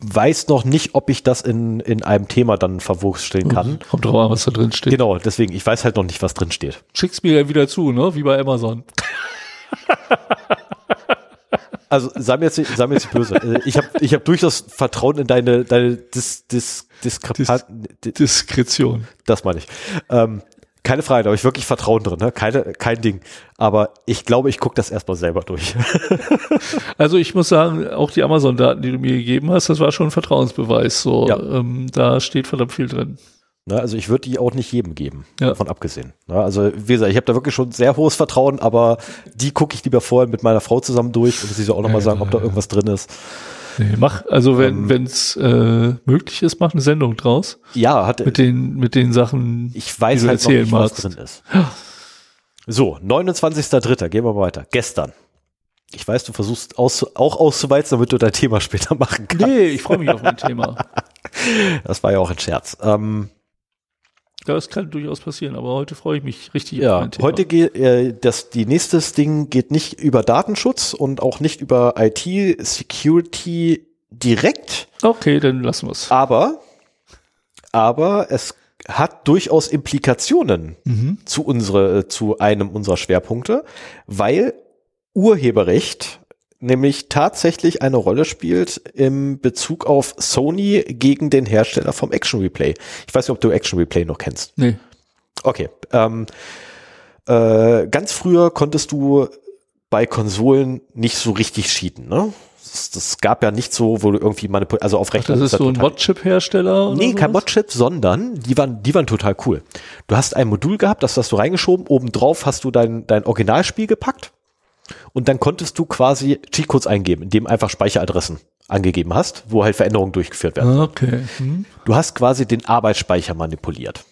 weiß noch nicht, ob ich das in, in einem Thema dann verwurzeln kann. Kommt drauf an, was da drin steht. Genau, deswegen, ich weiß halt noch nicht, was drin steht. Schick's mir ja wieder zu, ne? Wie bei Amazon. Also sei mir jetzt, sei mir jetzt böse. Äh, ich habe ich hab durchaus Vertrauen in deine, deine Dis, Dis, Diskrepan Dis, Diskretion. Das meine ich. Ähm, keine Frage, da habe ich wirklich Vertrauen drin, ne? Keine, kein Ding. Aber ich glaube, ich gucke das erstmal selber durch. also ich muss sagen, auch die Amazon-Daten, die du mir gegeben hast, das war schon ein Vertrauensbeweis. So, ja. ähm, da steht verdammt viel drin. Ne, also ich würde die auch nicht jedem geben, ja. davon abgesehen. Ne, also wie gesagt, ich habe da wirklich schon sehr hohes Vertrauen, aber die gucke ich lieber vorher mit meiner Frau zusammen durch und sie soll auch nochmal sagen, ob da irgendwas drin ist. Nee, mach, also wenn ähm, es äh, möglich ist, mach eine Sendung draus. Ja, hat mit den mit den Sachen. Ich weiß die halt noch nicht, was drin ist. So, 29.3. Gehen wir mal weiter. Gestern. Ich weiß, du versuchst aus, auch auszuweizen, damit du dein Thema später machen kannst. Nee, ich freue mich auf mein Thema. Das war ja auch ein Scherz. Ähm, das kann durchaus passieren, aber heute freue ich mich richtig ja, auf mein Thema. Heute geht äh, das die nächste Ding geht nicht über Datenschutz und auch nicht über IT Security direkt. Okay, dann lassen wir es. Aber aber es hat durchaus Implikationen mhm. zu unsere äh, zu einem unserer Schwerpunkte, weil Urheberrecht nämlich tatsächlich eine Rolle spielt im Bezug auf Sony gegen den Hersteller vom Action Replay. Ich weiß nicht, ob du Action Replay noch kennst. Nee. Okay. Ähm, äh, ganz früher konntest du bei Konsolen nicht so richtig cheaten, ne? Das, das gab ja nicht so, wo du irgendwie manipuliert, also auf Rechner. Das ist so ein Modchip-Hersteller? Nee, kein Modchip, sondern die waren, die waren total cool. Du hast ein Modul gehabt, das hast du reingeschoben, obendrauf hast du dein, dein Originalspiel gepackt und dann konntest du quasi Cheatcodes eingeben, indem einfach Speicheradressen angegeben hast, wo halt Veränderungen durchgeführt werden. Okay. Hm. Du hast quasi den Arbeitsspeicher manipuliert.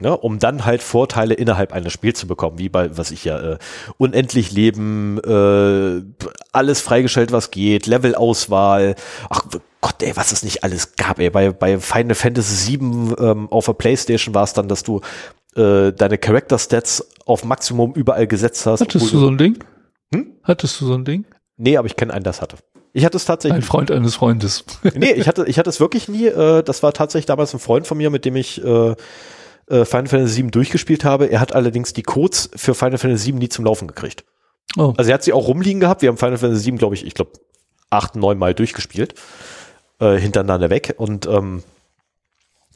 Ne, um dann halt Vorteile innerhalb eines Spiels zu bekommen, wie bei, was ich ja, äh, unendlich Leben, äh, alles freigestellt, was geht, Levelauswahl, ach Gott, ey, was es nicht alles gab, ey. Bei, bei Final Fantasy VII ähm, auf der Playstation war es dann, dass du äh, deine Character Stats auf Maximum überall gesetzt hast. Hattest du so ein Ding? Hm? Hattest du so ein Ding? Nee, aber ich kenne einen, das hatte. Ich hatte es tatsächlich. Ein Freund eines Freundes. nee, ich hatte, ich hatte es wirklich nie. Äh, das war tatsächlich damals ein Freund von mir, mit dem ich äh, äh, Final Fantasy VII durchgespielt habe. Er hat allerdings die Codes für Final Fantasy VII nie zum Laufen gekriegt. Oh. Also er hat sie auch rumliegen gehabt. Wir haben Final Fantasy VII, glaube ich, ich glaube, acht, neun Mal durchgespielt. Äh, hintereinander weg. Und ähm,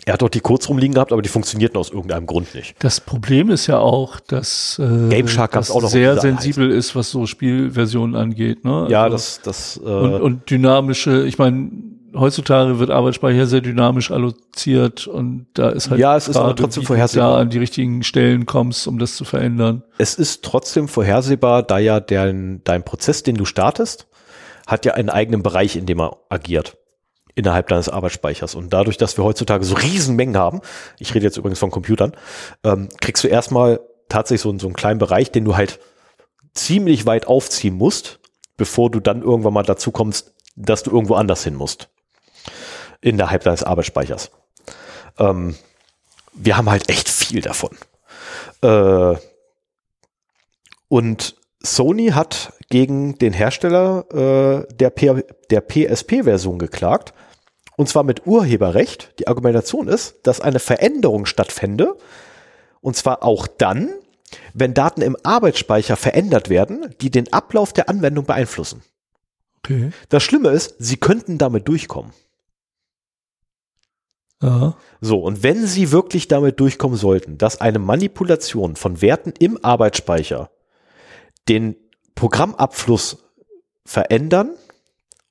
er hat auch die Codes rumliegen gehabt, aber die funktionierten aus irgendeinem Grund nicht. Das Problem ist ja auch, dass äh, Game Shark das auch noch sehr sensibel ist, was so Spielversionen angeht. Ne? Ja, also, das, das äh, und, und dynamische. Ich meine, heutzutage wird Arbeitsspeicher sehr dynamisch alloziert und da ist halt ja, es ist aber trotzdem vorhersehbar, da an die richtigen Stellen kommst, um das zu verändern. Es ist trotzdem vorhersehbar, da ja dein dein Prozess, den du startest, hat ja einen eigenen Bereich, in dem er agiert innerhalb deines Arbeitsspeichers. Und dadurch, dass wir heutzutage so Riesenmengen haben, ich rede jetzt übrigens von Computern, ähm, kriegst du erstmal tatsächlich so, so einen kleinen Bereich, den du halt ziemlich weit aufziehen musst, bevor du dann irgendwann mal dazu kommst, dass du irgendwo anders hin musst. Innerhalb deines Arbeitsspeichers. Ähm, wir haben halt echt viel davon. Äh, und Sony hat gegen den Hersteller äh, der, der PSP-Version geklagt. Und zwar mit Urheberrecht. Die Argumentation ist, dass eine Veränderung stattfände. Und zwar auch dann, wenn Daten im Arbeitsspeicher verändert werden, die den Ablauf der Anwendung beeinflussen. Okay. Das Schlimme ist, sie könnten damit durchkommen. Aha. So, und wenn sie wirklich damit durchkommen sollten, dass eine Manipulation von Werten im Arbeitsspeicher den Programmabfluss verändern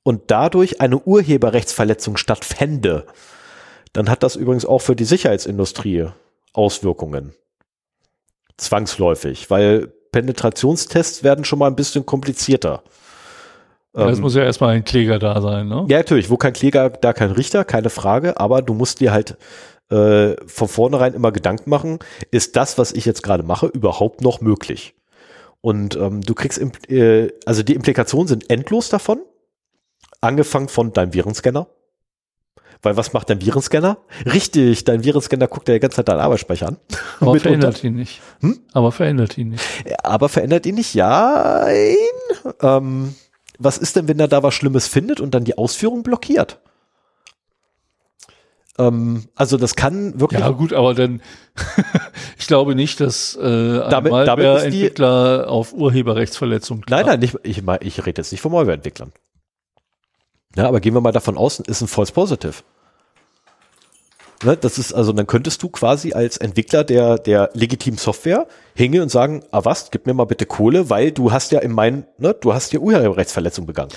und dadurch eine Urheberrechtsverletzung stattfände, dann hat das übrigens auch für die Sicherheitsindustrie Auswirkungen. Zwangsläufig, weil Penetrationstests werden schon mal ein bisschen komplizierter. Ja, es ähm, muss ja erstmal ein Kläger da sein, ne? Ja, natürlich. Wo kein Kläger, da kein Richter, keine Frage. Aber du musst dir halt äh, von vornherein immer Gedanken machen, ist das, was ich jetzt gerade mache, überhaupt noch möglich? Und ähm, du kriegst, äh, also die Implikationen sind endlos davon, angefangen von deinem Virenscanner. Weil was macht dein Virenscanner? Richtig, dein Virenscanner guckt dir die ganze Zeit deinen Arbeitsspeicher an. Aber verändert ihn nicht. Hm? Aber verändert ihn nicht. Aber verändert ihn nicht, ja. Ähm, was ist denn, wenn er da was Schlimmes findet und dann die Ausführung blockiert? Ähm, also das kann wirklich. Ja gut, aber dann ich glaube nicht, dass äh, ein damit, Malware-Entwickler auf Urheberrechtsverletzung. Nein, nein, nicht, ich, ich rede jetzt nicht von Malware-Entwicklern. Ja, aber gehen wir mal davon aus, ist ein False Positive. Ne, das ist also, dann könntest du quasi als Entwickler der, der legitimen Software hingehen und sagen, ah was, gib mir mal bitte Kohle, weil du hast ja in meinen, ne, du hast ja Urheberrechtsverletzung begangen.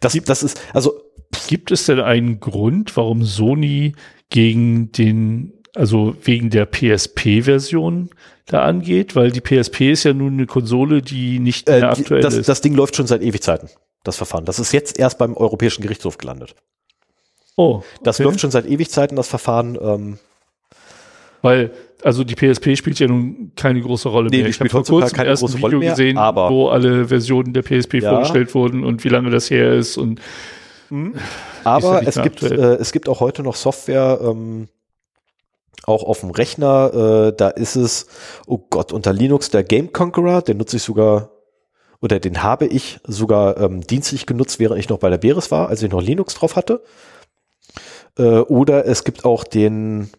Das, das ist, also. Gibt es denn einen Grund, warum Sony gegen den, also wegen der PSP-Version da angeht? Weil die PSP ist ja nun eine Konsole, die nicht mehr äh, aktuell das, ist. Das Ding läuft schon seit Ewigzeiten, das Verfahren. Das ist jetzt erst beim Europäischen Gerichtshof gelandet. Oh. Okay. Das läuft schon seit Ewigzeiten, das Verfahren. Ähm, weil, also die PSP spielt ja nun keine große Rolle nee, mehr. ich habe vor kurzem keine große Video Rolle mehr, gesehen, aber wo alle Versionen der PSP ja. vorgestellt wurden und wie lange das her ist und mhm. aber ja es gibt äh, es gibt auch heute noch Software ähm, auch auf dem Rechner, äh, da ist es, oh Gott, unter Linux der Game Conqueror, den nutze ich sogar, oder den habe ich sogar ähm, dienstlich genutzt, während ich noch bei der Beres war, als ich noch Linux drauf hatte. Äh, oder es gibt auch den,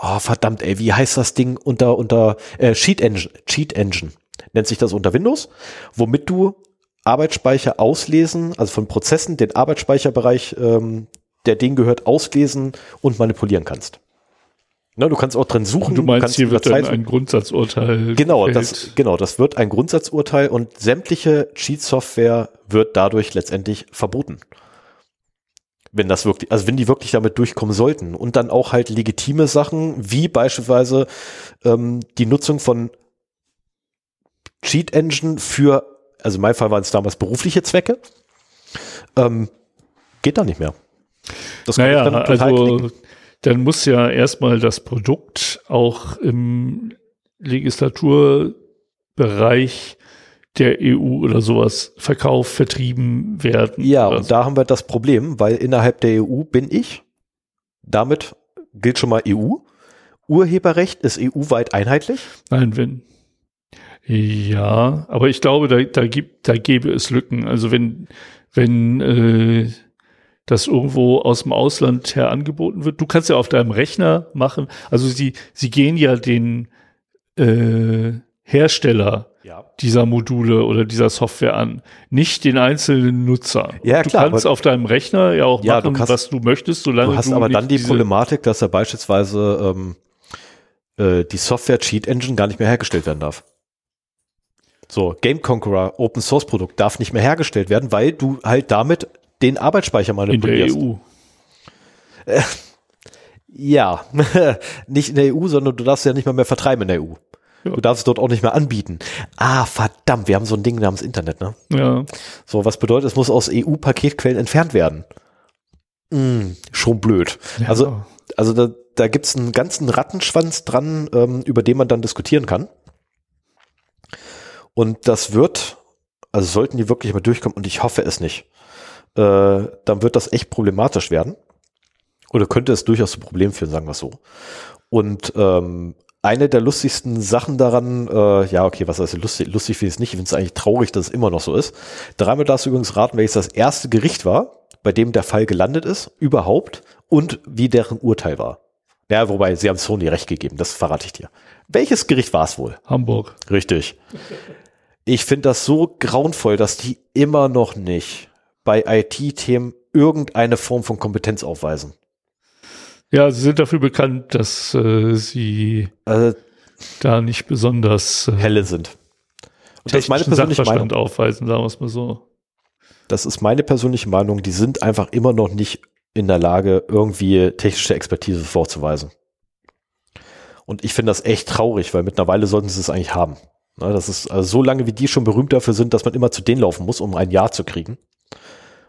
oh verdammt, ey, wie heißt das Ding unter, unter äh, Cheat Engine, Cheat Engine nennt sich das unter Windows, womit du Arbeitsspeicher auslesen, also von Prozessen den Arbeitsspeicherbereich, ähm, der denen gehört, auslesen und manipulieren kannst. Na, du kannst auch drin suchen. Du meinst, hier wird dann ein Grundsatzurteil. Genau, das, genau, das wird ein Grundsatzurteil und sämtliche Cheat-Software wird dadurch letztendlich verboten wenn das wirklich, also wenn die wirklich damit durchkommen sollten und dann auch halt legitime Sachen, wie beispielsweise ähm, die Nutzung von Cheat Engine für, also in meinem Fall waren es damals berufliche Zwecke, ähm, geht da nicht mehr. Das naja, dann also dann muss ja erstmal das Produkt auch im Legislaturbereich der EU oder sowas verkauft, vertrieben werden. Ja, und so. da haben wir das Problem, weil innerhalb der EU bin ich, damit gilt schon mal EU. Urheberrecht ist EU-weit einheitlich? Nein, wenn. Ja, aber ich glaube, da, da, gibt, da gäbe es Lücken. Also wenn, wenn äh, das irgendwo aus dem Ausland her angeboten wird, du kannst ja auf deinem Rechner machen. Also sie, sie gehen ja den äh, Hersteller ja. dieser Module oder dieser Software an, nicht den einzelnen Nutzer. Ja, du klar, kannst auf deinem Rechner ja auch ja, machen, du kannst, was du möchtest, solange du hast du aber dann die Problematik, dass er beispielsweise ähm, äh, die Software Cheat Engine gar nicht mehr hergestellt werden darf. So, Game Conqueror, Open Source Produkt darf nicht mehr hergestellt werden, weil du halt damit den Arbeitsspeicher manipulierst. In der EU. Äh, ja, nicht in der EU, sondern du darfst ja nicht mal mehr vertreiben in der EU. Ja. Du darfst es dort auch nicht mehr anbieten. Ah, verdammt, wir haben so ein Ding namens Internet, ne? Ja. So, was bedeutet, es muss aus EU-Paketquellen entfernt werden. Mm, schon blöd. Ja. Also, also da, da gibt es einen ganzen Rattenschwanz dran, ähm, über den man dann diskutieren kann. Und das wird, also sollten die wirklich mal durchkommen, und ich hoffe es nicht, äh, dann wird das echt problematisch werden. Oder könnte es durchaus ein Problem führen, sagen wir so. Und ähm, eine der lustigsten Sachen daran, äh, ja, okay, was heißt lustig? Lustig finde ich es nicht. Ich finde es eigentlich traurig, dass es immer noch so ist. Dreimal darfst du übrigens raten, welches das erste Gericht war, bei dem der Fall gelandet ist, überhaupt, und wie deren Urteil war. Ja, wobei, sie haben Sony recht gegeben, das verrate ich dir. Welches Gericht war es wohl? Hamburg. Richtig. Ich finde das so grauenvoll, dass die immer noch nicht bei IT-Themen irgendeine Form von Kompetenz aufweisen. Ja, sie sind dafür bekannt, dass äh, sie äh, da nicht besonders äh, helle sind. Und das ist meine persönliche Meinung. aufweisen, sagen wir es mal so. Das ist meine persönliche Meinung. Die sind einfach immer noch nicht in der Lage, irgendwie technische Expertise vorzuweisen. Und ich finde das echt traurig, weil mittlerweile sollten sie es eigentlich haben. das ist also so lange, wie die schon berühmt dafür sind, dass man immer zu denen laufen muss, um ein Ja zu kriegen.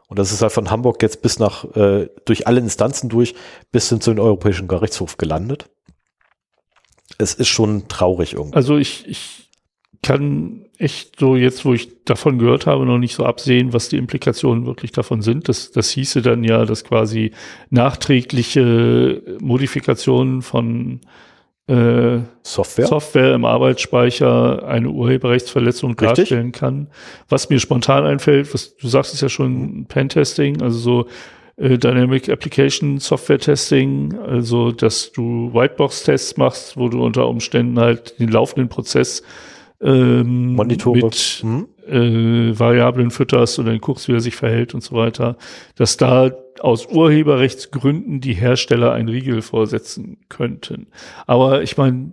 Und das ist halt von Hamburg jetzt bis nach, äh, durch alle Instanzen durch, bis hin zu den Europäischen Gerichtshof gelandet. Es ist schon traurig irgendwie. Also ich, ich kann echt so jetzt, wo ich davon gehört habe, noch nicht so absehen, was die Implikationen wirklich davon sind. Das, das hieße dann ja, dass quasi nachträgliche Modifikationen von äh, Software. Software im Arbeitsspeicher eine Urheberrechtsverletzung Richtig. darstellen kann. Was mir spontan einfällt, was du sagst, ist ja schon Pentesting, also so äh, Dynamic Application Software Testing, also dass du Whitebox-Tests machst, wo du unter Umständen halt den laufenden Prozess ähm, Monitore. mit hm? äh, Variablen fütterst und dann guckst, wie er sich verhält und so weiter, dass da aus Urheberrechtsgründen die Hersteller ein Riegel vorsetzen könnten. Aber ich meine,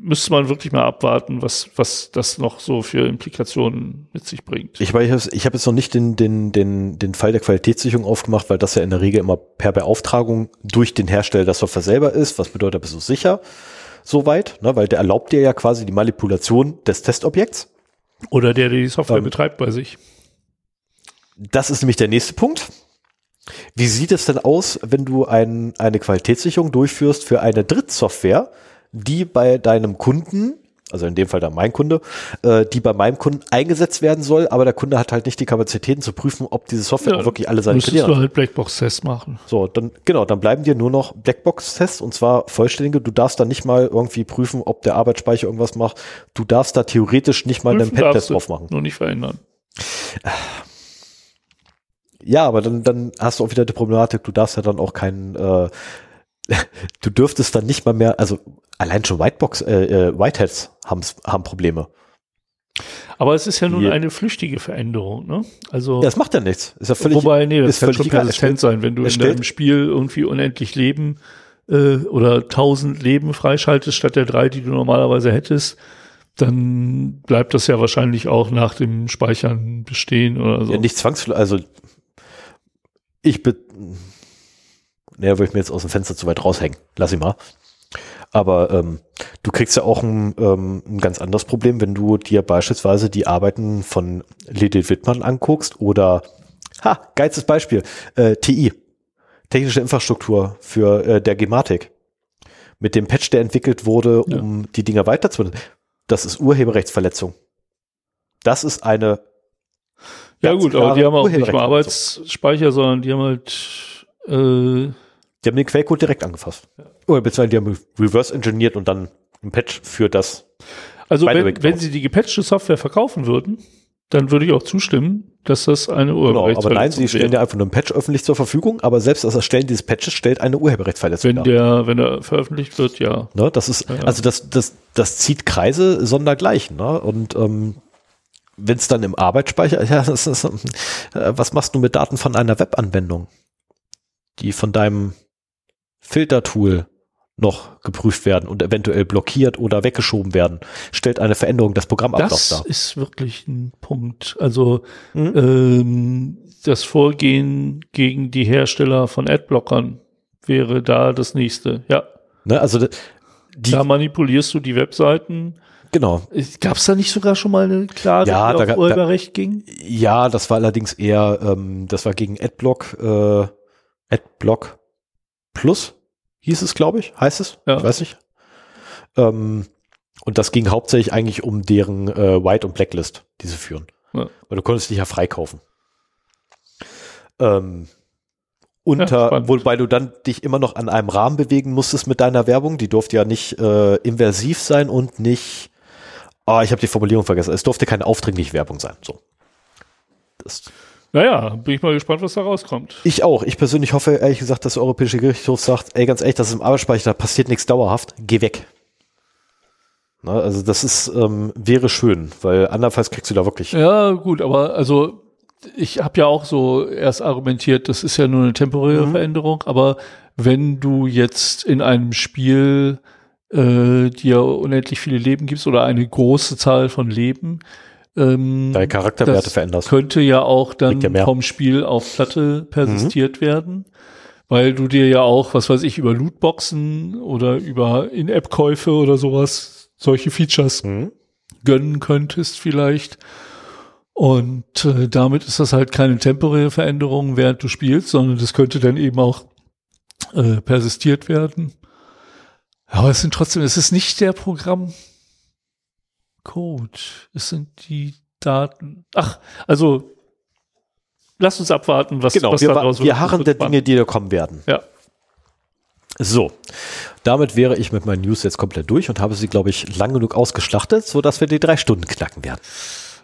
müsste man wirklich mal abwarten, was, was das noch so für Implikationen mit sich bringt. Ich, ich habe ich hab jetzt noch nicht den, den, den, den Fall der Qualitätssicherung aufgemacht, weil das ja in der Regel immer per Beauftragung durch den Hersteller der Software selber ist. Was bedeutet, bist du sicher? Soweit, ne, weil der erlaubt dir ja quasi die Manipulation des Testobjekts. Oder der, der die Software ähm, betreibt bei sich. Das ist nämlich der nächste Punkt. Wie sieht es denn aus, wenn du ein, eine Qualitätssicherung durchführst für eine Drittsoftware, die bei deinem Kunden, also in dem Fall dann mein Kunde, äh, die bei meinem Kunden eingesetzt werden soll, aber der Kunde hat halt nicht die Kapazitäten zu prüfen, ob diese Software ja, wirklich alle seine Kriterien hat. du halt Blackbox-Tests machen. So, dann, genau, dann bleiben dir nur noch Blackbox-Tests und zwar vollständige. Du darfst da nicht mal irgendwie prüfen, ob der Arbeitsspeicher irgendwas macht. Du darfst da theoretisch nicht mal prüfen einen Pen-Test drauf machen. Nur nicht verändern. Ja, aber dann, dann hast du auch wieder die Problematik, du darfst ja dann auch keinen, äh, du dürftest dann nicht mal mehr, also allein schon Whitebox, äh, äh, Whiteheads haben, haben Probleme. Aber es ist ja nun eine flüchtige Veränderung, ne? Also. Das macht ja nichts. Ist ja völlig, Wobei, nee, das kann schon persistent sein, wenn du in deinem Spiel irgendwie unendlich Leben äh, oder tausend Leben freischaltest statt der drei, die du normalerweise hättest, dann bleibt das ja wahrscheinlich auch nach dem Speichern bestehen oder so. Ja, nicht zwangsläufig, also ich bin, naja, würde ich mir jetzt aus dem Fenster zu weit raushängen. Lass ihn mal. Aber ähm, du kriegst ja auch ein, ähm, ein ganz anderes Problem, wenn du dir beispielsweise die Arbeiten von Lilith Wittmann anguckst oder, ha, geilstes Beispiel, äh, TI, technische Infrastruktur für äh, der Gematik. Mit dem Patch, der entwickelt wurde, um ja. die Dinger weiterzunehmen. Das ist Urheberrechtsverletzung. Das ist eine ja gut, aber die haben auch nicht mal Arbeitsspeicher, sondern die haben halt äh, die haben den Quellcode direkt angefasst. Ja. Oder beziehungsweise die haben reverse engineert und dann ein Patch für das. Also wenn, wenn sie die gepatchte Software verkaufen würden, dann würde ich auch zustimmen, dass das eine Urheberrechtsverletzung ist. Genau, aber nein, sie stellen ja einfach nur ein Patch öffentlich zur Verfügung, aber selbst das Erstellen dieses Patches stellt eine Urheberrechtsverletzung wenn Der, wenn er veröffentlicht wird, ja. Ne, das ist, ja. also das, das, das zieht Kreise sondergleichen. Ne? Und ähm, wenn es dann im Arbeitsspeicher, ja, das ist, äh, was machst du mit Daten von einer Webanwendung, die von deinem Filtertool noch geprüft werden und eventuell blockiert oder weggeschoben werden, stellt eine Veränderung des Programmablaufs dar. Das ist wirklich ein Punkt. Also mhm. ähm, das Vorgehen gegen die Hersteller von Adblockern wäre da das nächste. Ja. Ne, also die, da manipulierst du die Webseiten Genau. Gab es da nicht sogar schon mal eine Klage, Ja, die da auf Urheberrecht ging? Ja, das war allerdings eher, ähm, das war gegen Adblock, äh, Adblock Plus hieß es, glaube ich, heißt es, Ja. ich weiß nicht. Ähm, und das ging hauptsächlich eigentlich um deren äh, White- und Blacklist, die sie führen. Ja. Weil du konntest dich ja freikaufen. Ähm, Ja, unter, spannend. wobei du dann dich immer noch an einem Rahmen bewegen musstest mit deiner Werbung. Die durfte ja nicht äh, inversiv sein und nicht, oh, ich habe die Formulierung vergessen. Es durfte keine aufdringliche Werbung sein. So. Das, Naja, bin ich mal gespannt, was da rauskommt. ich auch. Ich persönlich hoffe ehrlich gesagt, dass der Europäische Gerichtshof sagt, ey, ganz ehrlich, das ist im Arbeitsspeicher, da passiert nichts dauerhaft, geh weg. Na, also das ist, ähm, wäre schön, weil andernfalls kriegst du da wirklich. Ja, gut, aber also ich habe ja auch so erst argumentiert, das ist ja nur eine temporäre Mhm. Veränderung, aber wenn du jetzt in einem Spiel äh, dir unendlich viele Leben gibst oder eine große Zahl von Leben, ähm, Deine Charakterwerte das veränderst. könnte ja auch dann ja. Mhm. vom Spiel auf Platte persistiert werden, weil du dir ja auch, was weiß ich, über Lootboxen oder über In-App-Käufe oder sowas, solche Features Mhm. gönnen könntest vielleicht. Und äh, damit ist das halt keine temporäre Veränderung, während du spielst, sondern das könnte dann eben auch äh, persistiert werden. Aber es sind trotzdem, es ist nicht der Programmcode. Es sind die Daten. Ach, also lass uns abwarten, was, Genau, was wir, daraus wir wird. harren Das der Dinge, die da kommen werden. Ja. So, damit wäre ich mit meinen News jetzt komplett durch und habe sie, glaube ich, lang genug ausgeschlachtet, sodass wir die drei Stunden knacken werden.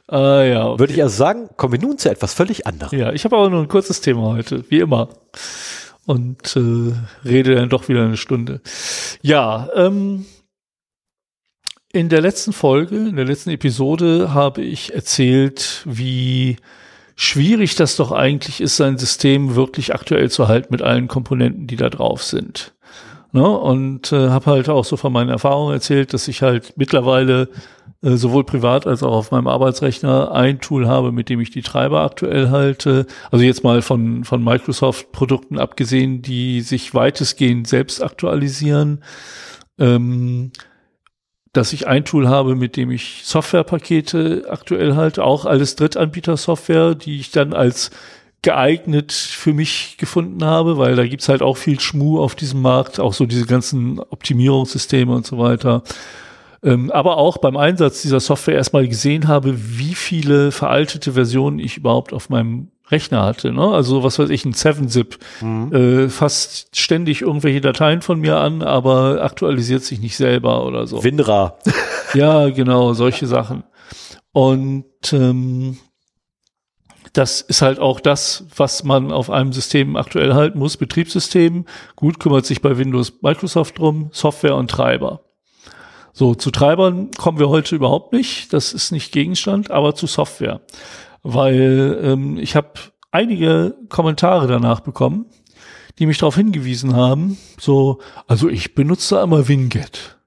Ah, ja, okay. Würde ich also sagen, kommen wir nun zu etwas völlig anderem. Ja, ich habe aber nur ein kurzes Thema heute, wie immer. Und äh, rede dann doch wieder eine Stunde. Ja, ähm, in der letzten Folge, in der letzten Episode habe ich erzählt, wie schwierig das doch eigentlich ist, sein System wirklich aktuell zu halten mit allen Komponenten, die da drauf sind. Ne? Und äh, habe halt auch so von meinen Erfahrungen erzählt, dass ich halt mittlerweile äh, sowohl privat als auch auf meinem Arbeitsrechner ein Tool habe, mit dem ich die Treiber aktuell halte. Also jetzt mal von, von Microsoft-Produkten abgesehen, die sich weitestgehend selbst aktualisieren. Ähm, dass ich ein Tool habe, mit dem ich Softwarepakete aktuell halte, auch alles Drittanbieter-Software, die ich dann als geeignet für mich gefunden habe, weil da gibt's halt auch viel Schmu auf diesem Markt, auch so diese ganzen Optimierungssysteme und so weiter. Ähm, aber auch beim Einsatz dieser Software erstmal gesehen habe, wie viele veraltete Versionen ich überhaupt auf meinem Rechner hatte. Ne? Also was weiß ich, ein 7-Zip, äh, fasst ständig irgendwelche Dateien von mir an, aber aktualisiert sich nicht selber oder so. Winra. Ja, genau, solche Sachen. Und ähm, das ist halt auch das, was man auf einem System aktuell halten muss. Betriebssystem, gut, kümmert sich bei Windows Microsoft drum, Software und Treiber. So, zu Treibern kommen wir heute überhaupt nicht. Das ist nicht Gegenstand, aber zu Software. Weil ähm, ich habe einige Kommentare danach bekommen, die mich darauf hingewiesen haben, so, also ich benutze einmal Winget.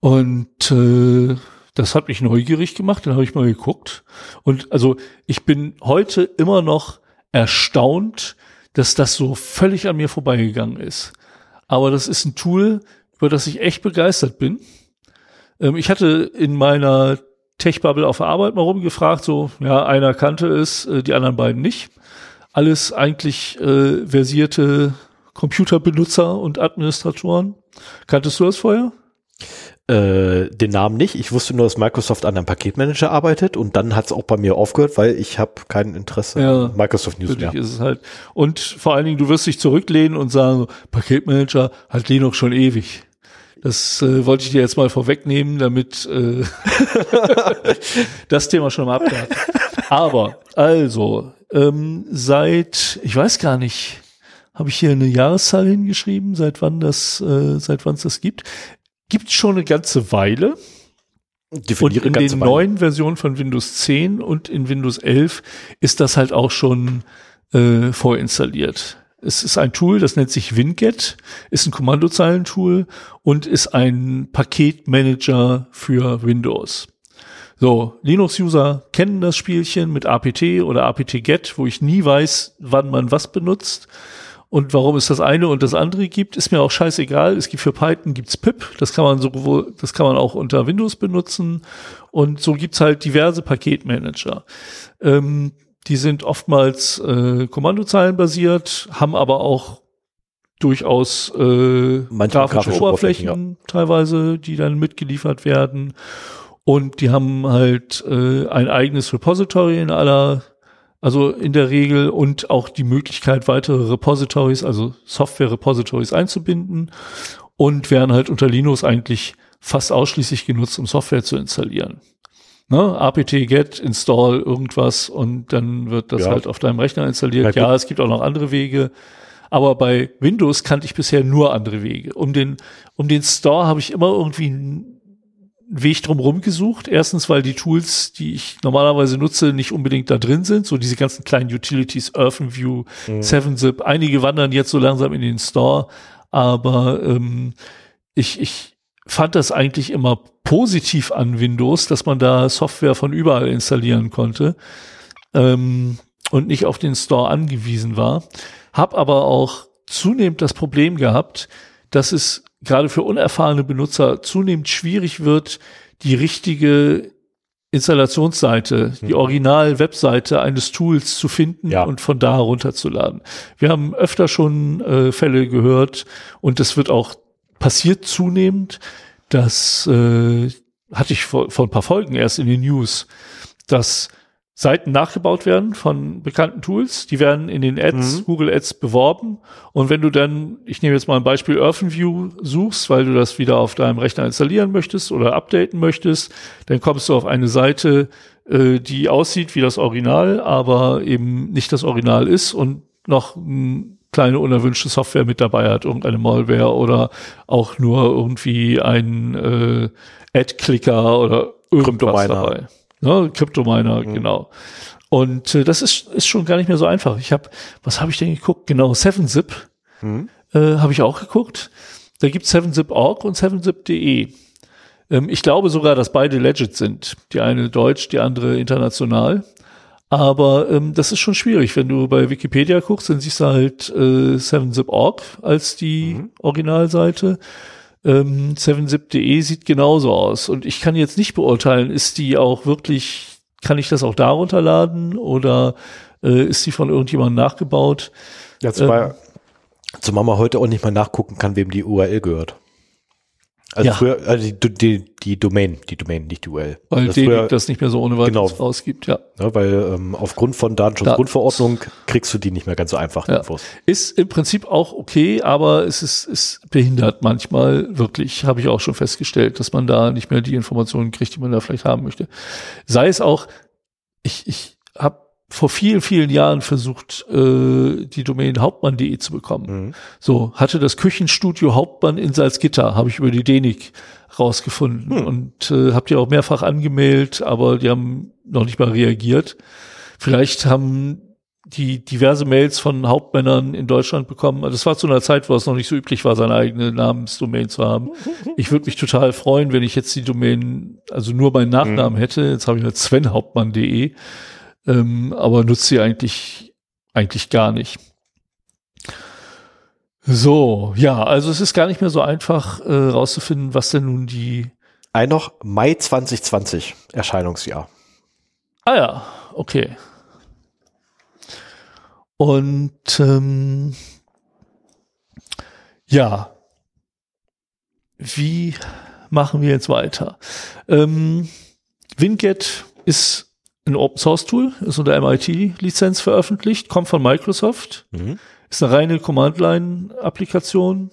Und äh, das hat mich neugierig gemacht, dann habe ich mal geguckt. Und also ich bin heute immer noch erstaunt, dass das so völlig an mir vorbeigegangen ist. Aber das ist ein Tool, über das ich echt begeistert bin. Ähm, ich hatte in meiner Tech-Bubble auf der Arbeit mal rumgefragt, so, ja, einer kannte es, äh, die anderen beiden nicht. Alles eigentlich äh, versierte Computerbenutzer und Administratoren. Kanntest du das vorher? Äh, den Namen nicht. Ich wusste nur, dass Microsoft an einem Paketmanager arbeitet und dann hat es auch bei mir aufgehört, weil ich habe kein Interesse Ja, an Microsoft News mehr. ist es halt. Und vor allen Dingen, du wirst dich zurücklehnen und sagen, Paketmanager hat Linux schon ewig. Das äh, wollte ich dir jetzt mal vorwegnehmen, damit äh, das Thema schon mal abgehakt. Aber, also, ähm, seit, ich weiß gar nicht, habe ich hier eine Jahreszahl hingeschrieben, seit wann das, äh, seit wann es das gibt. Gibt schon eine ganze Weile. Und Definiere in ganze den Weile. neuen Versionen von Windows 10 und in Windows 11 ist das halt auch schon äh, vorinstalliert. Es ist ein Tool, das nennt sich Winget, ist ein Kommandozeilentool und ist ein Paketmanager für Windows. So, Linux-User kennen das Spielchen mit apt oder apt-get, wo ich nie weiß, wann man was benutzt. Und warum es das eine und das andere gibt, ist mir auch scheißegal. Es gibt für Python gibt's pip, das kann man sowohl, das kann man auch unter Windows benutzen. Und so gibt's halt diverse Paketmanager. Ähm, die sind oftmals äh, Kommandozeilen basiert, haben aber auch durchaus äh, grafische, grafische Oberflächen, Oberflächen ja. teilweise, die dann mitgeliefert werden. Und die haben halt äh, ein eigenes Repository in aller, also in der Regel und auch die Möglichkeit, weitere Repositories, also Software-Repositories einzubinden und werden halt unter Linux eigentlich fast ausschließlich genutzt, um Software zu installieren. Ne? apt get install irgendwas und dann wird das ja. halt auf deinem Rechner installiert. Ja, es gibt auch noch andere Wege. Aber bei Windows kannte ich bisher nur andere Wege. Um den, um den Store habe ich immer irgendwie einen Weg drumherum gesucht. Erstens, weil die Tools, die ich normalerweise nutze, nicht unbedingt da drin sind. So diese ganzen kleinen Utilities, OrphanView, mhm. 7-Zip. Einige wandern jetzt so langsam in den Store. Aber ähm, ich, ich fand das eigentlich immer positiv an Windows, dass man da Software von überall installieren konnte ähm, und nicht auf den Store angewiesen war. Hab aber auch zunehmend das Problem gehabt, dass es gerade für unerfahrene Benutzer zunehmend schwierig wird, die richtige Installationsseite, die hm. Original-Webseite eines Tools zu finden ja. und von da runterzuladen. Wir haben öfter schon äh, Fälle gehört und das wird auch passiert zunehmend, dass äh, hatte ich vor, vor ein paar Folgen erst in den News, dass Seiten nachgebaut werden von bekannten Tools. Die werden in den Ads, mhm. Google Ads beworben. Und wenn du dann, ich nehme jetzt mal ein Beispiel OrphanView suchst, weil du das wieder auf deinem Rechner installieren möchtest oder updaten möchtest, dann kommst du auf eine Seite, äh, die aussieht wie das Original, aber eben nicht das Original ist und noch ein kleine unerwünschte Software mit dabei hat, irgendeine Malware oder auch nur irgendwie ein äh, Ad-Clicker oder irgendwas dabei. Ne, Kryptominer, mhm. genau. Und äh, das ist, ist schon gar nicht mehr so einfach. Ich habe, was habe ich denn geguckt? Genau, 7-Zip mhm. äh, habe ich auch geguckt. Da gibt 7-Zip.org und 7-Zip.de. Ähm, ich glaube sogar, dass beide legit sind. Die eine deutsch, die andere international. Aber ähm, das ist schon schwierig. Wenn du bei Wikipedia guckst, dann siehst du halt äh, 7zip.org als die mhm. Originalseite. Ähm, 7zip.de sieht genauso aus. Und ich kann jetzt nicht beurteilen, ist die auch wirklich, kann ich das auch da runterladen oder äh, ist die von irgendjemandem nachgebaut? Ja, zumal, ähm, zumal man heute auch nicht mal nachgucken kann, wem die URL gehört. Also ja. früher, also die, die, die Domain, die Domain, nicht die URL. Weil das, früher, das nicht mehr so ohne weiteres genau, rausgibt, ja. ja weil ähm, aufgrund von Datenschutzgrundverordnung kriegst du die nicht mehr ganz so einfach, ja. Infos. Ist im Prinzip auch okay, aber es ist, ist behindert manchmal wirklich, habe ich auch schon festgestellt, dass man da nicht mehr die Informationen kriegt, die man da vielleicht haben möchte. Sei es auch, ich, ich habe vor vielen, vielen Jahren versucht, äh, die Domain hauptmann.de zu bekommen. Mhm. So, hatte das Küchenstudio Hauptmann in Salzgitter, habe ich über die DENIC rausgefunden mhm. und äh, habe die auch mehrfach angemeldet, aber die haben noch nicht mal reagiert. Vielleicht haben die diverse Mails von Hauptmännern in Deutschland bekommen. Das war zu einer Zeit, wo es noch nicht so üblich war, seine eigene Namensdomain zu haben. Ich würde mich total freuen, wenn ich jetzt die Domain, also nur meinen Nachnamen mhm. hätte. Jetzt habe ich halt svenhauptmann.de ähm, aber nutzt sie eigentlich, eigentlich gar nicht. So, ja, also es ist gar nicht mehr so einfach äh, rauszufinden, was denn nun die. Ein noch Mai 2020 Erscheinungsjahr. Ah ja, okay. Und ähm, ja, wie machen wir jetzt weiter? Ähm, Winget ist ein Open Source Tool, ist unter MIT-Lizenz veröffentlicht, kommt von Microsoft, mhm. ist eine reine Command-Line-Applikation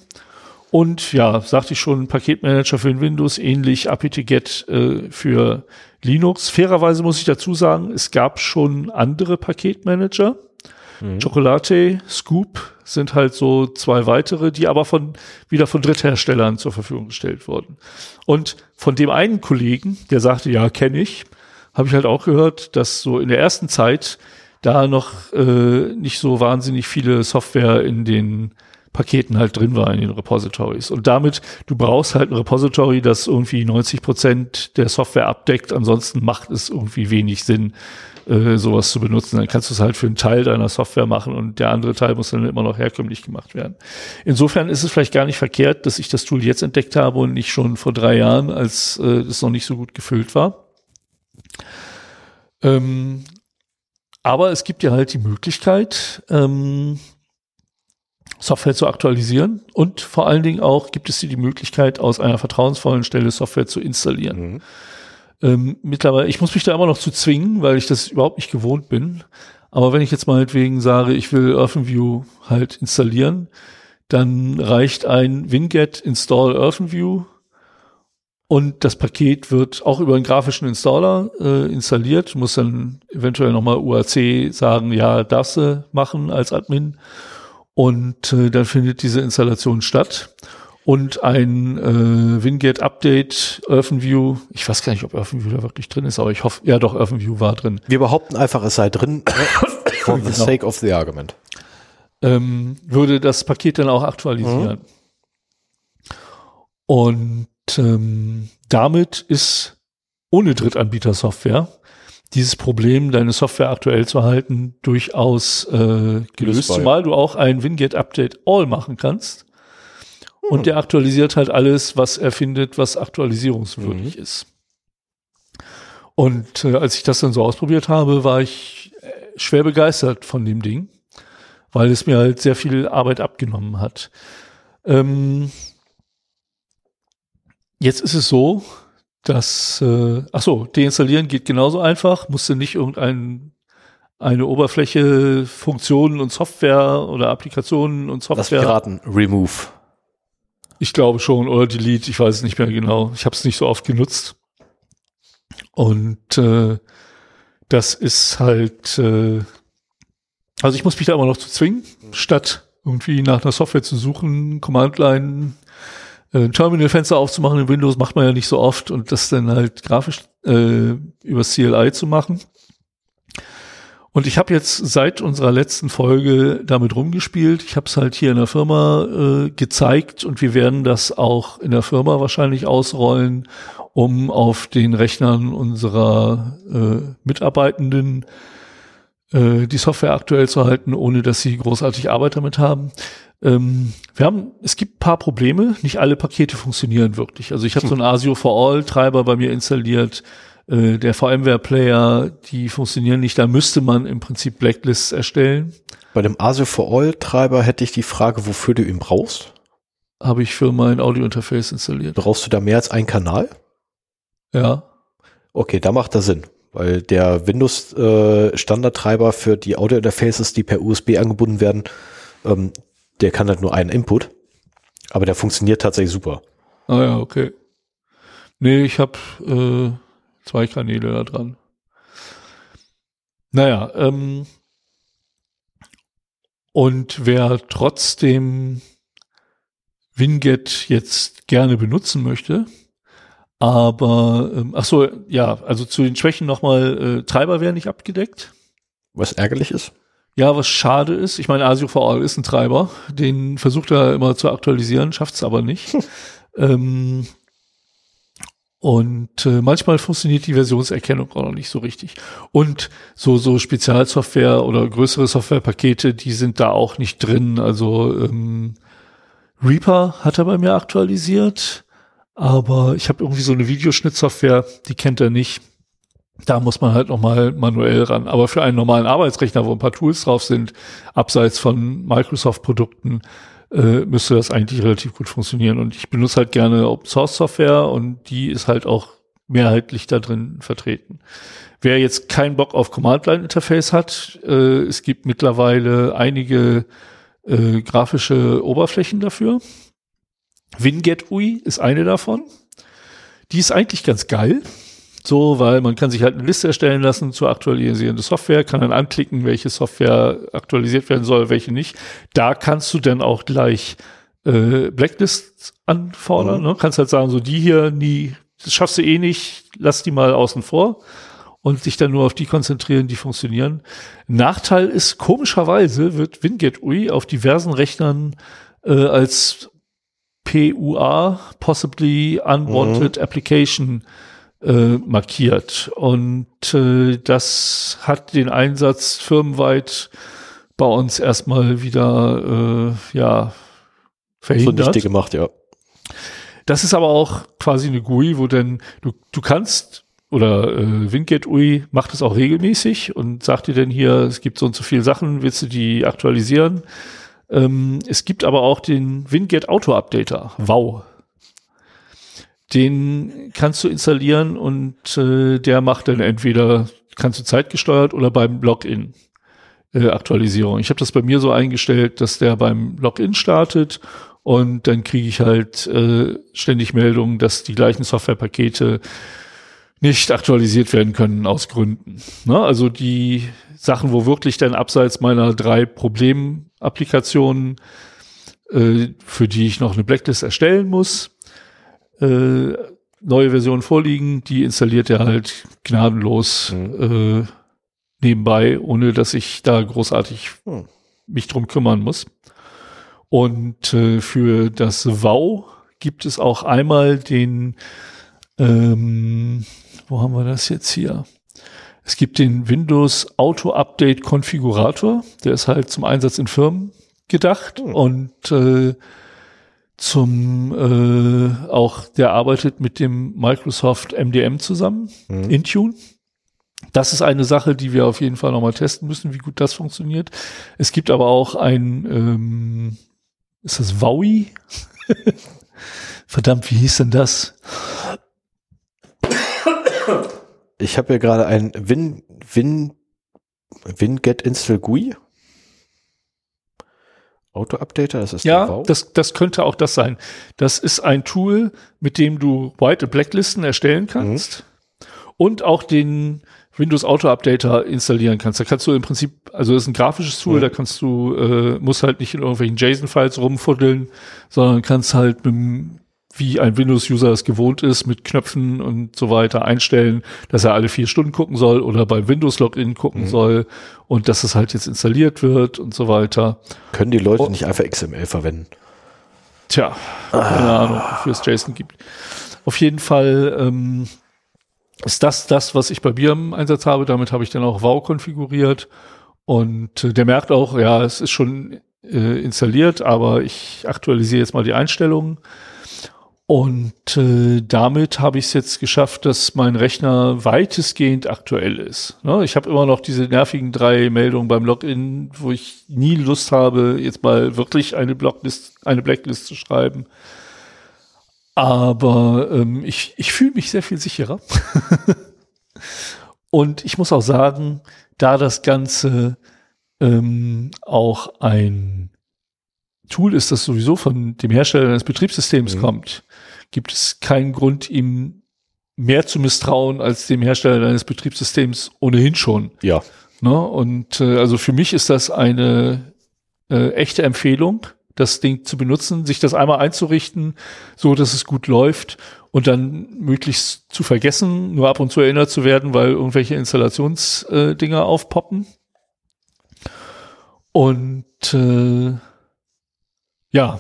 und ja, sagte ich schon, Paketmanager für Windows, ähnlich apt-get äh, für Linux. Fairerweise muss ich dazu sagen, es gab schon andere Paketmanager. Mhm. Chocolate, Scoop sind halt so zwei weitere, die aber von, wieder von Drittherstellern zur Verfügung gestellt wurden. Und von dem einen Kollegen, der sagte, ja, kenne ich, habe ich halt auch gehört, dass so in der ersten Zeit da noch äh, nicht so wahnsinnig viele Software in den Paketen halt drin war in den Repositories. Und damit, du brauchst halt ein Repository, das irgendwie 90 Prozent der Software abdeckt. Ansonsten macht es irgendwie wenig Sinn, äh, sowas zu benutzen. Dann kannst du es halt für einen Teil deiner Software machen und der andere Teil muss dann immer noch herkömmlich gemacht werden. Insofern ist es vielleicht gar nicht verkehrt, dass ich das Tool jetzt entdeckt habe und nicht schon vor drei Jahren, als äh, es noch nicht so gut gefüllt war. Ähm, aber es gibt ja halt die Möglichkeit, ähm, Software zu aktualisieren und vor allen Dingen auch gibt es hier die Möglichkeit, aus einer vertrauensvollen Stelle Software zu installieren. Mhm. Ähm, mittlerweile, ich muss mich da immer noch zu zwingen, weil ich das überhaupt nicht gewohnt bin. Aber wenn ich jetzt meinetwegen sage, ich will OrphanView halt installieren, dann reicht ein winget install OrphanView und das Paket wird auch über einen grafischen Installer äh, installiert, muss dann eventuell nochmal UAC sagen, ja, darfst du machen als Admin. Und äh, dann findet diese Installation statt. Und ein äh, Winget Update, OrphanView, ich weiß gar nicht, ob OrphanView da wirklich drin ist, aber ich hoffe, ja doch, OrphanView war drin. Wir behaupten einfach, es sei drin, for the genau. sake of the argument. Ähm, würde das Paket dann auch aktualisieren. Mhm. Und ähm, damit ist ohne Drittanbieter-Software dieses Problem, deine Software aktuell zu halten, durchaus äh, gelöst, zumal du auch ein Winget Update All machen kannst. Und hm. der aktualisiert halt alles, was er findet, was aktualisierungswürdig mhm. ist. Und äh, als ich das dann so ausprobiert habe, war ich äh, schwer begeistert von dem Ding, weil es mir halt sehr viel Arbeit abgenommen hat. Ähm, jetzt ist es so, dass, äh, ach so, deinstallieren geht genauso einfach, musste nicht irgendein eine Oberfläche, Funktionen und Software oder Applikationen und Software. Lass mich raten, Remove. Ich glaube schon, oder Delete, ich weiß es nicht mehr genau. Ich habe es nicht so oft genutzt. Und äh, das ist halt, äh, also ich muss mich da immer noch zu zwingen, statt irgendwie nach einer Software zu suchen, Command-Line, ein Terminal-Fenster aufzumachen in Windows macht man ja nicht so oft und das dann halt grafisch äh, über CLI zu machen. Und ich habe jetzt seit unserer letzten Folge damit rumgespielt. Ich habe es halt hier in der Firma äh, gezeigt und wir werden das auch in der Firma wahrscheinlich ausrollen, um auf den Rechnern unserer äh, Mitarbeitenden äh, die Software aktuell zu halten, ohne dass sie großartig Arbeit damit haben. Ähm, wir haben, es gibt paar Probleme. Nicht alle Pakete funktionieren wirklich. Also ich habe hm. so einen ASIO for All Treiber bei mir installiert äh, der VMware-Player, die funktionieren nicht. Da müsste man im Prinzip Blacklists erstellen. Bei dem ASIO for All-Treiber hätte ich die Frage, wofür du ihn brauchst. Habe ich für mein Audio-Interface installiert. Brauchst du da mehr als einen Kanal? Ja. Okay, da macht das Sinn, weil der Windows-Standardtreiber äh, für die Audio-Interfaces, die per USB angebunden werden, ähm, der kann halt nur einen Input, aber der funktioniert tatsächlich super. Ah ja, okay. Nee, ich habe äh, Zwei Kanäle da dran. Naja, ähm, und wer trotzdem Winget jetzt gerne benutzen möchte, aber ähm, ach so, ja, also zu den Schwächen nochmal, äh, Treiber werden nicht abgedeckt. Was ärgerlich ist? Ja, was schade ist, ich meine, ASIO for All ist ein Treiber, den versucht er immer zu aktualisieren, schafft es aber nicht. ähm, und äh, manchmal funktioniert die Versionserkennung auch noch nicht so richtig. Und so, so Spezialsoftware oder größere Softwarepakete, die sind da auch nicht drin. Also ähm, Reaper hat er bei mir aktualisiert, aber ich habe irgendwie so eine Videoschnittsoftware, die kennt er nicht. Da muss man halt nochmal manuell ran. Aber für einen normalen Arbeitsrechner, wo ein paar Tools drauf sind, abseits von Microsoft-Produkten, äh, müsste das eigentlich relativ gut funktionieren. Und ich benutze halt gerne Open Source Software und die ist halt auch mehrheitlich da drin vertreten. Wer jetzt keinen Bock auf Command-Line-Interface hat, äh, es gibt mittlerweile einige äh, grafische Oberflächen dafür. Winget UI ist eine davon. Die ist eigentlich ganz geil. So, weil man kann sich halt eine Liste erstellen lassen zur aktualisierenden Software, kann dann anklicken, welche Software aktualisiert werden soll, welche nicht. Da kannst du dann auch gleich äh, Blacklists anfordern. Mhm. Ne? Kannst halt sagen, so die hier nie, das schaffst du eh nicht, lass die mal außen vor und sich dann nur auf die konzentrieren, die funktionieren. Nachteil ist, komischerweise wird Winget UI auf diversen Rechnern äh, als PUA, Possibly Unwanted mhm. Application, äh, markiert. Und äh, das hat den Einsatz firmenweit bei uns erstmal wieder äh, ja verhindert. So gemacht, ja. Das ist aber auch quasi eine GUI, wo denn du, du kannst oder äh, WinGet UI macht es auch regelmäßig und sagt dir denn hier, es gibt so und so viele Sachen, willst du die aktualisieren? Ähm, es gibt aber auch den WinGet Auto Updater, wow. Den kannst du installieren und äh, der macht dann entweder, kannst du zeitgesteuert oder beim Login äh, Aktualisierung. Ich habe das bei mir so eingestellt, dass der beim Login startet und dann kriege ich halt äh, ständig Meldungen, dass die gleichen Softwarepakete nicht aktualisiert werden können aus Gründen. Ne? Also die Sachen, wo wirklich dann abseits meiner drei Problemapplikationen, äh, für die ich noch eine Blacklist erstellen muss, äh, neue Versionen vorliegen, die installiert er halt gnadenlos mhm. äh, nebenbei, ohne dass ich da großartig mhm. mich drum kümmern muss. Und äh, für das WoW gibt es auch einmal den ähm, wo haben wir das jetzt hier? Es gibt den Windows Auto Update Konfigurator, der ist halt zum Einsatz in Firmen gedacht hm. und äh, zum äh, auch der arbeitet mit dem Microsoft MDM zusammen, hm. Intune. Das ist eine Sache, die wir auf jeden Fall nochmal testen müssen, wie gut das funktioniert. Es gibt aber auch ein, ähm, ist das Wowie? Verdammt, wie hieß denn das? Ich habe hier gerade ein Win, Win, WinGet Install GUI. Auto-Updater, das ist Ja, das, das könnte auch das sein. Das ist ein Tool, mit dem du White- und Blacklisten erstellen kannst mhm. und auch den Windows Auto-Updater installieren kannst. Da kannst du im Prinzip, also das ist ein grafisches Tool, mhm. da kannst du, äh, musst halt nicht in irgendwelchen JSON-Files rumfuddeln, sondern kannst halt mit dem wie ein Windows-User es gewohnt ist, mit Knöpfen und so weiter einstellen, dass er alle vier Stunden gucken soll oder beim Windows-Login gucken mhm. soll und dass es halt jetzt installiert wird und so weiter. Können die Leute oh. nicht einfach XML verwenden? Tja, ah. keine Ahnung, wofür es JSON gibt. Auf jeden Fall ähm, ist das das, was ich bei mir im Einsatz habe. Damit habe ich dann auch WoW konfiguriert und äh, der merkt auch, ja, es ist schon äh, installiert, aber ich aktualisiere jetzt mal die Einstellungen und äh, damit habe ich es jetzt geschafft, dass mein Rechner weitestgehend aktuell ist. Ne? Ich habe immer noch diese nervigen drei Meldungen beim Login, wo ich nie Lust habe, jetzt mal wirklich eine Blocklist, eine Blacklist zu schreiben. Aber ähm, ich, ich fühle mich sehr viel sicherer. Und ich muss auch sagen, da das Ganze ähm, auch ein Tool ist, das sowieso von dem Hersteller des Betriebssystems mhm. kommt, gibt es keinen Grund, ihm mehr zu misstrauen als dem Hersteller deines Betriebssystems ohnehin schon. Ja. Ne? Und äh, also für mich ist das eine äh, echte Empfehlung, das Ding zu benutzen, sich das einmal einzurichten, so dass es gut läuft und dann möglichst zu vergessen, nur ab und zu erinnert zu werden, weil irgendwelche Installationsdinger äh, aufpoppen. Und äh, ja,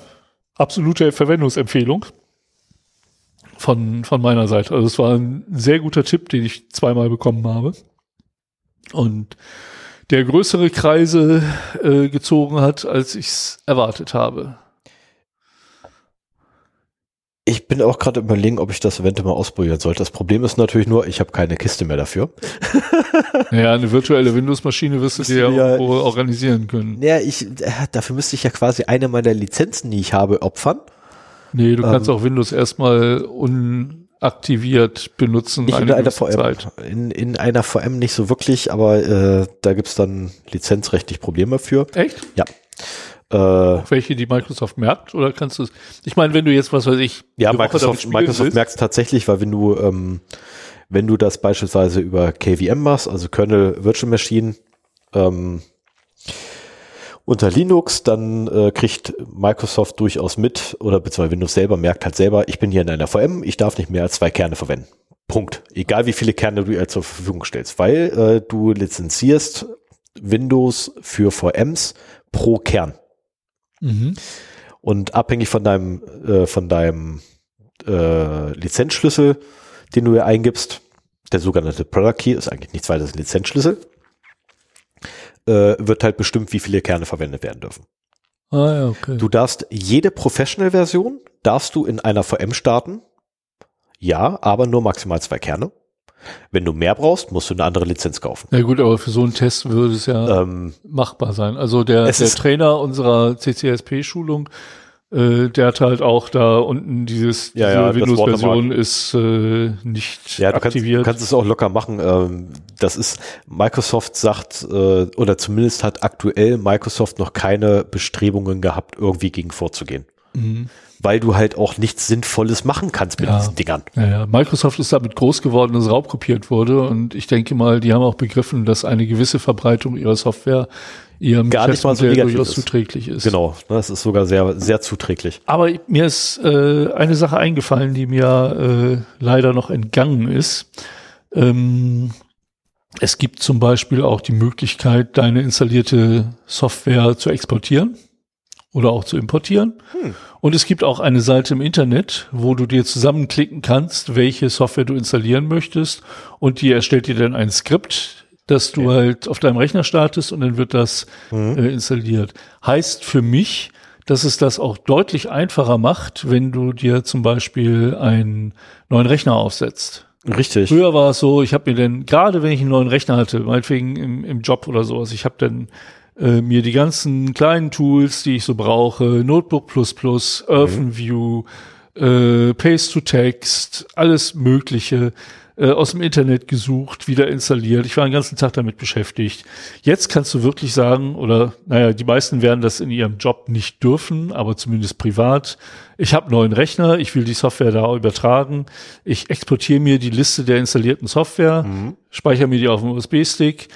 absolute Verwendungsempfehlung von, von meiner Seite. Also es war ein sehr guter Tipp, den ich zweimal bekommen habe. Und der größere Kreise äh, gezogen hat, als ich es erwartet habe. Ich bin auch gerade überlegen, ob ich das eventuell mal ausprobieren sollte. Das Problem ist natürlich nur, ich habe keine Kiste mehr dafür. Ja, eine virtuelle Windows-Maschine wirst du dir ja organisieren können. Ja, ich, äh, dafür müsste ich ja quasi eine meiner Lizenzen, die ich habe, opfern. Nee, du ähm, kannst auch Windows erstmal unaktiviert benutzen. Nicht in einer VM. Zeit. In, in einer VM nicht so wirklich, aber äh, da gibt's dann lizenzrechtlich Probleme für. Echt? Ja. Äh, Welche die Microsoft merkt oder kannst du es? Ich meine, wenn du jetzt was weiß ich. Ja, Microsoft, Microsoft merkt es tatsächlich, weil wenn du ähm, wenn du das beispielsweise über KVM machst, also Kernel Virtual Machine, ähm, unter Linux, dann äh, kriegt Microsoft durchaus mit oder beziehungsweise Windows selber merkt halt selber, ich bin hier in einer VM, ich darf nicht mehr als zwei Kerne verwenden. Punkt. Egal wie viele Kerne du ihr zur Verfügung stellst, weil äh, du lizenzierst Windows für VMs pro Kern. Mhm. Und abhängig von deinem, äh, von deinem äh, Lizenzschlüssel, den du hier eingibst, der sogenannte Product Key ist eigentlich nichts weiter als ein Lizenzschlüssel, äh, wird halt bestimmt, wie viele Kerne verwendet werden dürfen. Ah, ja, okay. Du darfst jede Professional-Version darfst du in einer VM starten. Ja, aber nur maximal zwei Kerne. Wenn du mehr brauchst, musst du eine andere Lizenz kaufen. Ja gut, aber für so einen Test würde es ja Ähm, machbar sein. Also der, der Trainer unserer CCSP-Schulung, äh, der hat halt auch da unten dieses, Ja, diese ja, Windows-Version ist äh, nicht ja, du kannst, du aktiviert. kannst es auch locker machen. Ähm, das ist, Microsoft sagt, äh, oder zumindest hat aktuell Microsoft noch keine Bestrebungen gehabt, irgendwie gegen vorzugehen. Mhm. Weil du halt auch nichts Sinnvolles machen kannst mit Ja. diesen Dingern. Ja, ja. Microsoft ist damit groß geworden, dass raubkopiert wurde und ich denke mal, die haben auch begriffen, dass eine gewisse Verbreitung ihrer Software ihrem Gar nicht mal so durchaus ist. zuträglich ist. Genau, ne, das ist sogar sehr, sehr zuträglich. Aber mir ist äh, eine Sache eingefallen, die mir äh, leider noch entgangen ist. Ähm, es gibt zum Beispiel auch die Möglichkeit, deine installierte Software zu exportieren oder auch zu importieren. Hm. Und es gibt auch eine Seite im Internet, wo du dir zusammenklicken kannst, welche Software du installieren möchtest. Und die erstellt dir dann ein Skript, das du Okay. halt auf deinem Rechner startest und dann wird das Mhm. äh, installiert. Heißt für mich, dass es das auch deutlich einfacher macht, wenn du dir zum Beispiel einen neuen Rechner aufsetzt. Richtig. Früher war es so, ich habe mir dann, gerade wenn ich einen neuen Rechner hatte, meinetwegen im, im Job oder sowas, ich habe dann äh, mir die ganzen kleinen Tools, die ich so brauche, Notebook OpenView, äh, Paste to Text, alles Mögliche äh, aus dem Internet gesucht, wieder installiert. Ich war den ganzen Tag damit beschäftigt. Jetzt kannst du wirklich sagen, oder naja, die meisten werden das in ihrem Job nicht dürfen, aber zumindest privat. Ich habe neuen Rechner, ich will die Software da übertragen. Ich exportiere mir die Liste der installierten Software, Mhm. speichere mir die auf dem USB-Stick,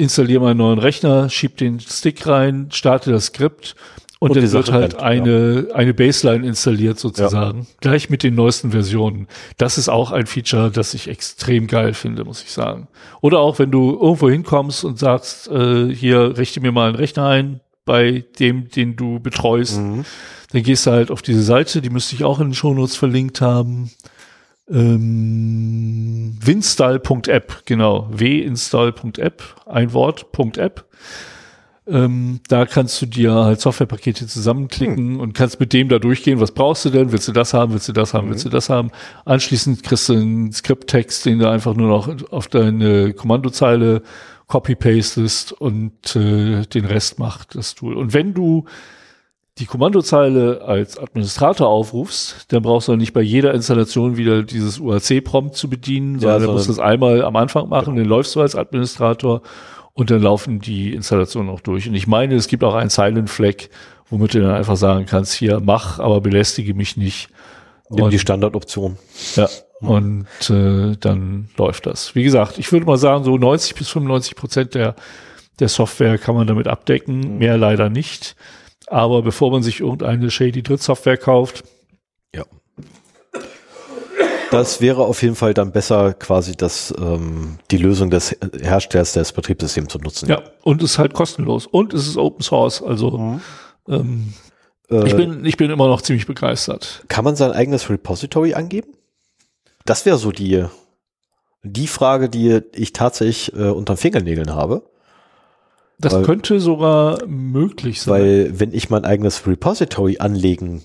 installiere meinen neuen Rechner, schieb den Stick rein, starte das Skript und, Und dann wird halt rennt, eine, eine Baseline installiert sozusagen. Gleich mit den neuesten Versionen. Das ist auch ein Feature, das ich extrem geil finde, muss ich sagen. Oder auch wenn du irgendwo hinkommst und sagst, äh, hier richte mir mal einen Rechner ein bei dem, den du betreust, Mhm. dann gehst du halt auf diese Seite, die müsste ich auch in den Shownotes verlinkt haben. Ähm, winstall.app, genau. winstall.app, ein Wort, .app. Ähm, da kannst du dir halt Softwarepakete zusammenklicken und kannst mit dem da durchgehen, was brauchst du denn? Willst du das haben? Willst du das haben? Willst du das haben? Anschließend kriegst du einen Skripttext, den du einfach nur noch auf deine Kommandozeile copy-pastest und äh, den Rest macht das Tool. Und wenn du die Kommandozeile als Administrator aufrufst, dann brauchst du nicht bei jeder Installation wieder dieses UAC-Prompt zu bedienen, sondern du musst das einmal am Anfang machen, dann läufst du als Administrator und dann laufen die Installationen auch durch. Und ich meine, es gibt auch einen Silent Flag, womit du dann einfach sagen kannst, hier mach, aber belästige mich nicht. Nimm Und- die Standardoption. ja, und äh, dann läuft das. Wie gesagt, ich würde mal sagen, so 90 bis 95 Prozent der, der Software kann man damit abdecken, mehr leider nicht. Aber bevor man sich irgendeine shady Drittsoftware kauft, Ja. Das wäre auf jeden Fall dann besser, quasi das, ähm, die Lösung des Herstellers des Betriebssystems zu nutzen. ja, und ist halt kostenlos. Und es ist Open Source. Also ähm, Äh, ich, bin, ich bin immer noch ziemlich begeistert. kann man sein eigenes Repository angeben? Das wäre so die, die Frage, die ich tatsächlich äh, unter Fingernägeln habe. Das Weil- könnte sogar möglich sein. Weil wenn ich mein eigenes Repository anlegen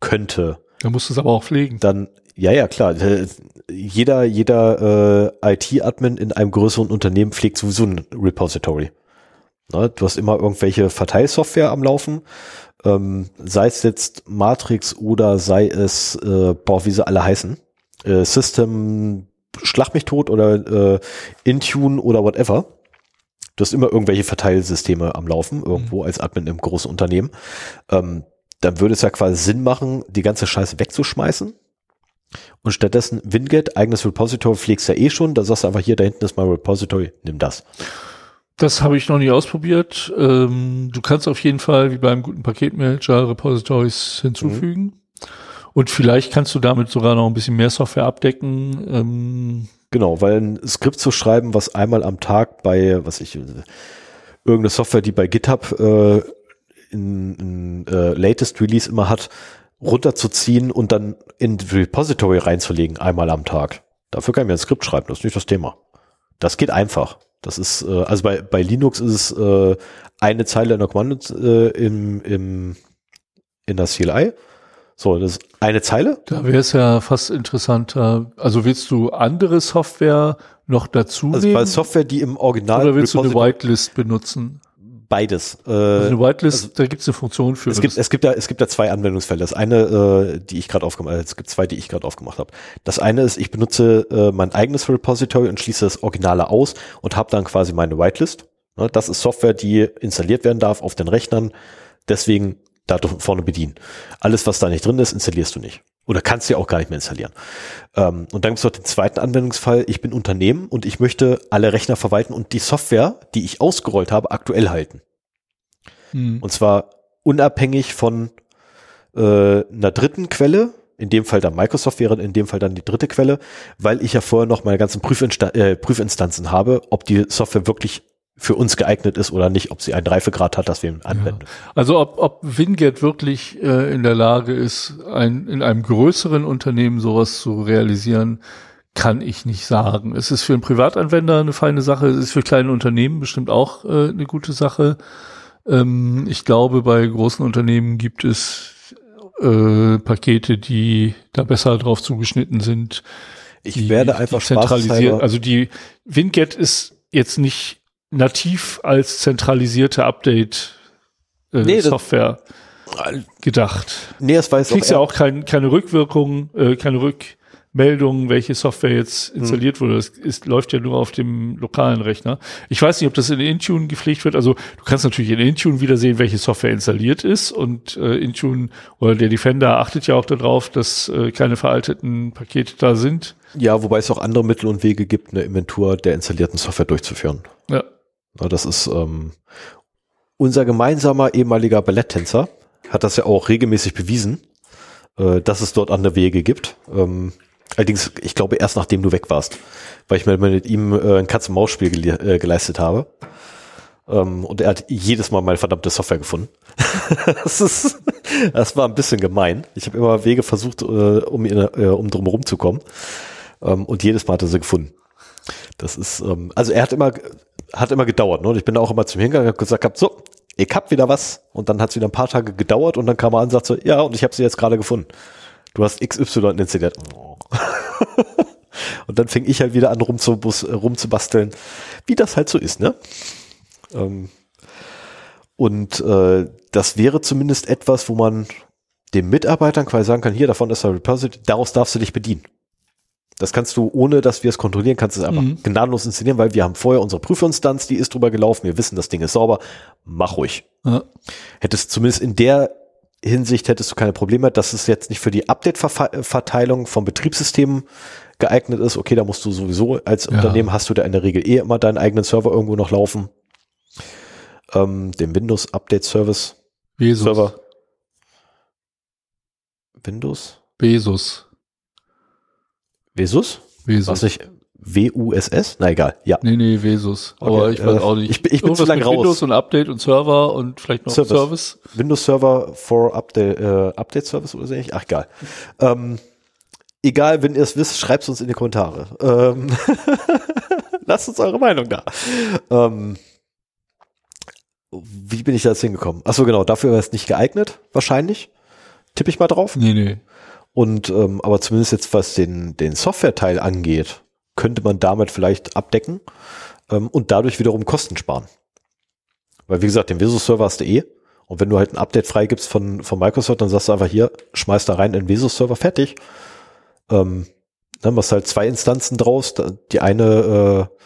könnte, da musst du es aber auch pflegen. dann, ja, ja, klar, äh, jeder, jeder äh, IT-Admin in einem größeren Unternehmen pflegt sowieso ein Repository. Ne, du hast immer irgendwelche Verteilsoftware am Laufen, ähm, sei es jetzt Matrix oder sei es, äh, boah, wie sie alle heißen, äh, System, Schlag mich tot oder äh, Intune oder whatever. Du hast immer irgendwelche Verteilsysteme am Laufen, irgendwo als Admin im großen Unternehmen. Ähm, dann würde es ja quasi Sinn machen, die ganze Scheiße wegzuschmeißen. Und stattdessen Winget, eigenes Repository, pflegst ja eh schon. Da sagst du einfach, hier, da hinten ist mein Repository, nimm das. Das habe ich noch nie ausprobiert. Ähm, du kannst auf jeden Fall, wie beim guten Paketmanager, Repositories hinzufügen. Und vielleicht kannst du damit sogar noch ein bisschen mehr Software abdecken. Ähm, Genau, weil ein Skript zu schreiben, was einmal am Tag bei, was ich, irgendeine Software, die bei GitHub äh, ein, ein äh, Latest Release immer hat, runterzuziehen und dann in Repository reinzulegen, einmal am Tag. Dafür kann ich mir ein Skript schreiben, das ist nicht das Thema. Das geht einfach. Das ist, äh, also bei, bei Linux ist es äh, eine Zeile in der Kommando äh, im, im, in der CLI. So, das ist eine Zeile. Da wäre es ja fast interessanter. Also willst du andere Software noch dazu Also bei Software, die im Original oder willst du eine Whitelist benutzen? beides. Äh, Also eine Whitelist, da gibt es eine Funktion für. Es gibt, es gibt da, es gibt da zwei Anwendungsfälle. Das eine, äh, die ich gerade aufgemacht, äh, es gibt zwei, die ich gerade aufgemacht habe. Das eine ist, ich benutze äh, mein eigenes Repository und schließe das Originale aus und habe dann quasi meine Whitelist. Ne, das ist Software, die installiert werden darf auf den Rechnern. Deswegen da vorne bedienen. Alles, was da nicht drin ist, installierst du nicht. Oder kannst du ja auch gar nicht mehr installieren. Ähm, und dann gibt es noch den zweiten Anwendungsfall. Ich bin Unternehmen und ich möchte alle Rechner verwalten und die Software, die ich ausgerollt habe, aktuell halten. Hm. Und zwar unabhängig von äh, einer dritten Quelle, in dem Fall dann Microsoft wäre in dem Fall dann die dritte Quelle, weil ich ja vorher noch meine ganzen Prüfinsta äh, Prüfinstanzen habe, ob die Software wirklich für uns geeignet ist oder nicht, ob sie einen Reifegrad hat, dass wir ihn anwenden. Also ob, ob Winget wirklich äh, in der Lage ist, ein, in einem größeren Unternehmen sowas zu realisieren, kann ich nicht sagen. Es ist für einen Privatanwender eine feine Sache, es ist für kleine Unternehmen bestimmt auch äh, eine gute Sache. Ähm, ich glaube, bei großen Unternehmen gibt es äh, Pakete, die da besser drauf zugeschnitten sind. Ich die, werde einfach die zentralisiert. Also die Winget ist jetzt nicht nativ als zentralisierte Update äh, Nee, das- Software gedacht. nee, es weiß Du kriegst auch, ja auch kein, keine Rückwirkung, äh, keine Rückmeldung, welche Software jetzt Hm. installiert wurde. Das ist, läuft ja nur auf dem lokalen Rechner. Ich weiß nicht, ob das in Intune gepflegt wird. Also du kannst natürlich in Intune wieder sehen, welche Software installiert ist und äh, Intune oder der Defender achtet ja auch darauf, dass äh, keine veralteten Pakete da sind. ja, wobei es auch andere Mittel und Wege gibt, eine Inventur der installierten Software durchzuführen. Ja. Ja, das ist ähm, unser gemeinsamer ehemaliger Balletttänzer hat das ja auch regelmäßig bewiesen, äh, dass es dort andere Wege gibt. Ähm, allerdings, ich glaube, erst nachdem du weg warst, weil ich mir mit ihm äh, ein Katz-und-Maus-Spiel gele äh, geleistet habe. Ähm, und er hat jedes Mal meine verdammte Software gefunden. das, ist, das war ein bisschen gemein. Ich habe immer Wege versucht, äh, um, äh, um drum herum zu kommen. Ähm, und jedes Mal hat er sie gefunden. Das ist, ähm, also er hat immer, hat immer gedauert. Ne? Und ich bin da auch immer zum Hingang und gesagt, hab, so, ich hab wieder was. Und dann hat es wieder ein paar Tage gedauert und dann kam er an und sagt so, ja, und ich habe sie jetzt gerade gefunden. Du hast XY installiert. Oh. und dann fing ich halt wieder an rumzubasteln, wie das halt so ist, ne? Ähm, und äh, das wäre zumindest etwas, wo man den Mitarbeitern quasi sagen kann, hier, davon ist der Repository, daraus darfst du dich bedienen. Das kannst du, ohne dass wir es kontrollieren, kannst du es einfach Mhm. gnadenlos installieren, weil wir haben vorher unsere Prüfinstanz, die ist drüber gelaufen, wir wissen, das Ding ist sauber, mach ruhig. Ja. Hättest zumindest in der Hinsicht hättest du keine Probleme, dass es jetzt nicht für die Update-Verteilung vom Betriebssystem geeignet ist. Okay, da musst du sowieso als Ja. Unternehmen hast du da in der Regel eh immer deinen eigenen Server irgendwo noch laufen. Ähm, den Windows Update Service Bezos. Server. Windows? Bezos. Vesus? Bezos. Was nicht? W-U-S-S? Na egal, ja. Nee, nee, Vesus. Okay, Aber ich weiß äh, auch nicht. ich bin- ich bin Irgendwas zu lang raus. Windows und Update und Server und vielleicht noch Service. Service. Windows Server for Update, äh, Update Service oder so ähnlich? Ach, egal. Ähm, egal, wenn ihr es wisst, schreibt es uns in die Kommentare. Ähm, lasst uns eure Meinung da. Ähm, wie bin ich da jetzt hingekommen? Achso, genau, dafür wäre es nicht geeignet, wahrscheinlich. Tippe ich mal drauf. Nee, nee. Und ähm, aber zumindest jetzt was den, den Software-Teil angeht, könnte man damit vielleicht abdecken ähm, und dadurch wiederum Kosten sparen. Weil wie gesagt, den Vesus-Server hast du eh. Und wenn du halt ein Update freigibst von, von Microsoft, dann sagst du einfach hier, schmeiß da rein in den Vesus-Server, fertig. Ähm, dann machst du halt zwei Instanzen draus. Die eine äh,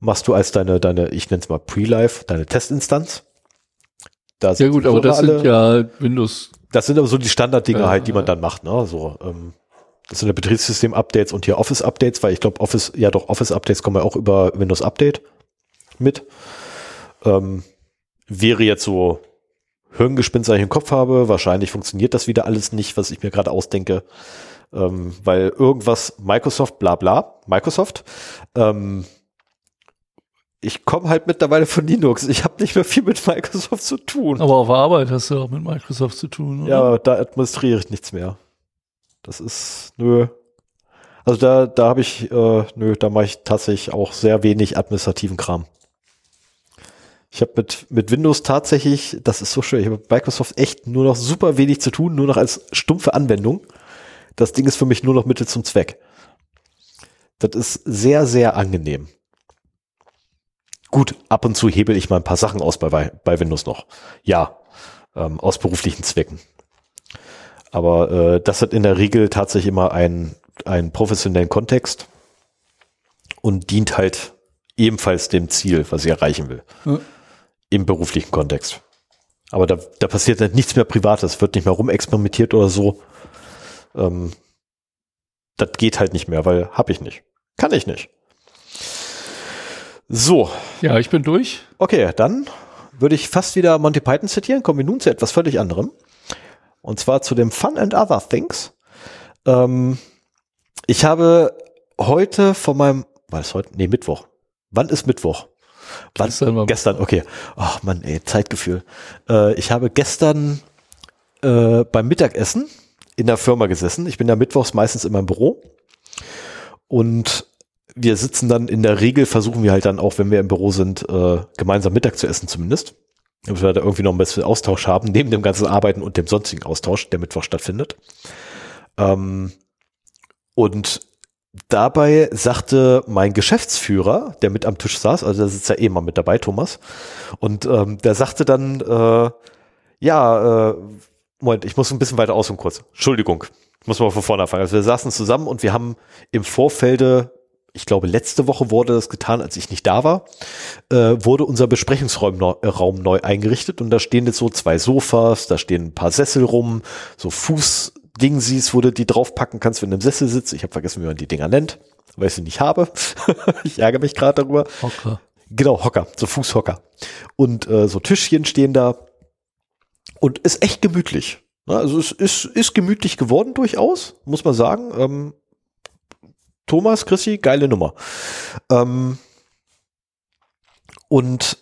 machst du als deine, deine, ich nenne es mal Pre-Live, deine Testinstanz. Da Ja gut, aber das alle- sind ja Windows. das sind aber so die Standarddinge Ja, halt, die man ja. dann macht, ne? So, ähm, das sind ja Betriebssystem-Updates und hier Office-Updates, weil ich glaube, Office, ja doch, Office-Updates kommen ja auch über Windows Update mit. Ähm, wäre jetzt so Hirngespinst, ich im Kopf habe. Wahrscheinlich funktioniert das wieder alles nicht, was ich mir gerade ausdenke. Ähm, weil irgendwas Microsoft, bla bla, Microsoft, ähm, ich komme halt mittlerweile von Linux. Ich habe nicht mehr viel mit Microsoft zu tun. Aber auf Arbeit hast du auch mit Microsoft zu tun, oder? Ja, da administriere ich nichts mehr. Das ist, nö. Also da, da habe ich, äh, nö, da mache ich tatsächlich auch sehr wenig administrativen Kram. Ich habe mit, mit Windows tatsächlich, das ist so schön, ich habe mit Microsoft echt nur noch super wenig zu tun, nur noch als stumpfe Anwendung. Das Ding ist für mich nur noch Mittel zum Zweck. Das ist sehr, sehr angenehm. Gut, ab und zu hebel ich mal ein paar Sachen aus bei, bei Windows noch. Ja, ähm, aus beruflichen Zwecken. Aber äh, das hat in der Regel tatsächlich immer einen, einen professionellen Kontext und dient halt ebenfalls dem Ziel, was ich erreichen will. Ja. Im beruflichen Kontext. Aber da, da passiert halt nichts mehr Privates, wird nicht mehr rumexperimentiert oder so. Ähm, das geht halt nicht mehr, weil hab ich nicht. Kann ich nicht. So. Ja, ich bin durch. Okay, dann würde ich fast wieder Monty Python zitieren. Kommen wir nun zu etwas völlig anderem. Und zwar zu dem Fun and Other Things. Ähm, ich habe heute von meinem, war es heute? Nee, Mittwoch. Wann ist Mittwoch? Wann? Gestern, gestern okay. Ach man, ey, Zeitgefühl. Äh, ich habe gestern äh, beim Mittagessen in der Firma gesessen. Ich bin ja mittwochs meistens in meinem Büro. Und wir sitzen dann in der Regel, versuchen wir halt dann auch, wenn wir im Büro sind, äh, gemeinsam Mittag zu essen zumindest. Damit wir da irgendwie noch ein bisschen Austausch haben, neben dem ganzen Arbeiten und dem sonstigen Austausch, der Mittwoch stattfindet. Ähm, und dabei sagte mein Geschäftsführer, der mit am Tisch saß, also der sitzt ja eh mal mit dabei, Thomas, und ähm, der sagte dann, äh, ja, äh, Moment, ich muss ein bisschen weiter aus und kurz. Entschuldigung, muss mal von vorne anfangen. Also wir saßen zusammen und wir haben im Vorfelde ich glaube, letzte Woche wurde das getan, als ich nicht da war, äh, wurde unser Besprechungsraum neu, äh, Raum neu eingerichtet und da stehen jetzt so zwei Sofas, da stehen ein paar Sessel rum, so Fußdingsies, wo du die draufpacken kannst, wenn du im Sessel sitzt. Ich habe vergessen, wie man die Dinger nennt, weil ich sie nicht habe. ich ärgere mich gerade darüber. Hocker. Genau, Hocker, so Fußhocker. Und äh, so Tischchen stehen da und ist echt gemütlich. Also es ist, ist gemütlich geworden durchaus, muss man sagen. Ähm, Thomas, Chrissy, geile Nummer. Ähm, und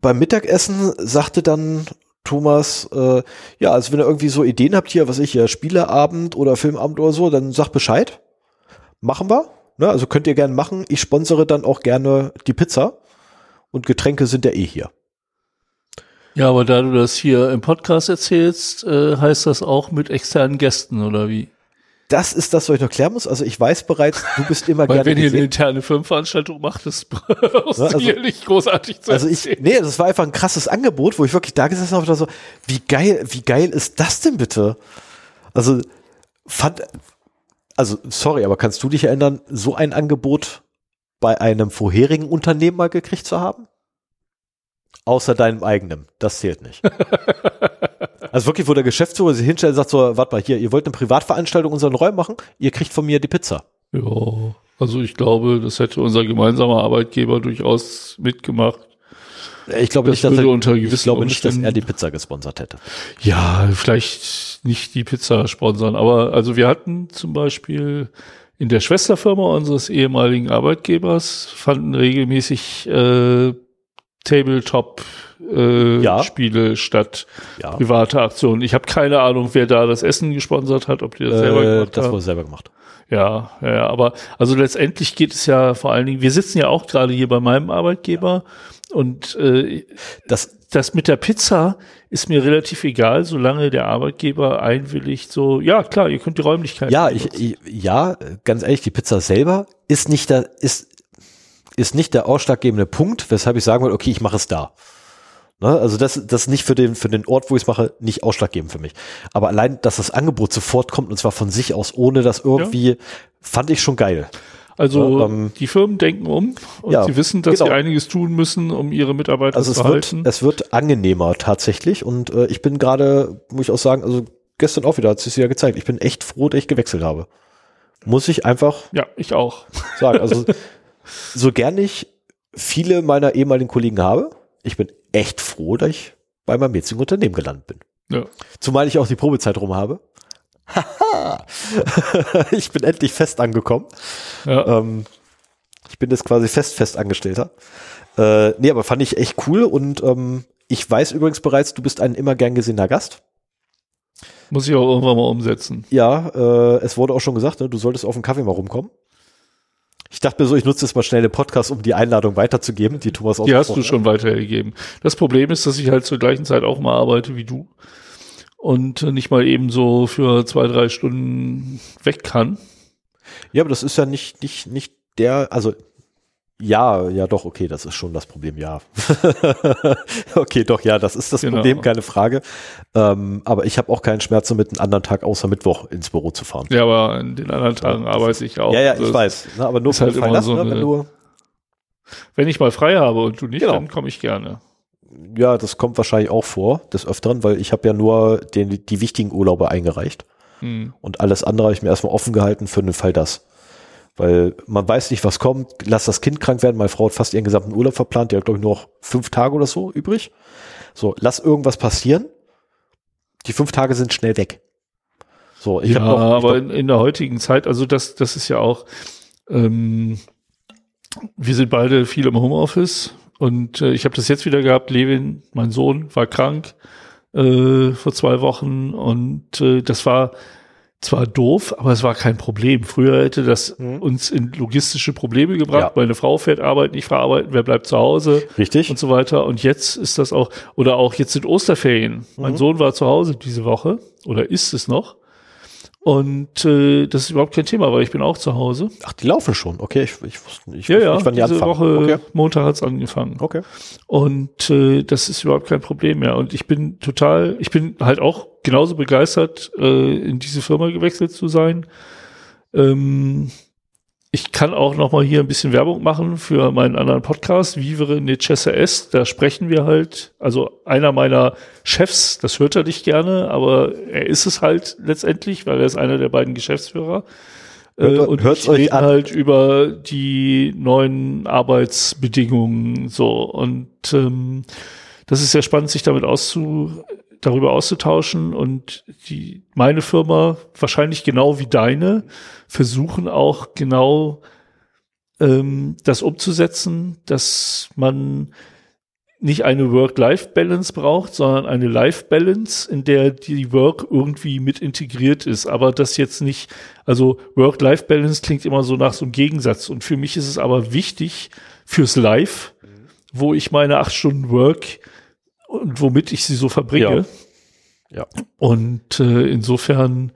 beim Mittagessen sagte dann Thomas, äh, ja, also wenn ihr irgendwie so Ideen habt hier, was ich hier, Spieleabend oder Filmabend oder so, dann sagt Bescheid. Machen wir. Ne? Also könnt ihr gerne machen. Ich sponsere dann auch gerne die Pizza. Und Getränke sind ja eh hier. Ja, aber da du das hier im Podcast erzählst, äh, heißt das auch mit externen Gästen oder wie? Das ist das, was ich noch klären muss. Also ich weiß bereits, du bist immer Weil gerne. Wenn ihr eine interne Firmenveranstaltung macht, das brauchst ne, also, hier nicht großartig zu Also ich, nee, das war einfach ein krasses Angebot, wo ich wirklich da gesessen habe und so, wie geil, wie geil ist das denn bitte? Also fand, also sorry, aber kannst du dich erinnern, so ein Angebot bei einem vorherigen Unternehmen mal gekriegt zu haben? Außer deinem eigenen. Das zählt nicht. Also wirklich, wo der Geschäftsführer sich hinstellt und sagt so, warte mal hier, ihr wollt eine Privatveranstaltung in unseren Räumen machen, ihr kriegt von mir die Pizza. Ja, also ich glaube, das hätte unser gemeinsamer Arbeitgeber durchaus mitgemacht. Ich glaube, das nicht, dass er, ich glaube nicht, dass er die Pizza gesponsert hätte. Ja, vielleicht nicht die Pizza sponsern, aber also wir hatten zum Beispiel in der Schwesterfirma unseres ehemaligen Arbeitgebers fanden regelmäßig äh, Tabletop äh, ja. Statt ja. private Aktionen. Ich habe keine Ahnung, wer da das Essen gesponsert hat, ob die das äh, selber gemacht haben. Das wurde selber gemacht. Ja, ja, aber also letztendlich geht es ja vor allen Dingen, wir sitzen ja auch gerade hier bei meinem Arbeitgeber und äh, das, das mit der Pizza ist mir relativ egal, solange der Arbeitgeber einwilligt, so, ja klar, ihr könnt die Räumlichkeiten. Ja, ich, ich, ja, ganz ehrlich, die Pizza selber ist nicht der, ist, ist nicht der ausschlaggebende Punkt, weshalb ich sagen würde, okay, ich mache es da. Ne? Also das, das ist nicht für den, für den Ort, wo ich es mache, nicht ausschlaggebend für mich. Aber allein, dass das Angebot sofort kommt und zwar von sich aus, ohne das irgendwie, ja. fand ich schon geil. Also ja, ähm, die Firmen denken um und ja, sie wissen, dass genau. sie einiges tun müssen, um ihre Mitarbeiter also zu halten. Es wird angenehmer tatsächlich und äh, ich bin gerade, muss ich auch sagen, also gestern auch wieder hat es sich ja gezeigt, ich bin echt froh, dass ich gewechselt habe. Muss ich einfach. Ja, ich auch. Sagen. Also so gern ich viele meiner ehemaligen Kollegen habe, ich bin echt froh, dass ich bei meinem jetzigen Unternehmen gelandet bin. Ja. Zumal ich auch die Probezeit rum habe. Haha, ich bin endlich fest angekommen. Ja. Ähm, Ich bin jetzt quasi fest, fest Angestellter. Äh, nee, aber fand ich echt cool und ähm, ich weiß übrigens bereits, du bist ein immer gern gesehener Gast. Muss ich auch irgendwann mal umsetzen. Ja, äh, es wurde auch schon gesagt, ne, du solltest auf den Kaffee mal rumkommen. Ich dachte mir so, ich nutze jetzt mal schnell den Podcast, um die Einladung weiterzugeben, die Thomas Die hast du schon weitergegeben. Das Problem ist, dass ich halt zur gleichen Zeit auch mal arbeite wie du und nicht mal eben so für zwei, drei Stunden weg kann. Ja, aber das ist ja nicht, nicht, nicht der, also ja, ja, doch, okay, das ist schon das Problem, ja. okay, doch, ja, das ist das genau. Problem, keine Frage. Ähm, aber ich habe auch keinen Schmerz mit einem anderen Tag außer Mittwoch ins Büro zu fahren. Ja, aber an den anderen Tagen arbeite ich auch. Ja, ja, ich weiß. Na, aber nur halt frei lassen, so ne, wenn du. Wenn ich mal frei habe und du nicht, genau. dann komme ich gerne. Ja, das kommt wahrscheinlich auch vor, des Öfteren, weil ich habe ja nur den, die wichtigen Urlaube eingereicht. Hm. Und alles andere habe ich mir erstmal offen gehalten für den Fall das. Weil man weiß nicht, was kommt. Lass das Kind krank werden. Meine Frau hat fast ihren gesamten Urlaub verplant. Die hat, glaube ich, nur noch fünf Tage oder so übrig. So, lass irgendwas passieren. Die fünf Tage sind schnell weg. So, ich ja, noch, aber in, in, der heutigen Zeit, also das, das ist ja auch, ähm, wir sind beide viel im Homeoffice und äh, ich habe das jetzt wieder gehabt. Levin, mein Sohn, war krank äh, vor zwei Wochen und äh, das war zwar doof, aber es war kein Problem. Früher hätte das mhm. uns in logistische Probleme gebracht. Ja. Meine Frau fährt arbeiten, ich fahre arbeiten, wer bleibt zu Hause? Richtig. Und so weiter. Und jetzt ist das auch, oder auch jetzt sind Osterferien. Mhm. Mein Sohn war zu Hause diese Woche oder ist es noch. Und äh, das ist überhaupt kein Thema, weil ich bin auch zu Hause. Ach, die laufen schon. Okay, ich, ich wusste nicht, ja, ja, wann die diese anfangen. Woche okay. Montag hat's angefangen. Okay. Und äh, das ist überhaupt kein Problem mehr. Und ich bin total, ich bin halt auch genauso begeistert, äh, in diese Firma gewechselt zu sein. Ähm, ich kann auch noch mal hier ein bisschen Werbung machen für meinen anderen Podcast, Vivere Necesse S. Da sprechen wir halt, also einer meiner Chefs, das hört er nicht gerne, aber er ist es halt letztendlich, weil er ist einer der beiden Geschäftsführer. Hört, äh, und hört's euch an. halt über die neuen Arbeitsbedingungen so und ähm, das ist sehr spannend, sich damit auszu darüber auszutauschen und die, meine Firma, wahrscheinlich genau wie deine, versuchen auch genau ähm, das umzusetzen, dass man nicht eine Work-Life-Balance braucht, sondern eine Life-Balance, in der die Work irgendwie mit integriert ist. Aber das jetzt nicht, also Work-Life-Balance klingt immer so nach so einem Gegensatz. Und für mich ist es aber wichtig fürs Life, wo ich meine acht Stunden Work und womit ich sie so verbringe. Ja. ja. Und äh, insofern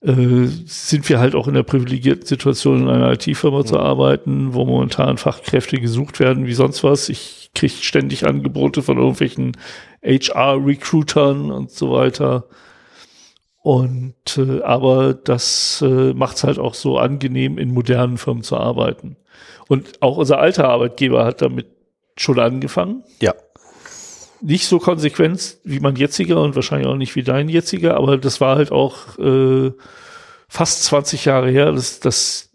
äh, sind wir halt auch in der privilegierten Situation, in einer IT-Firma mhm. zu arbeiten, wo momentan Fachkräfte gesucht werden wie sonst was. Ich kriege ständig Angebote von irgendwelchen HR-Recruitern und so weiter. Und äh, aber das äh, macht es halt auch so angenehm, in modernen Firmen zu arbeiten. Und auch unser alter Arbeitgeber hat damit schon angefangen. Ja nicht so konsequent wie mein jetziger und wahrscheinlich auch nicht wie dein jetziger, aber das war halt auch äh, fast 20 Jahre her, dass, dass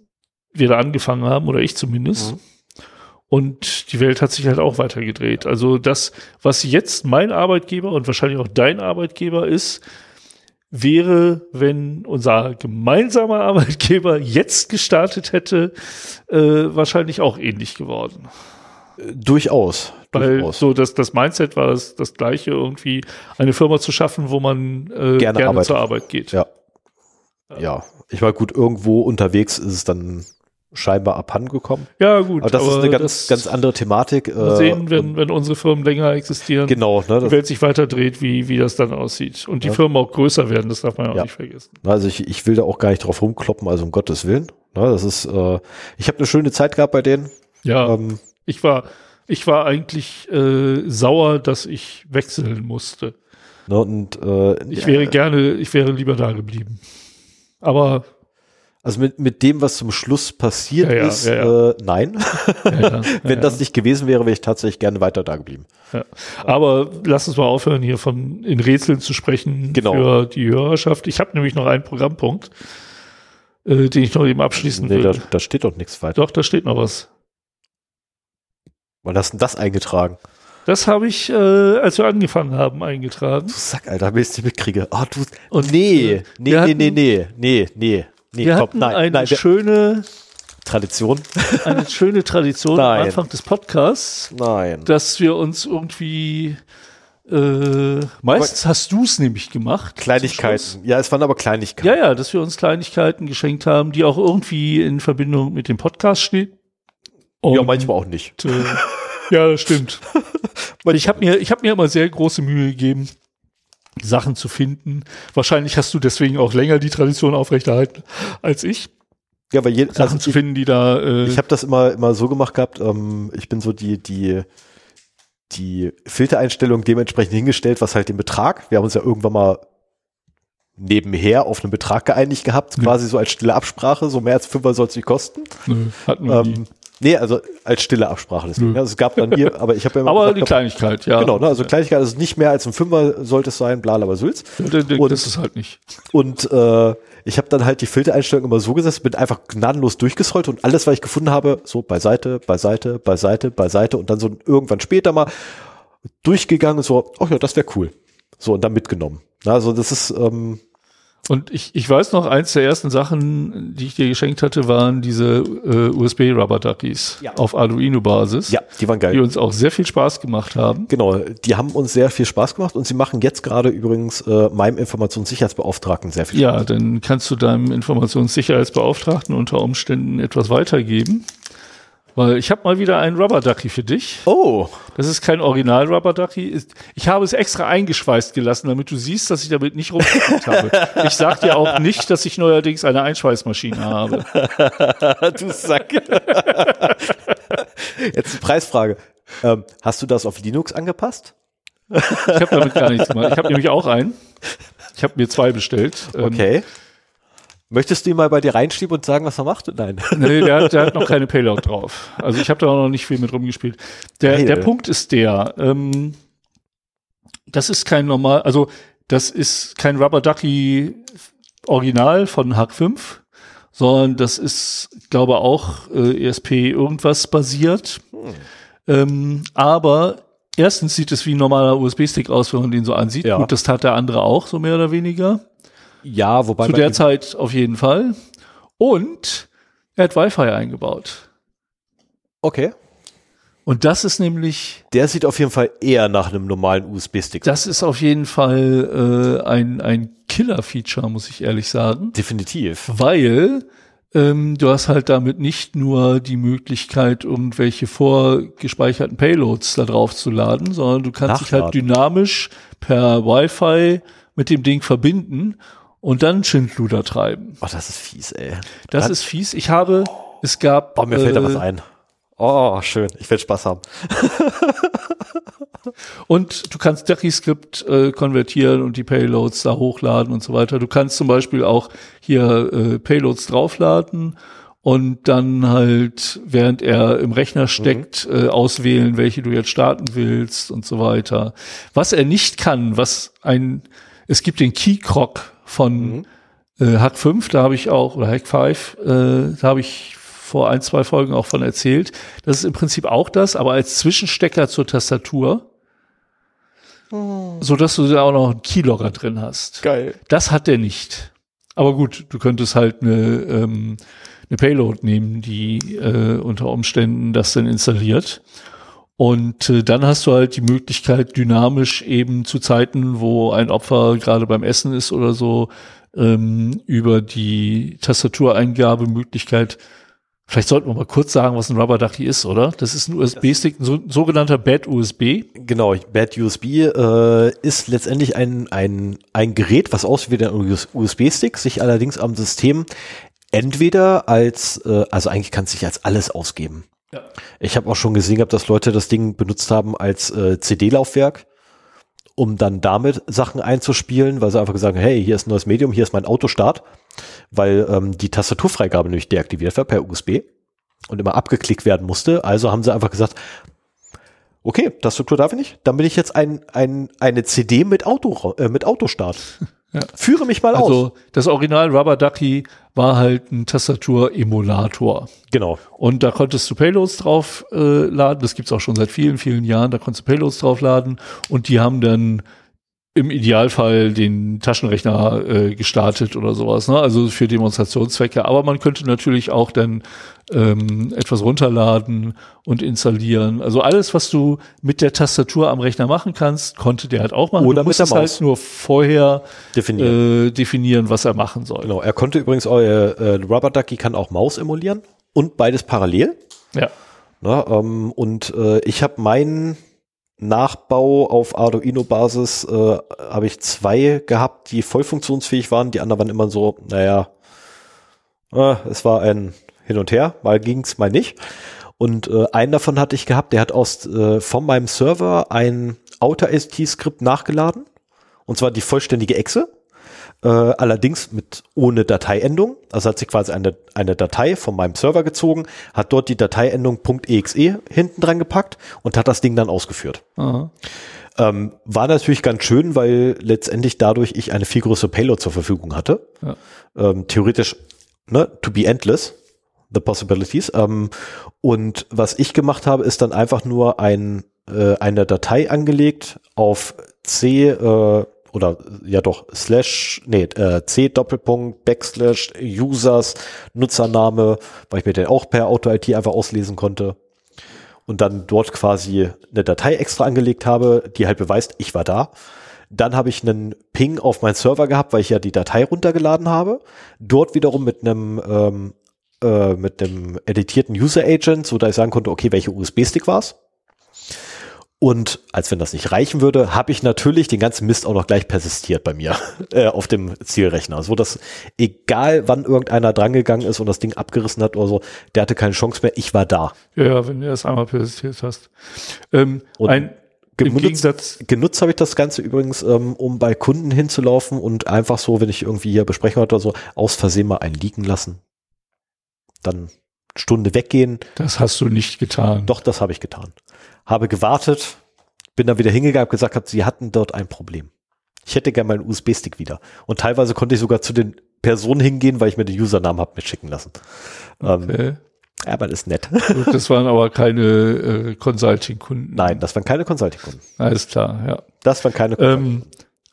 wir da angefangen haben, oder ich zumindest. Mhm. Und die Welt hat sich halt auch weitergedreht. Also das, was jetzt mein Arbeitgeber und wahrscheinlich auch dein Arbeitgeber ist, wäre, wenn unser gemeinsamer Arbeitgeber jetzt gestartet hätte, äh, wahrscheinlich auch ähnlich geworden. Durchaus. Weil durchaus. so das, das Mindset war das, das gleiche, irgendwie eine Firma zu schaffen, wo man äh, gerne, gerne zur Arbeit geht. Ja. Ja, ich war gut, irgendwo unterwegs ist es dann scheinbar abhandengekommen. Ja, gut. Aber das aber ist eine ganz, ganz andere Thematik. Mal sehen, äh, wenn, wenn unsere Firmen länger existieren, genau, ne, die Welt sich weiter dreht, wie, wie das dann aussieht. Und die ja. Firmen auch größer werden, das darf man auch ja. nicht vergessen. Also ich, ich will da auch gar nicht drauf rumkloppen, also um Gottes Willen. Ne, das ist, äh, ich habe eine schöne Zeit gehabt bei denen. Ja, ähm, ich war ich war eigentlich äh, sauer, dass ich wechseln musste. Ne, und äh, ich wäre ja, gerne, ich wäre lieber da geblieben. Aber also mit, mit dem, was zum Schluss passiert ja, ja, ist, äh, nein. Wenn das nicht gewesen wäre, wäre ich tatsächlich gerne weiter da geblieben. Aber lass uns mal aufhören, hier von in Rätseln zu sprechen genau. für die Hörerschaft. Ich habe nämlich noch einen Programmpunkt, äh, den ich noch eben abschließen nee, will. Da, da steht doch nichts weiter. Doch, da steht noch was. Wann hast du das eingetragen? Das habe ich, äh, als wir angefangen haben, eingetragen. Du Sack, Alter, wenn ich es mitkriege. Oh, du. Und nee, äh, nee, nee, hatten, nee, nee, nee, nee, nee, wir komm, hatten nein, eine nein, schöne Tradition. Eine schöne Tradition nein. am Anfang des Podcasts. Nein. Dass wir uns irgendwie äh, meistens aber hast du es nämlich gemacht. Kleinigkeiten. Ja, es waren aber Kleinigkeiten. Ja, ja, dass wir uns Kleinigkeiten geschenkt haben, die auch irgendwie in Verbindung mit dem Podcast stehen ja, Und, manchmal auch nicht. Äh, ja, das stimmt. Weil ich habe mir, ich habe mir immer sehr große Mühe gegeben, Sachen zu finden. Wahrscheinlich hast du deswegen auch länger die Tradition aufrechterhalten als ich, Ja, weil je, Sachen also zu finden, die da. Äh, Ich habe das immer immer so gemacht gehabt. Ähm, ich bin so die die die Filtereinstellung dementsprechend hingestellt, was halt den Betrag. Wir haben uns ja irgendwann mal nebenher auf einen Betrag geeinigt gehabt, Ja. quasi so als stille Absprache. So mehr als Fünfer soll es nicht kosten. nö, hatten wir nie. Nee, also als stille Absprache. Deswegen. Nö. Also es gab dann hier, aber ich habe ja immer Aber gesagt, die Kleinigkeit, ja. Genau, ne, also Kleinigkeit, also nicht mehr als ein Fünfer sollte es sein, bla, aber Sülz. Ja, Und- das ist halt nicht. Und äh, ich habe dann halt die Filtereinstellung immer so gesetzt, bin einfach gnadenlos durchgescrollt und alles, was ich gefunden habe, so beiseite, beiseite, beiseite, beiseite und dann so irgendwann später mal durchgegangen, so, oh ja, das wäre cool. So, und dann mitgenommen. Also das ist, ähm, Und ich, ich weiß noch, eins der ersten Sachen, die ich dir geschenkt hatte, waren diese äh, USB-Rubber Duckies Ja. auf Arduino-Basis, ja, die waren geil. die uns auch sehr viel Spaß gemacht haben. Genau, die haben uns sehr viel Spaß gemacht und sie machen jetzt gerade übrigens äh, meinem Informationssicherheitsbeauftragten sehr viel Ja, dann kannst du deinem Informationssicherheitsbeauftragten unter Umständen etwas weitergeben. Weil ich habe mal wieder einen Rubber Ducky für dich. Oh, Das ist kein Original Rubber Ducky. Ich habe es extra eingeschweißt gelassen, damit du siehst, dass ich damit nicht rumgespielt habe. Ich sag dir auch nicht, dass ich neuerdings eine Einschweißmaschine habe. du Sack. jetzt eine Preisfrage. Ähm, hast du das auf Linux angepasst? Ich habe damit gar nichts gemacht. Ich habe nämlich auch einen. Ich habe mir zwei bestellt. Ähm, Okay. Möchtest du ihn mal bei dir reinschieben und sagen, was er macht? Nein. Nee, der, hat- der hat noch keine Payload drauf. Also ich habe da auch noch nicht viel mit rumgespielt. Der, der Punkt ist der, ähm, das ist kein normal, also das ist kein Rubber Ducky Original von Hack 5, sondern das ist, glaube auch äh, ESP irgendwas basiert. Ähm, aber erstens sieht es wie ein normaler USB-Stick aus, wenn man den so ansieht. Ja. Gut, das tat der andere auch, so mehr oder weniger. Ja, wobei Zu der Zeit auf jeden Fall. Und er hat Wi-Fi eingebaut. Okay. Und das ist nämlich, Der sieht auf jeden Fall eher nach einem normalen USB-Stick. das ist auf jeden Fall äh, ein, ein Killer-Feature, muss ich ehrlich sagen. Definitiv. Weil ähm, du hast halt damit nicht nur die Möglichkeit, irgendwelche vorgespeicherten Payloads da drauf zu laden, sondern du kannst dich halt Nachladen. dynamisch per Wi-Fi mit dem Ding verbinden und dann Schindluder treiben. Oh, das ist fies, ey. Das Dann- ist fies. Ich habe, es gab. Oh, mir fällt da äh, was ein. Oh, schön. Ich werde Spaß haben. Und du kannst DechiScript äh, konvertieren und die Payloads da hochladen und so weiter. Du kannst zum Beispiel auch hier äh, Payloads draufladen und dann halt, während er im Rechner steckt, äh, auswählen, welche du jetzt starten willst und so weiter. Was er nicht kann, was ein, es gibt den Keycroc von äh, Hack 5, da habe ich auch, oder Hack 5, äh, da habe ich vor ein, zwei Folgen auch von erzählt. Das ist im Prinzip auch das, aber als Zwischenstecker zur Tastatur so dass du da auch noch einen Keylogger drin hast. Geil. Das hat der nicht. Aber gut, du könntest halt eine, ähm, eine Payload nehmen, die äh, unter Umständen das dann installiert. Und äh, dann hast du halt die Möglichkeit, dynamisch eben zu Zeiten, wo ein Opfer gerade beim Essen ist oder so, ähm, über die Tastatureingabemöglichkeit Vielleicht sollten wir mal kurz sagen, was ein Rubber Ducky ist, oder? Das ist ein USB-Stick, ein so, sogenannter Bad USB. Genau, Bad USB äh, ist letztendlich ein, ein, ein Gerät, was aussieht wie ein USB-Stick, sich allerdings am System entweder als, äh, also eigentlich kann es sich als alles ausgeben. Ja. Ich habe auch schon gesehen, gehabt, dass Leute das Ding benutzt haben als äh, CD-Laufwerk, um dann damit Sachen einzuspielen, weil sie einfach gesagt haben, hey, hier ist ein neues Medium, hier ist mein Autostart, weil ähm, die Tastaturfreigabe nämlich deaktiviert war per USB und immer abgeklickt werden musste. Also haben sie einfach gesagt, okay, Tastatur darf ich nicht, dann bin ich jetzt ein, ein, eine CD mit, Auto, äh, mit Autostart. Ja. Führe mich mal aus. Also das Original Rubber Ducky war halt ein Tastatur-Emulator. Genau. Und da konntest du Payloads drauf äh, laden. Das gibt's auch schon seit vielen, vielen Jahren. Da konntest du Payloads draufladen und die haben dann im Idealfall den Taschenrechner äh, gestartet oder sowas, ne? also für Demonstrationszwecke. Aber man könnte natürlich auch dann ähm, etwas runterladen und installieren. Also alles, was du mit der Tastatur am Rechner machen kannst, konnte der halt auch machen. Oder du musstest Maus. halt nur vorher Definieren. Äh, definieren, was er machen soll. Genau, er konnte übrigens, euer äh, Rubber Ducky kann auch Maus emulieren und beides parallel. Ja. Ne, ähm, und äh, ich habe meinen Nachbau auf Arduino-Basis, äh, habe ich zwei gehabt, die voll funktionsfähig waren. Die anderen waren immer so, naja, äh, es war ein Hin und Her, mal ging's, mal nicht. Und äh, einen davon hatte ich gehabt, der hat aus äh, von meinem Server ein Outer-ST-Skript nachgeladen. Und zwar die vollständige Exe. Äh, allerdings mit ohne Dateiendung. Also hat sich quasi eine, eine Datei von meinem Server gezogen, hat dort die Dateiendung .exe hinten dran gepackt und hat das Ding dann ausgeführt. Aha. Ähm, war natürlich ganz schön, weil letztendlich dadurch ich eine viel größere Payload zur Verfügung hatte. Ja. Ähm, theoretisch, ne, to be endless, the possibilities. Ähm, und was ich gemacht habe, ist dann einfach nur ein, äh, eine Datei angelegt auf C, äh, oder ja doch, slash, nee, äh, C Doppelpunkt, Backslash, Users, Nutzername, weil ich mir den auch per Auto-IT einfach auslesen konnte. Und dann dort quasi eine Datei extra angelegt habe, die halt beweist, ich war da. Dann habe ich einen Ping auf meinen Server gehabt, weil ich ja die Datei runtergeladen habe. Dort wiederum mit einem ähm, äh, mit einem editierten User Agent, so dass ich sagen konnte, okay, welche USB-Stick war's? Und als wenn das nicht reichen würde, habe ich natürlich den ganzen Mist auch noch gleich persistiert bei mir äh, auf dem Zielrechner. So dass egal wann irgendeiner drangegangen ist und das Ding abgerissen hat oder so, der hatte keine Chance mehr. Ich war da. Ja, wenn du das einmal persistiert hast. Ähm, Und ein, genutzt- Gegensatz, Genutzt habe ich das Ganze übrigens, ähm, um bei Kunden hinzulaufen und einfach so, wenn ich irgendwie hier Besprechung hatte oder so, aus Versehen mal einen liegen lassen. Dann Stunde weggehen. das hast du nicht getan. Doch, das habe ich getan. Habe gewartet, bin dann wieder hingegangen, habe gesagt, hab, sie hatten dort ein Problem. Ich hätte gerne meinen USB-Stick wieder. Und teilweise konnte ich sogar zu den Personen hingehen, weil ich mir den Usernamen habe mitschicken lassen. Ähm, Okay. aber das ist nett. Gut, das waren aber keine äh, Consulting-Kunden. Nein, das waren keine Consulting-Kunden. Alles klar, ja. Das waren keine Ähm,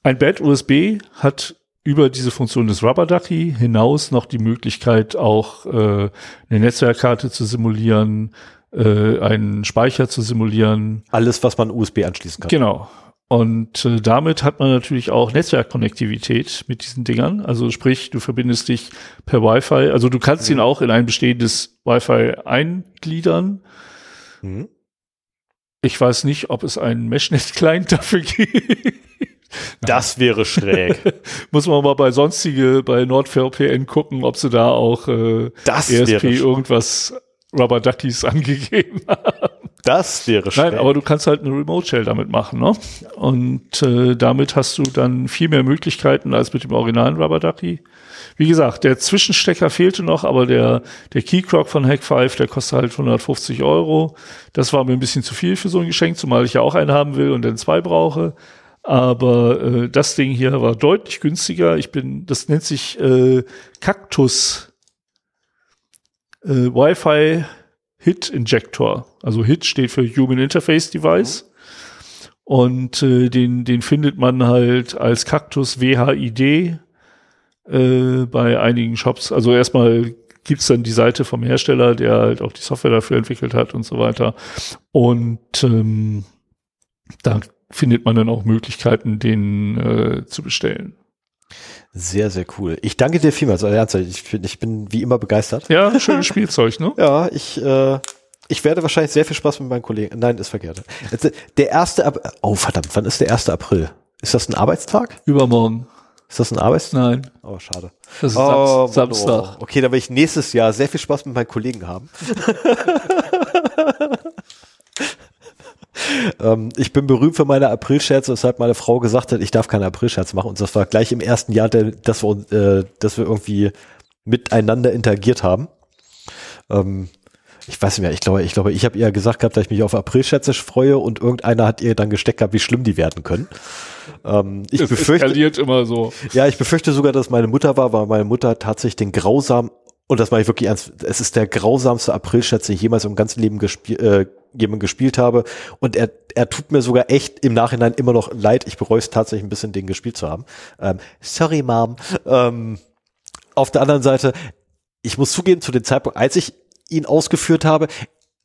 ein Bad USB hat über diese Funktion des Rubber Ducky hinaus noch die Möglichkeit, auch äh, eine Netzwerkkarte zu simulieren, äh, einen Speicher zu simulieren. Alles, was man USB anschließen kann. Genau. Und äh, damit hat man natürlich auch Netzwerkkonnektivität mit diesen Dingern. Also sprich, du verbindest dich per Wi-Fi. Also du kannst ihn auch in ein bestehendes Wi-Fi eingliedern. Mhm. Ich weiß nicht, ob es einen Meshnet-Client dafür gibt. Das wäre schräg. Muss man mal bei sonstige, bei NordVPN gucken, ob sie da auch äh, Das ESP sch- irgendwas Rubber Duckies angegeben haben. das wäre schräg. Nein, aber du kannst halt eine Remote Shell damit machen, ne? Und äh, damit hast du dann viel mehr Möglichkeiten als mit dem originalen Rubber Ducky. Wie gesagt, der Zwischenstecker fehlte noch, aber der, der Keycrock von Hack 5, der kostet halt 150 Euro. Das war mir ein bisschen zu viel für so ein Geschenk, zumal ich ja auch einen haben will und dann zwei brauche. Aber äh, das Ding hier war deutlich günstiger. Ich bin, das nennt sich äh, Cactus äh, Wi-Fi Hit Injector. Also Hit steht für Human Interface Device. Und äh, den, den findet man halt als Cactus WHID äh, bei einigen Shops. Also erstmal gibt's dann die Seite vom Hersteller, der halt auch die Software dafür entwickelt hat und so weiter. Und ähm, da findet man dann auch Möglichkeiten, den äh, zu bestellen. Sehr, sehr cool. Ich danke dir vielmals. Also ernsthaft, ich bin, ich bin wie immer begeistert. Ja, schönes Spielzeug, ne? Ja, ich, äh, ich werde wahrscheinlich sehr viel Spaß mit meinen Kollegen. Nein, ist verkehrt. Der erste Ab Oh, verdammt, wann ist der 1. April? Ist das ein Arbeitstag? Übermorgen. Ist das ein Arbeitstag? Nein, Oh, schade. das ist Oh, Mann, Samstag. oh. Okay, dann werde ich nächstes Jahr sehr viel Spaß mit meinen Kollegen haben. ähm, ich bin berühmt für meine Aprilscherze, weshalb meine Frau gesagt hat, ich darf keine Aprilscherze machen. Und das war gleich im ersten Jahr, der, dass, wir, äh, dass wir irgendwie miteinander interagiert haben. Ähm, ich weiß nicht mehr, ich glaube, ich glaube, ich habe ihr gesagt gehabt, dass ich mich auf Aprilscherze freue und irgendeiner hat ihr dann gesteckt gehabt, wie schlimm die werden können. Ähm, ich Es befürchte, eskaliert immer so. ja, ich befürchte sogar, dass meine Mutter war, weil meine Mutter tatsächlich den grausam und das mache ich wirklich ernst, es ist der grausamste Aprilscherz, den ich jemals im ganzen Leben äh, jemanden gespielt habe und er, er tut mir sogar echt im Nachhinein immer noch leid. Ich bereue es tatsächlich ein bisschen, den gespielt zu haben. Ähm, sorry, Mom. Ähm, auf der anderen Seite, ich muss zugeben, zu dem Zeitpunkt, als ich ihn ausgeführt habe,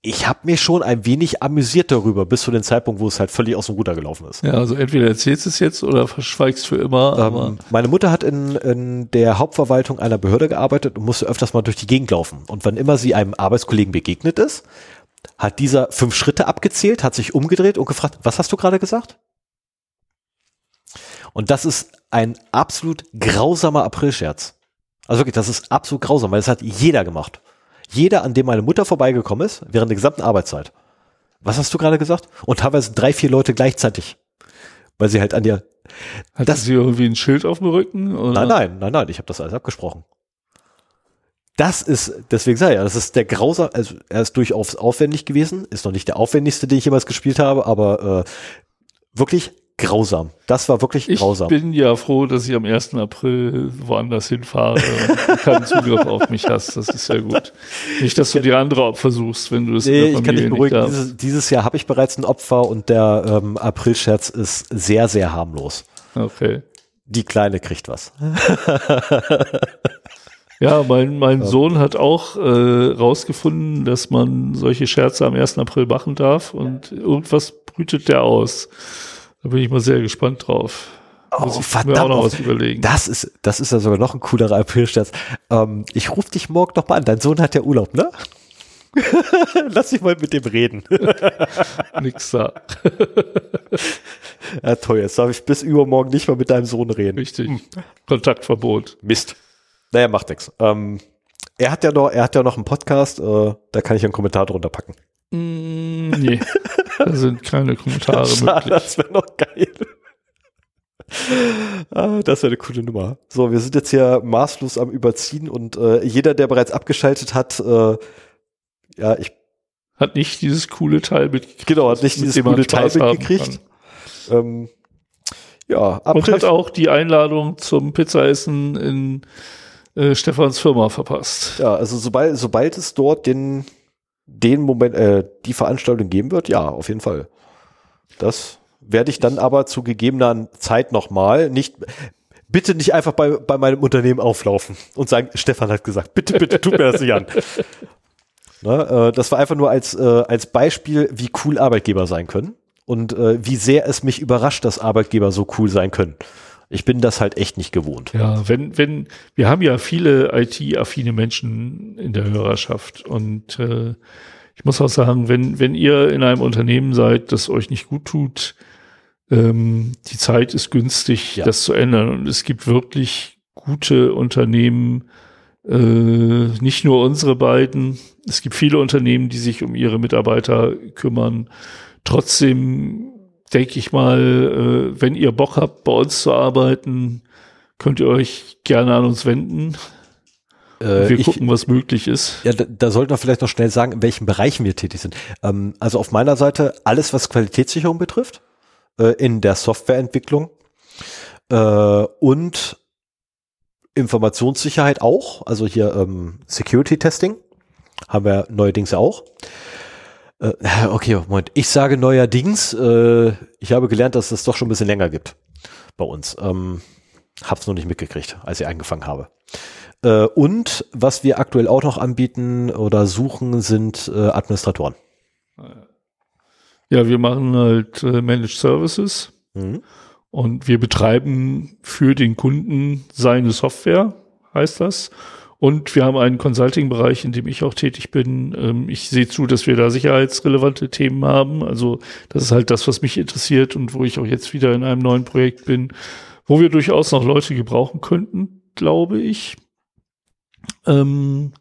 ich habe mich schon ein wenig amüsiert darüber, bis zu dem Zeitpunkt, wo es halt völlig aus dem Ruder gelaufen ist. Ja, also entweder erzählst du es jetzt oder verschweigst für immer. Ähm, meine Mutter hat in, in der Hauptverwaltung einer Behörde gearbeitet und musste öfters mal durch die Gegend laufen. Und wann immer sie einem Arbeitskollegen begegnet ist, hat dieser fünf Schritte abgezählt, hat sich umgedreht und gefragt, was hast du gerade gesagt? Und das ist ein absolut grausamer Aprilscherz. Also wirklich, das ist absolut grausam, weil das hat jeder gemacht. Jeder, an dem meine Mutter vorbeigekommen ist, während der gesamten Arbeitszeit. Was hast du gerade gesagt? Und teilweise drei, vier Leute gleichzeitig. Weil sie halt an dir. Hat das, sie irgendwie ein Schild auf dem Rücken? Oder? Nein, nein, nein, nein, ich habe das alles abgesprochen. Das ist, deswegen sage ich ja, das ist der grausam, also er ist durchaus aufwendig gewesen, ist noch nicht der aufwendigste, den ich jemals gespielt habe, aber äh, wirklich grausam. Das war wirklich ich grausam. Ich bin ja froh, dass ich am 1. April woanders hinfahre und keinen Zugriff auf mich hast. Das ist ja gut. Nicht, dass du die andere Opfer suchst, wenn du es nee, in der Familie ich kann dich beruhigen. Dieses, dieses, Jahr habe ich bereits ein Opfer und der ähm, April-Scherz ist sehr, sehr harmlos. Okay. Die Kleine kriegt was. Ja, mein, mein ja. Sohn hat auch äh, rausgefunden, dass man solche Scherze am 1. April machen darf und irgendwas brütet der aus. Da bin ich mal sehr gespannt drauf. Oh, Muss ich verdammt. Mir auch noch was überlegen. Das ist, das ist ja sogar noch ein coolerer Aprilscherz. Ähm, ich rufe dich morgen noch mal an. Dein Sohn hat ja Urlaub, ne? Lass dich mal mit dem reden. Nix da. ja, toll. Jetzt darf ich bis übermorgen nicht mal mit deinem Sohn reden. Richtig. Hm. Kontaktverbot. Mist. Naja, macht nix. Ähm, er hat ja noch, er hat ja noch einen Podcast, äh, da kann ich einen Kommentar drunter packen. Mm, nee. Da sind keine Kommentare Schade, möglich. Das wäre noch geil. ah, das wäre eine coole Nummer. So, wir sind jetzt hier maßlos am Überziehen und äh, jeder, der bereits abgeschaltet hat, äh, ja, ich. Hat nicht dieses coole Teil mitgekriegt. Genau, hat nicht dieses coole Teil mitgekriegt. Ähm, ja, April. Und hat auch die Einladung zum Pizzaessen in äh, Stefans Firma verpasst. Ja, also sobald, sobald es dort den den Moment, äh, die Veranstaltung geben wird, ja, auf jeden Fall. Das werde ich dann aber zu gegebener Zeit nochmal nicht, bitte nicht einfach bei, bei meinem Unternehmen auflaufen und sagen, Stefan hat gesagt, bitte, bitte, tut mir das nicht an. Na, äh, das war einfach nur als, äh, als Beispiel, wie cool Arbeitgeber sein können und äh, wie sehr es mich überrascht, dass Arbeitgeber so cool sein können. Ich bin das halt echt nicht gewohnt. Ja, wenn, wenn, wir haben ja viele IT-affine Menschen in der Hörerschaft und äh, ich muss auch sagen, wenn, wenn ihr in einem Unternehmen seid, das euch nicht gut tut, ähm, die Zeit ist günstig, ja. das zu ändern. Und es gibt wirklich gute Unternehmen, äh, nicht nur unsere beiden. Es gibt viele Unternehmen, die sich um ihre Mitarbeiter kümmern. Trotzdem denke ich mal, äh, wenn ihr Bock habt, bei uns zu arbeiten, könnt ihr euch gerne an uns wenden. Äh, wir gucken, was möglich ist. Ja, da, da sollten wir vielleicht noch schnell sagen, in welchen Bereichen wir tätig sind. Ähm, also auf meiner Seite alles, was Qualitätssicherung betrifft, äh, in der Softwareentwicklung äh, und Informationssicherheit auch, also hier ähm, Security Testing haben wir neuerdings auch. Äh, okay, Moment. Ich sage neuerdings, äh, ich habe gelernt, dass es doch schon ein bisschen länger gibt bei uns. Ähm, hab's noch nicht mitgekriegt, als ich angefangen habe. Äh, und was wir aktuell auch noch anbieten oder suchen, sind äh, Administratoren. Ja, wir machen halt äh, Managed Services mhm. und wir betreiben für den Kunden seine Software, heißt das. Und wir haben einen Consulting-Bereich, in dem ich auch tätig bin. Ähm, ich sehe zu, dass wir da sicherheitsrelevante Themen haben. Also das ist halt das, was mich interessiert und wo ich auch jetzt wieder in einem neuen Projekt bin, wo wir durchaus noch Leute gebrauchen könnten, glaube ich. Ähm,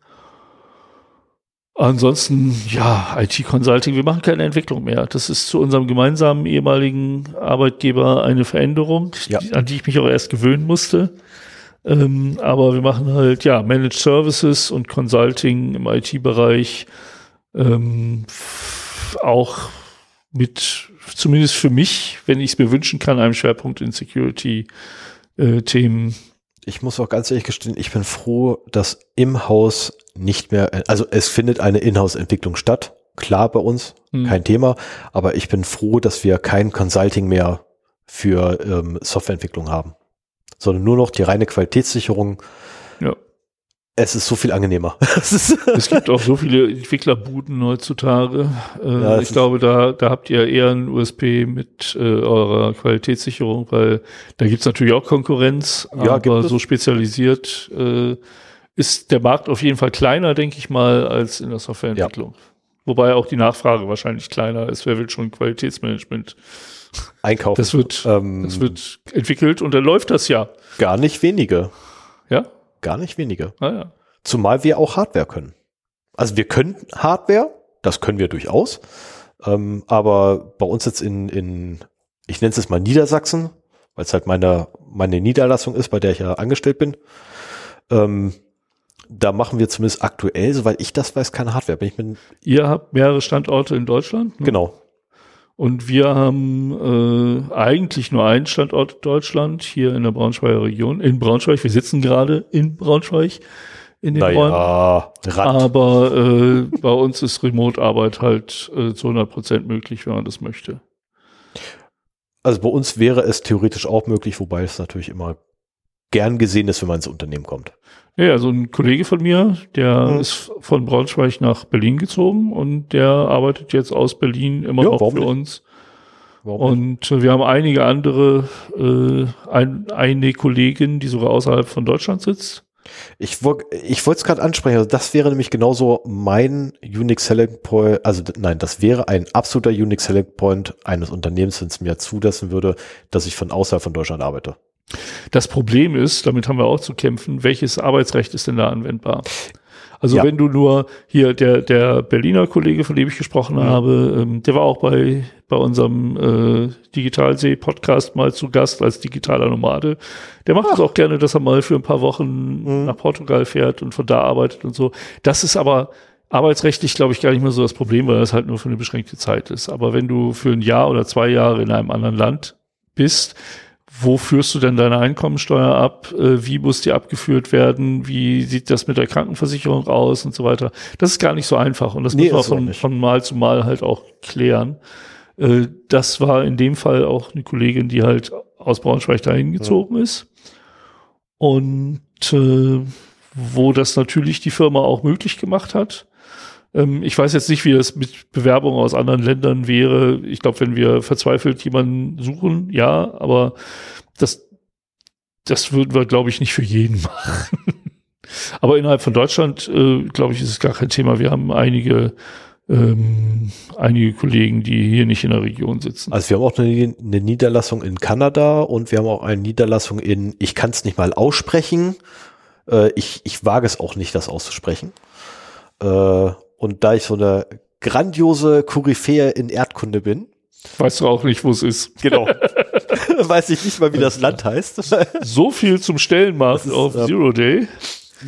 ansonsten, ja, IT-Consulting, wir machen keine Entwicklung mehr. Das ist zu unserem gemeinsamen ehemaligen Arbeitgeber eine Veränderung, ja. an die ich mich auch erst gewöhnen musste. Ähm, aber wir machen halt, ja, Managed Services und Consulting im IT-Bereich ähm, auch mit, zumindest für mich, wenn ich es mir wünschen kann, einem Schwerpunkt in Security-Themen. Äh, ich muss auch ganz ehrlich gestehen, ich bin froh, dass im Haus nicht mehr, also es findet eine Inhouse-Entwicklung statt, klar bei uns, Hm. kein Thema. Aber ich bin froh, dass wir kein Consulting mehr für ähm, Softwareentwicklung haben, sondern nur noch die reine Qualitätssicherung. Ja. Es ist so viel angenehmer. Es gibt auch so viele Entwicklerbuden heutzutage. Äh, Ja, ich glaube, da, da habt ihr eher ein USP mit äh, eurer Qualitätssicherung, weil da gibt's natürlich auch Konkurrenz, Ja, gibt aber so spezialisiert äh, ist der Markt auf jeden Fall kleiner, denke ich mal, als in der Softwareentwicklung. Wobei auch die Nachfrage wahrscheinlich kleiner ist. Wer will schon Qualitätsmanagement? Einkaufen. Das wird, ähm, das wird entwickelt und dann läuft das ja. gar nicht wenige. Ja, Gar nicht wenige. naja. Zumal wir auch Hardware können. Also wir können Hardware, das können wir durchaus. Ähm, aber bei uns jetzt in, in ich nenne es jetzt mal Niedersachsen, weil es halt meine, meine Niederlassung ist, bei der ich ja angestellt bin. Ähm, da machen wir zumindest aktuell, soweit ich das weiß, keine Hardware. Bin ich mit, Ihr habt mehrere Standorte in Deutschland. ne? genau. Und wir haben äh, eigentlich nur einen Standort Deutschland, hier in der Braunschweiger Region, in Braunschweig. Wir sitzen gerade in Braunschweig in den Räumen. Naja, Rand. Aber äh, bei uns ist Remote-Arbeit halt äh, zu 100 Prozent möglich, wenn man das möchte. Also bei uns wäre es theoretisch auch möglich, wobei es natürlich immer gern gesehen ist, wenn man ins Unternehmen kommt. Ja, also ein Kollege von mir, der Mhm. ist von Braunschweig nach Berlin gezogen und der arbeitet jetzt aus Berlin immer Ja, noch für nicht? uns. Warum? Und äh, wir haben einige andere, äh, ein, eine Kollegin, die sogar außerhalb von Deutschland sitzt. Ich, wo- ich wollte es gerade ansprechen, also das wäre nämlich genauso mein Unique Selling Point, also nein, das wäre ein absoluter Unique Selling Point eines Unternehmens, wenn es mir zulassen würde, dass ich von außerhalb von Deutschland arbeite. Das Problem ist, damit haben wir auch zu kämpfen, welches Arbeitsrecht ist denn da anwendbar? Also Ja. wenn du nur hier der der Berliner Kollege, von dem ich gesprochen Mhm. habe, ähm, der war auch bei bei unserem äh, Digitalsee Podcast mal zu Gast als digitaler Nomade. Der macht es auch gerne, dass er mal für ein paar Wochen Mhm. nach Portugal fährt und von da arbeitet und so. Das ist aber arbeitsrechtlich, glaube ich, gar nicht mehr so das Problem, weil das halt nur für eine beschränkte Zeit ist. Aber wenn du für ein Jahr oder zwei Jahre in einem anderen Land bist, wo führst du denn deine Einkommensteuer ab? Äh, Wie muss die abgeführt werden? Wie sieht das mit der Krankenversicherung aus und so weiter? Das ist gar nicht so einfach und das Nee, muss man von, von Mal zu Mal halt auch klären. Äh, Das war in dem Fall auch eine Kollegin, die halt aus Braunschweig dahin gezogen ist und äh, wo das natürlich die Firma auch möglich gemacht hat. Ähm, ich weiß jetzt nicht, wie das mit Bewerbungen aus anderen Ländern wäre. Ich glaube, wenn wir verzweifelt jemanden suchen, ja, aber das, das würden wir, glaube ich, nicht für jeden machen. aber innerhalb von Deutschland, äh, glaube ich, ist es gar kein Thema. Wir haben einige, ähm, einige Kollegen, die hier nicht in der Region sitzen. Also wir haben auch eine, eine Niederlassung in Kanada und wir haben auch eine Niederlassung in, ich kann es nicht mal aussprechen, äh, ich, ich wage es auch nicht, das auszusprechen. Äh, und da ich so eine grandiose Koryphäe in Erdkunde bin, Weißt du auch nicht, wo es ist. genau, weiß ich nicht mal, wie das Land heißt. So viel zum Stellenmarkt ist, auf ähm, Zero Day.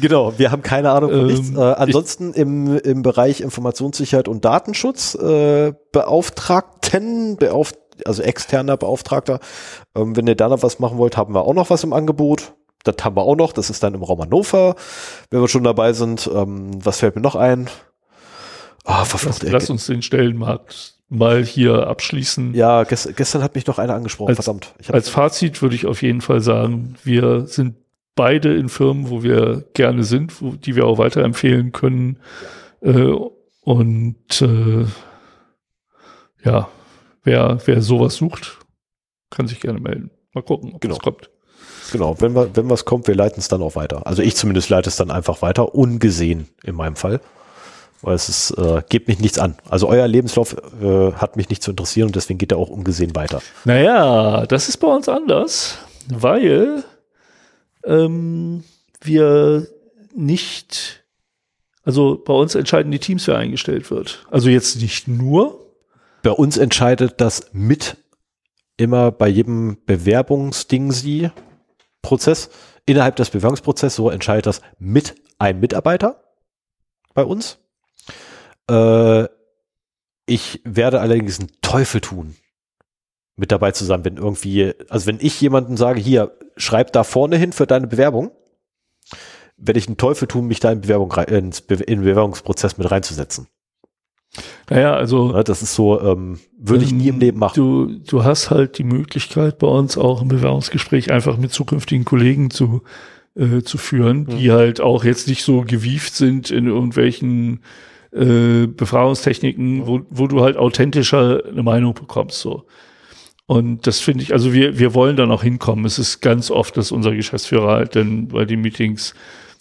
Genau, wir haben keine Ahnung von Ähm, nichts. Äh, ansonsten im, im Bereich Informationssicherheit und Datenschutz äh, Beauftragten, beauf also externer Beauftragter. Ähm, wenn ihr da noch was machen wollt, haben wir auch noch was im Angebot. Das haben wir auch noch. Das ist dann im Raum Hannover, wenn wir schon dabei sind. Ähm, was fällt mir noch ein? Ah, Lass, verflucht. lass uns den Stellenmarkt mal hier abschließen. Ja, gest gestern hat mich noch einer angesprochen. Als- Verdammt. Als Fazit würde ich auf jeden Fall sagen, wir sind beide in Firmen, wo wir gerne sind, wo, die wir auch weiterempfehlen können. Äh, und äh, ja, wer, wer sowas sucht, kann sich gerne melden. Mal gucken, ob Genau. es kommt. genau, wenn, wir, wenn was kommt, wir leiten es dann auch weiter. Also ich zumindest leite es dann einfach weiter, ungesehen in meinem Fall. Weil es ist, äh, geht mich nichts an. Also euer Lebenslauf äh, hat mich nicht zu interessieren und deswegen geht er auch ungesehen weiter. Naja, das ist bei uns anders, weil ähm, wir nicht, also bei uns entscheiden die Teams, wer eingestellt wird. Also jetzt nicht nur, Bei uns entscheidet das mit immer bei jedem Bewerbungsding sie Prozess. Innerhalb des Bewerbungsprozesses, so entscheidet das mit einem Mitarbeiter bei uns. Äh, ich werde allerdings einen Teufel tun, mit dabei zusammen, wenn irgendwie, also wenn ich jemanden sage, hier, schreib da vorne hin für deine Bewerbung, werde ich einen Teufel tun, mich da in, Bewerbung, rein- ins Be in den Bewerbungsprozess mit reinzusetzen. Naja, also. Ja, das ist so, ähm, würde ich nie im Leben machen. Du, du hast halt die Möglichkeit bei uns auch im Bewerbungsgespräch einfach mit zukünftigen Kollegen zu, äh, zu führen, die Mhm. halt auch jetzt nicht so gewieft sind in irgendwelchen äh, Befragungstechniken, wo, wo du halt authentischer eine Meinung bekommst, so. Und das finde ich, also wir, wir wollen da noch hinkommen. Es ist ganz oft, dass unser Geschäftsführer halt dann bei den Meetings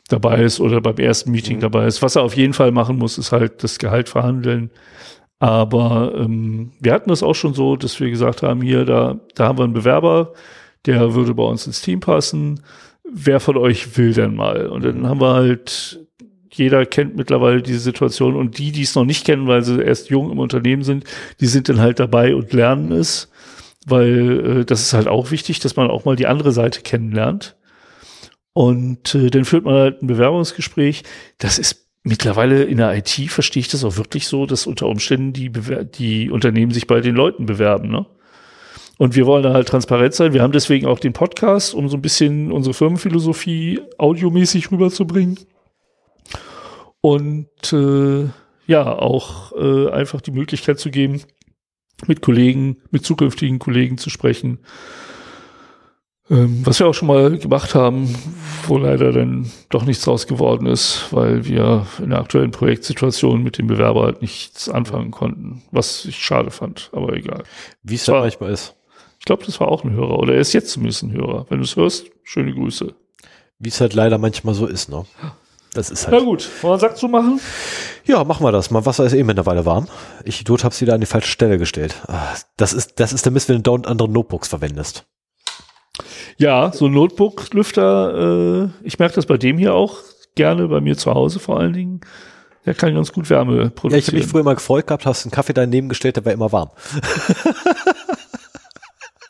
dabei ist oder beim ersten Meeting Mhm. dabei ist. Was er auf jeden Fall machen muss, ist halt das Gehalt verhandeln. Aber ähm, wir hatten das auch schon so, dass wir gesagt haben, hier, da, da haben wir einen Bewerber, der würde bei uns ins Team passen. Wer von euch will denn mal? Und dann haben wir halt, jeder kennt mittlerweile diese Situation und die, die es noch nicht kennen, weil sie erst jung im Unternehmen sind, die sind dann halt dabei und lernen es, weil äh, das ist halt auch wichtig, dass man auch mal die andere Seite kennenlernt. Und äh, dann führt man halt ein Bewerbungsgespräch. Das ist mittlerweile in der IT, verstehe ich das auch wirklich so, dass unter Umständen die, Bewer die Unternehmen sich bei den Leuten bewerben. Ne? Und wir wollen da halt transparent sein. Wir haben deswegen auch den Podcast, um so ein bisschen unsere Firmenphilosophie audiomäßig rüberzubringen. Und äh, ja, auch äh, einfach die Möglichkeit zu geben, mit Kollegen, mit zukünftigen Kollegen zu sprechen. Ähm, was wir auch schon mal gemacht haben, wo leider dann doch nichts draus geworden ist, weil wir in der aktuellen Projektsituation mit dem Bewerber halt nichts anfangen konnten, was ich schade fand, aber egal. Wie es manchmal ist. Ich glaube, das war auch ein Hörer oder er ist jetzt zumindest ein Hörer. Wenn du es hörst, schöne Grüße. Wie es halt leider manchmal so ist, ne? Das ist Na halt. gut, wollen wir einen Sack zu machen? Ja, machen wir das. Mein Wasser ist eben mittlerweile warm. Ich Idiot hab's wieder an die falsche Stelle gestellt. Ah, Das ist, das ist der Mist, wenn du dauernd andere Notebooks verwendest. Ja, so ein Notebook-Lüfter, äh, ich merke das bei dem hier auch gerne, bei mir zu Hause vor allen Dingen. Der kann ganz gut Wärme Ja, ich habe produzieren. mich früher mal gefreut gehabt, hast einen Kaffee daneben gestellt, der war immer warm.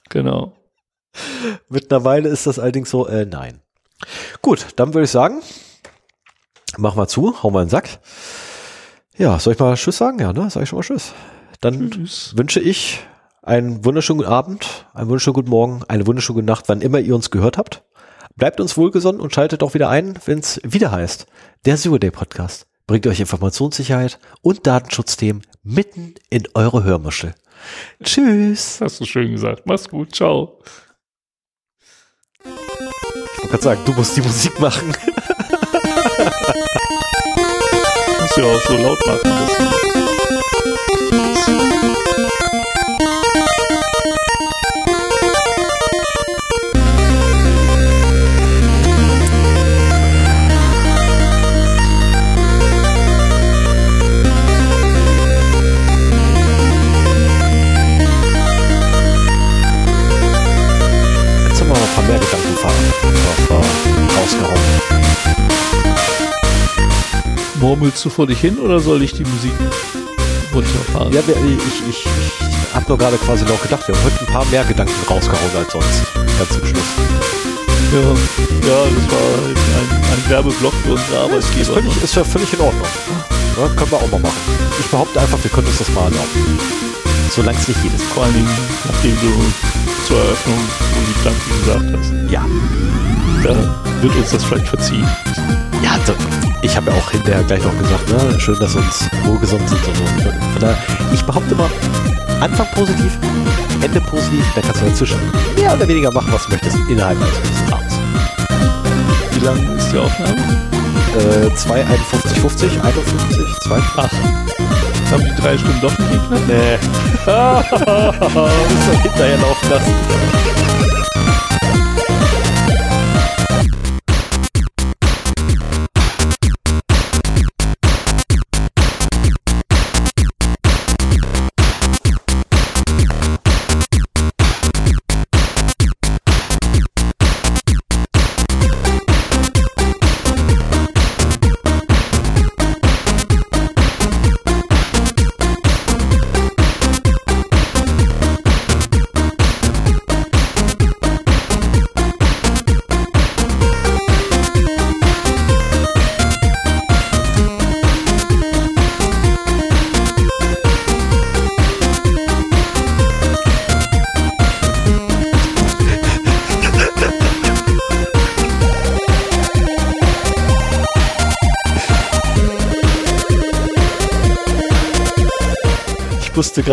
genau. Mittlerweile ist das allerdings so, äh, nein. Gut, dann würde ich sagen, machen wir zu, hauen wir in den Sack. Ja, soll ich mal Tschüss sagen? Ja, ne? Sag ich schon mal Tschüss. Dann Tschüss. wünsche ich einen wunderschönen guten Abend, einen wunderschönen guten Morgen, eine wunderschöne gute Nacht, wann immer ihr uns gehört habt. Bleibt uns wohlgesonnen und schaltet auch wieder ein, wenn es wieder heißt, der Zero Day Podcast bringt euch Informationssicherheit und Datenschutzthemen mitten in eure Hörmuschel. Tschüss. Hast du schön gesagt. Mach's gut. Ciao. Ich wollte gerade sagen, du musst die Musik machen. Musst du ja auch so laut machen. Jetzt haben wir mal ein paar mehr Gedankenfahren noch, äh, rausgehauen. Murmelst du vor dich hin oder soll ich die Musik runterfahren? Ja, ich, ich, ich habe nur gerade quasi noch gedacht, wir haben heute ein paar mehr Gedanken rausgehauen als sonst. Ganz zum Schluss. Ja, ja das war ein, ein Werbeblock für unsere Arbeitgeber. völlig, ist ja völlig in Ordnung. Ja, können wir auch mal machen. Ich behaupte einfach, wir können uns das mal erlauben. Solange es nicht jedes Vor allen Dingen, nachdem du zur Eröffnung die Gedanken gesagt hast. Ja. Da wird uns das vielleicht verziehen. Ja, so, ich habe ja auch hinterher gleich noch gesagt, ne, schön, dass wir uns wohlgesonnen sind und so. Von daher, ich behaupte mal, Anfang positiv, Ende positiv, dann kannst du dazwischen mehr oder weniger machen, was du möchtest, innerhalb eines Rahmens. Wie lang ist die Aufnahme? Äh, 2, 51, 50, 51, 2. Ach, haben die drei Stunden doch nicht geknackt? Nee. Müssen wir hinterher laufen lassen.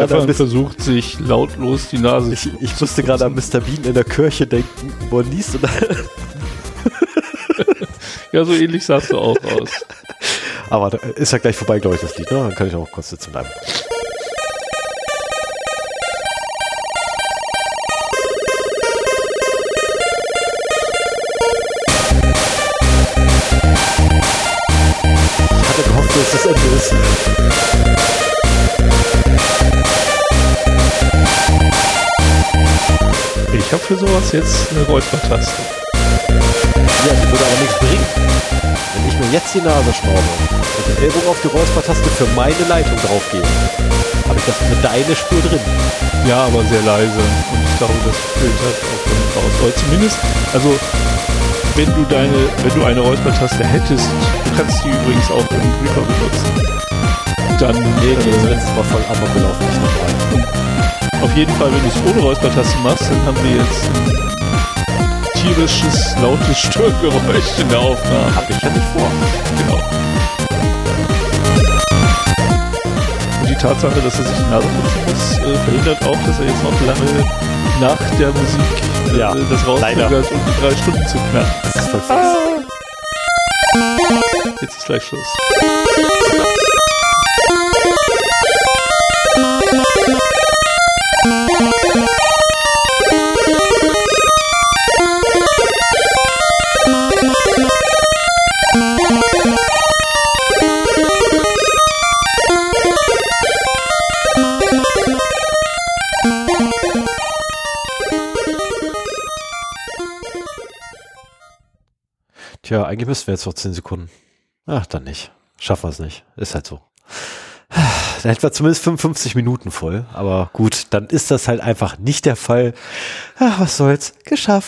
Stefan versucht sich lautlos die Nase ich, ich musste gerade an Mr. Bean in der Kirche denken, wo er liest und Ja, so ähnlich sahst du auch aus. Aber ist ja gleich vorbei, glaube ich, das Lied, ne? Dann kann ich auch kurz sitzen bleiben. Ich hatte gehofft, dass das Ende ist. Für sowas jetzt eine Räuspertaste. Ja, die würde aber nichts bringen. Wenn ich mir jetzt die Nase schraube und den Ellbogen auf die Räuspertaste für meine Leitung draufgebe, habe ich das mit deine Spur drin. Ja, aber sehr leise. Und ich glaube, das filtert auch damit raus. Oder zumindest, also wenn du deine, wenn du eine Räuspertaste hättest, du kannst die übrigens auch im Reaper benutzen. Dann Nee, nee, das äh, letzte Mal voll amok gelaufen, nicht nochmal. Auf jeden Fall, wenn du es ohne Räuspertaste machst, dann haben wir jetzt ein tierisches, lautes Störgeräusch in der Aufnahme. Hab ich ja nicht vor. Genau. Und die Tatsache, dass er sich die Nase putzen muss, äh, verhindert auch, dass er jetzt noch lange nach der Musik äh, Ja, das rauszögert, um die drei Stunden zu knacken. Das ist voll fix. Jetzt ist gleich Schluss. Eigentlich müssten wir jetzt noch 10 Sekunden. Ach, dann nicht. Schaffen wir es nicht. Ist halt so. Dann hätten wir zumindest 55 Minuten voll. Aber gut, dann ist das halt einfach nicht der Fall. Ach, was soll's. Geschafft.